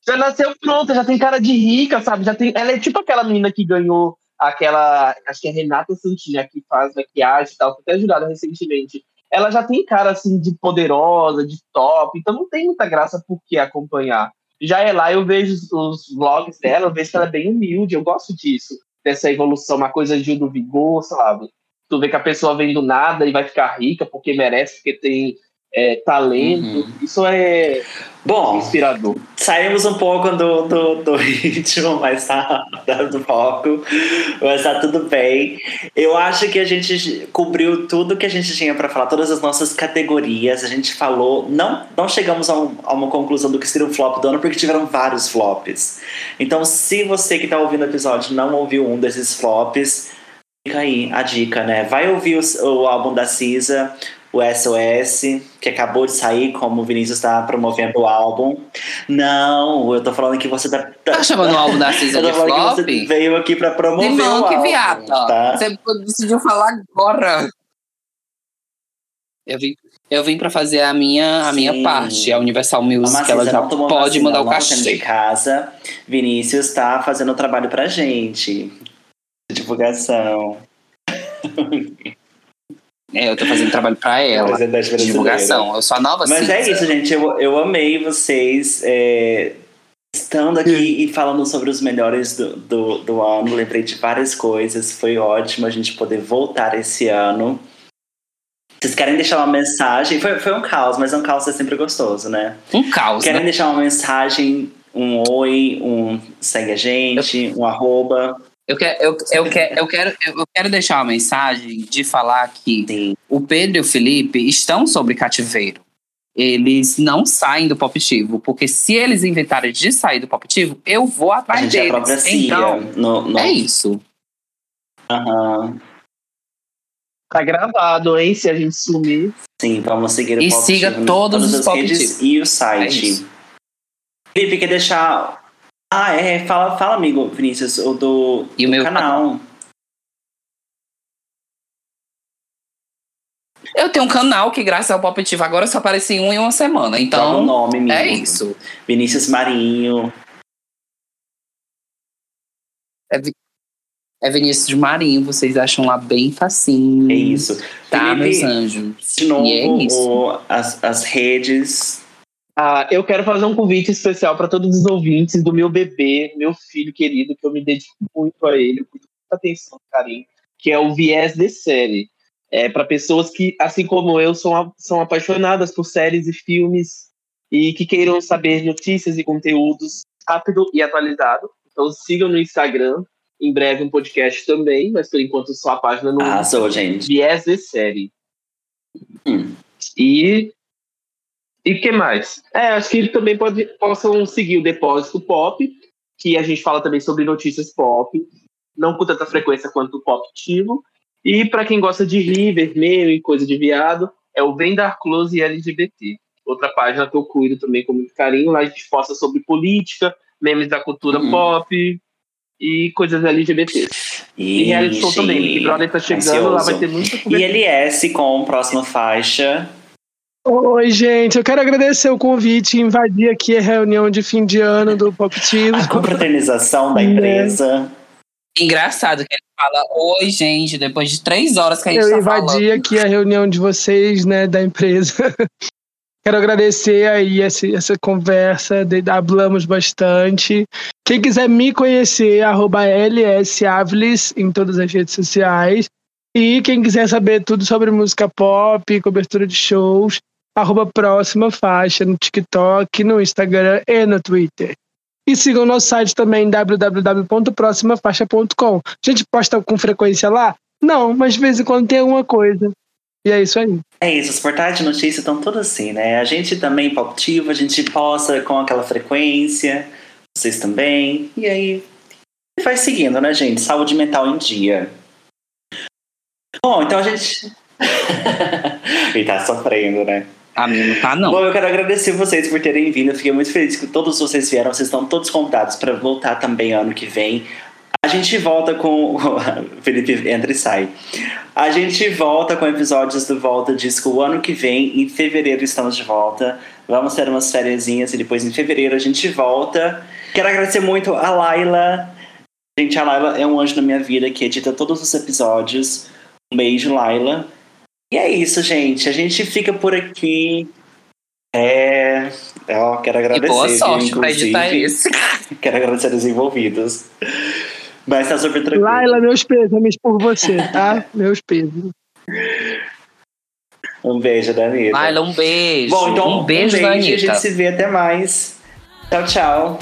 Já nasceu pronta, já tem cara de rica, sabe? Já tem... Ela é tipo aquela menina que ganhou aquela. Acho que é Renata Santina, que faz maquiagem e tal, foi até jurada recentemente. Ela já tem cara assim de poderosa, de top, então não tem muita graça por que acompanhar. Já é lá, eu vejo os- vlogs dela, eu vejo que ela é bem humilde, eu gosto disso, dessa evolução, uma coisa de do vigor, sabe? Tu vê que a pessoa vem do nada e vai ficar rica porque merece, porque tem é, talento. Uhum. Isso é Bom, inspirador. saímos um pouco do, do, do ritmo, mas tá dando foco. Mas tá tudo bem. Eu acho que a gente cobriu tudo que a gente tinha pra falar, todas as nossas categorias. A gente falou. Não, não chegamos a, um- a uma conclusão do que seria o flop do ano, porque tiveram vários flops. Então, se você que tá ouvindo o episódio não ouviu um desses flops, fica aí a dica, né? Vai ouvir o, o álbum da Cisa, o SOS, que acabou de sair, como o Vinícius está promovendo o álbum. Não, eu tô falando que você tá. Tá chamando o álbum da Cisa eu de flop? que você veio aqui pra promover Irmão, o que álbum, viado. tá? Você decidiu falar agora. Eu vim, eu vim pra fazer a minha, a minha parte. A Universal A Music, Macisa ela já pode mandar o tá saindo de cachê. casa. Vinícius tá fazendo o trabalho pra gente. Divulgação. É, eu tô fazendo trabalho pra ela. Brasileira. divulgação. Eu sou a nova Mas é Cisa. isso, gente. Eu, eu amei vocês é, estando aqui e falando sobre os melhores do, do, do ano. Lembrei de várias coisas. Foi ótimo a gente poder voltar esse ano. Vocês querem deixar uma mensagem? Foi, foi um caos, mas um caos é sempre gostoso, né? Um caos, Querem né? deixar uma mensagem, um oi, um segue a gente, um arroba? Eu quero, eu, eu, quero, eu, quero, eu quero deixar uma mensagem de falar que Sim. o Pedro e o Felipe estão sobre cativeiro. Eles não saem do Poptivo, porque se eles inventarem de sair do Poptivo, eu vou A atrás gente é a deles. própria Cia. então, no, no... é isso. Aham. Tá gravado, hein? Se a gente sumir. Sim, vamos seguir o E siga todos todas os redes Tivo. e o É site. isso. Felipe, quer deixar. Ah, é, fala, fala amigo, Vinícius, o do, E o do meu canal. Eu tenho um canal que, graças ao Poptivo, agora só aparece em um em uma semana. Dá o Então, nome, amigo. é isso. Vinícius Marinho. É Vinícius Marinho, vocês acham lá bem facinho. É isso. Tá, Felipe, meus anjos. De novo, E é isso. o- as, as redes. Ah, eu quero fazer um convite especial para todos os ouvintes do meu bebê, meu filho querido, que eu me dedico muito a ele, com muita atenção, carinho, que é o Viés de Série. É para pessoas que, assim como eu, são, são apaixonadas por séries e filmes e que queiram saber notícias e conteúdos rápido e atualizado. Então sigam no Instagram, em breve um podcast também, mas por enquanto só a página no Arrasou, gente. Viés de Série. Hum. E e que mais? É, acho que também pode, possam seguir o Depósito Pop, que a gente fala também sobre notícias pop, não com tanta frequência quanto o Pop Tivo. E para quem gosta de rir, vermelho e coisa de viado, é o Vem Dar Close e LGBT. Outra página que eu cuido também com muito carinho. Lá a gente posta sobre política, memes da cultura Uhum. pop e coisas LGBT. E, reality show também. Big Brother tá chegando, lá vai ter muita E. LS com próxima faixa. Oi, gente. Eu quero agradecer o convite e invadir aqui a reunião de fim de ano do Pop. A confraternização da empresa. Engraçado que ele fala, oi, gente, depois de três horas que a gente Eu tá invadi falando. aqui a reunião de vocês, né, da empresa. Quero agradecer aí essa, essa conversa, de, hablamos bastante. Quem quiser me conhecer, arroba lsavlis em todas as redes sociais. E quem quiser saber tudo sobre música pop, cobertura de shows, arroba próxima faixa no TikTok, no Instagram e no Twitter. E sigam nosso site também, www.proximafaixa.com. A gente posta com frequência lá? Não, mas de vez em quando tem alguma coisa. E é isso aí. É isso, os portais de notícias estão todos assim, né? A gente também palpitivo, a gente posta com aquela frequência, vocês também. E aí vai seguindo, né, gente? Saúde mental em dia. Bom, então a gente. Ele tá sofrendo, né? A minha não tá, não. Bom, eu quero agradecer vocês por terem vindo. Eu fiquei muito feliz que todos vocês vieram. Vocês estão todos convidados para voltar também ano que vem. A gente volta com. Felipe entra e sai. A gente volta com episódios do Volta Disco o ano que vem. Em fevereiro estamos de volta. Vamos ter umas férias e depois em fevereiro a gente volta. Quero agradecer muito a Laila. Gente, a Laila é um anjo na minha vida que edita todos os episódios. Um beijo, Laila. E é isso, gente. A gente fica por aqui. É. Ó, quero E agradecer. boa viu, sorte pra editar inclusive. esse. Quero agradecer os envolvidos. Mas tá super tranquilo. Laila, meus pêsames por você, tá? meus pêsames. Um beijo, Danita. Laila, um beijo. Bom, então um beijo, um beijo e a gente se vê até mais. Tchau, tchau.